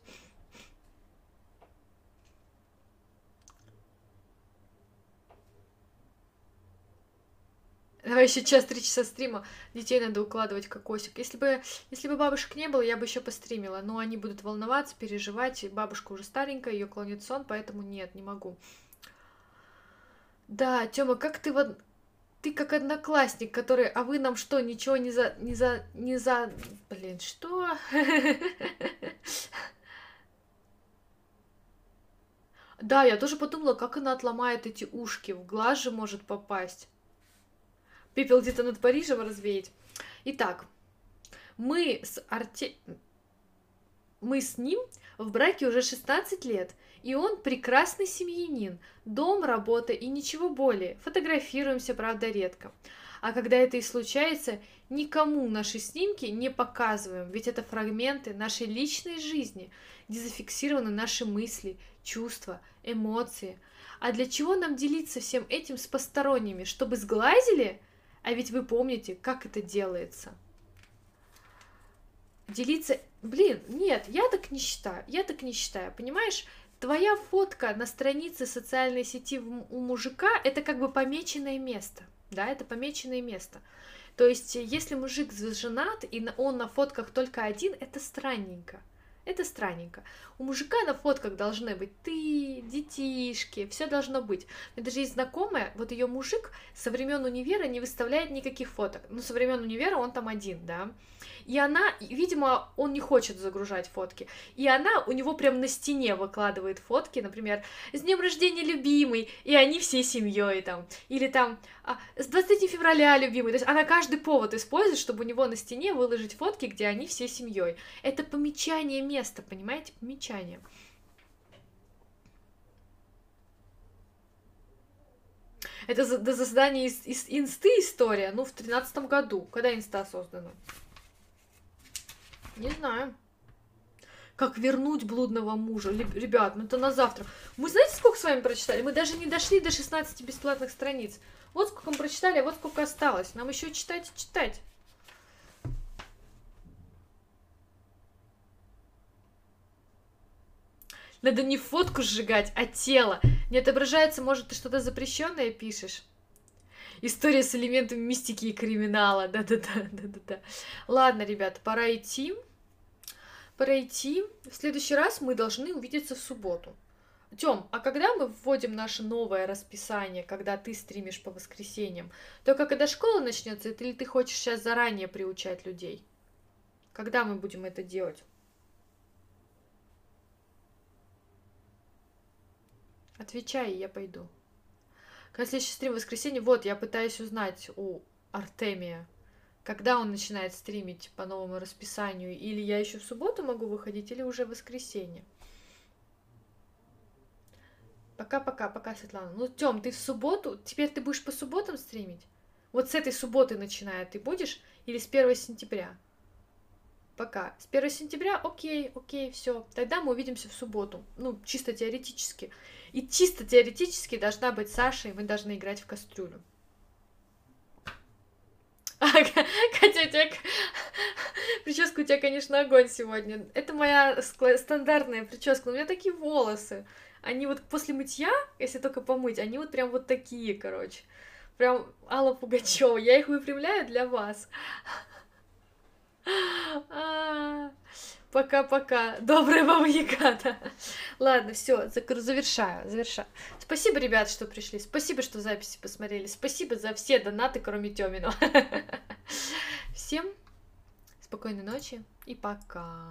Давай еще час, три часа стрима. Детей надо укладывать кокосик. Если бы, если бы бабушек не было, я бы еще постримила. Но они будут волноваться, переживать. Бабушка уже старенькая, ее клонит сон, поэтому нет, не могу. Да, Тёма, как ты вот ты как одноклассник, который, а вы нам что, ничего не за, не за, не за, блин, что? Да, я тоже подумала, как она отломает эти ушки, в глаз же может попасть. Пепел где-то над Парижем развеять. Итак, мы с Арте... Мы с ним в браке уже 16 лет, и он прекрасный семьянин, дом, работа и ничего более. Фотографируемся, правда, редко. А когда это и случается, никому наши снимки не показываем, ведь это фрагменты нашей личной жизни, где зафиксированы наши мысли, чувства, эмоции. А для чего нам делиться всем этим с посторонними? Чтобы сглазили? А ведь вы помните, как это делается. Делиться... Блин, нет, я так не считаю. Я так не считаю. Понимаешь, твоя фотка на странице социальной сети у мужика — это как бы помеченное место. Да, это помеченное место. То есть, если мужик женат, и он на фотках только один, это странненько. Это странненько. У мужика на фотках должны быть ты, детишки, все должно быть. У меня даже есть знакомая, вот ее мужик со времен универа не выставляет никаких фоток. Ну, со времен универа он там один, да. И она, видимо, он не хочет загружать фотки. И она у него прям на стене выкладывает фотки, например, с днем рождения любимый, и они всей семьей там. Или там а, с 20 февраля любимый. То есть она каждый повод использует, чтобы у него на стене выложить фотки, где они всей семьей. Это помечание места, понимаете? Помечание. Это до создания из, из инсты история, ну, в тринадцатом году. Когда инста создана? Не знаю. Как вернуть блудного мужа. Ребят, ну это на завтра. Мы знаете, сколько с вами прочитали? Мы даже не дошли до 16 бесплатных страниц. Вот сколько мы прочитали, а вот сколько осталось. Нам еще читать и читать. Надо не фотку сжигать, а тело. Не отображается, может, ты что-то запрещенное пишешь? История с элементами мистики и криминала. Да-да-да, да-да-да. Ладно, ребята, пора идти. Пора идти. В следующий раз мы должны увидеться в субботу. Тём, а когда мы вводим наше новое расписание, когда ты стримишь по воскресеньям, только когда школа начнется, или ты хочешь сейчас заранее приучать людей? Когда мы будем это делать? Отвечай, я пойду. Когда следующий стрим в воскресенье, вот, я пытаюсь узнать у Артемия, когда он начинает стримить по новому расписанию, или я еще в субботу могу выходить, или уже в воскресенье. Пока-пока, пока, Светлана. Ну, Тём, ты в субботу, теперь ты будешь по субботам стримить? Вот с этой субботы начиная ты будешь или с 1 сентября? Пока. С 1 сентября, окей, окей, все. Тогда мы увидимся в субботу. Ну, чисто теоретически. И чисто теоретически должна быть Саша, и мы должны играть в кастрюлю. Катя, у тебя... Прическа у тебя, конечно, огонь сегодня. Это моя стандартная прическа, но у меня такие волосы. Они вот после мытья, если только помыть, они вот прям вот такие, короче. Прям Алла Пугачева. Я их выпрямляю для вас. Пока-пока. Добрая баба Ягата. Ладно, все, завершаю, завершаю. Спасибо, ребят, что пришли. Спасибо, что записи посмотрели. Спасибо за все донаты, кроме Тёмину. Всем спокойной ночи и пока.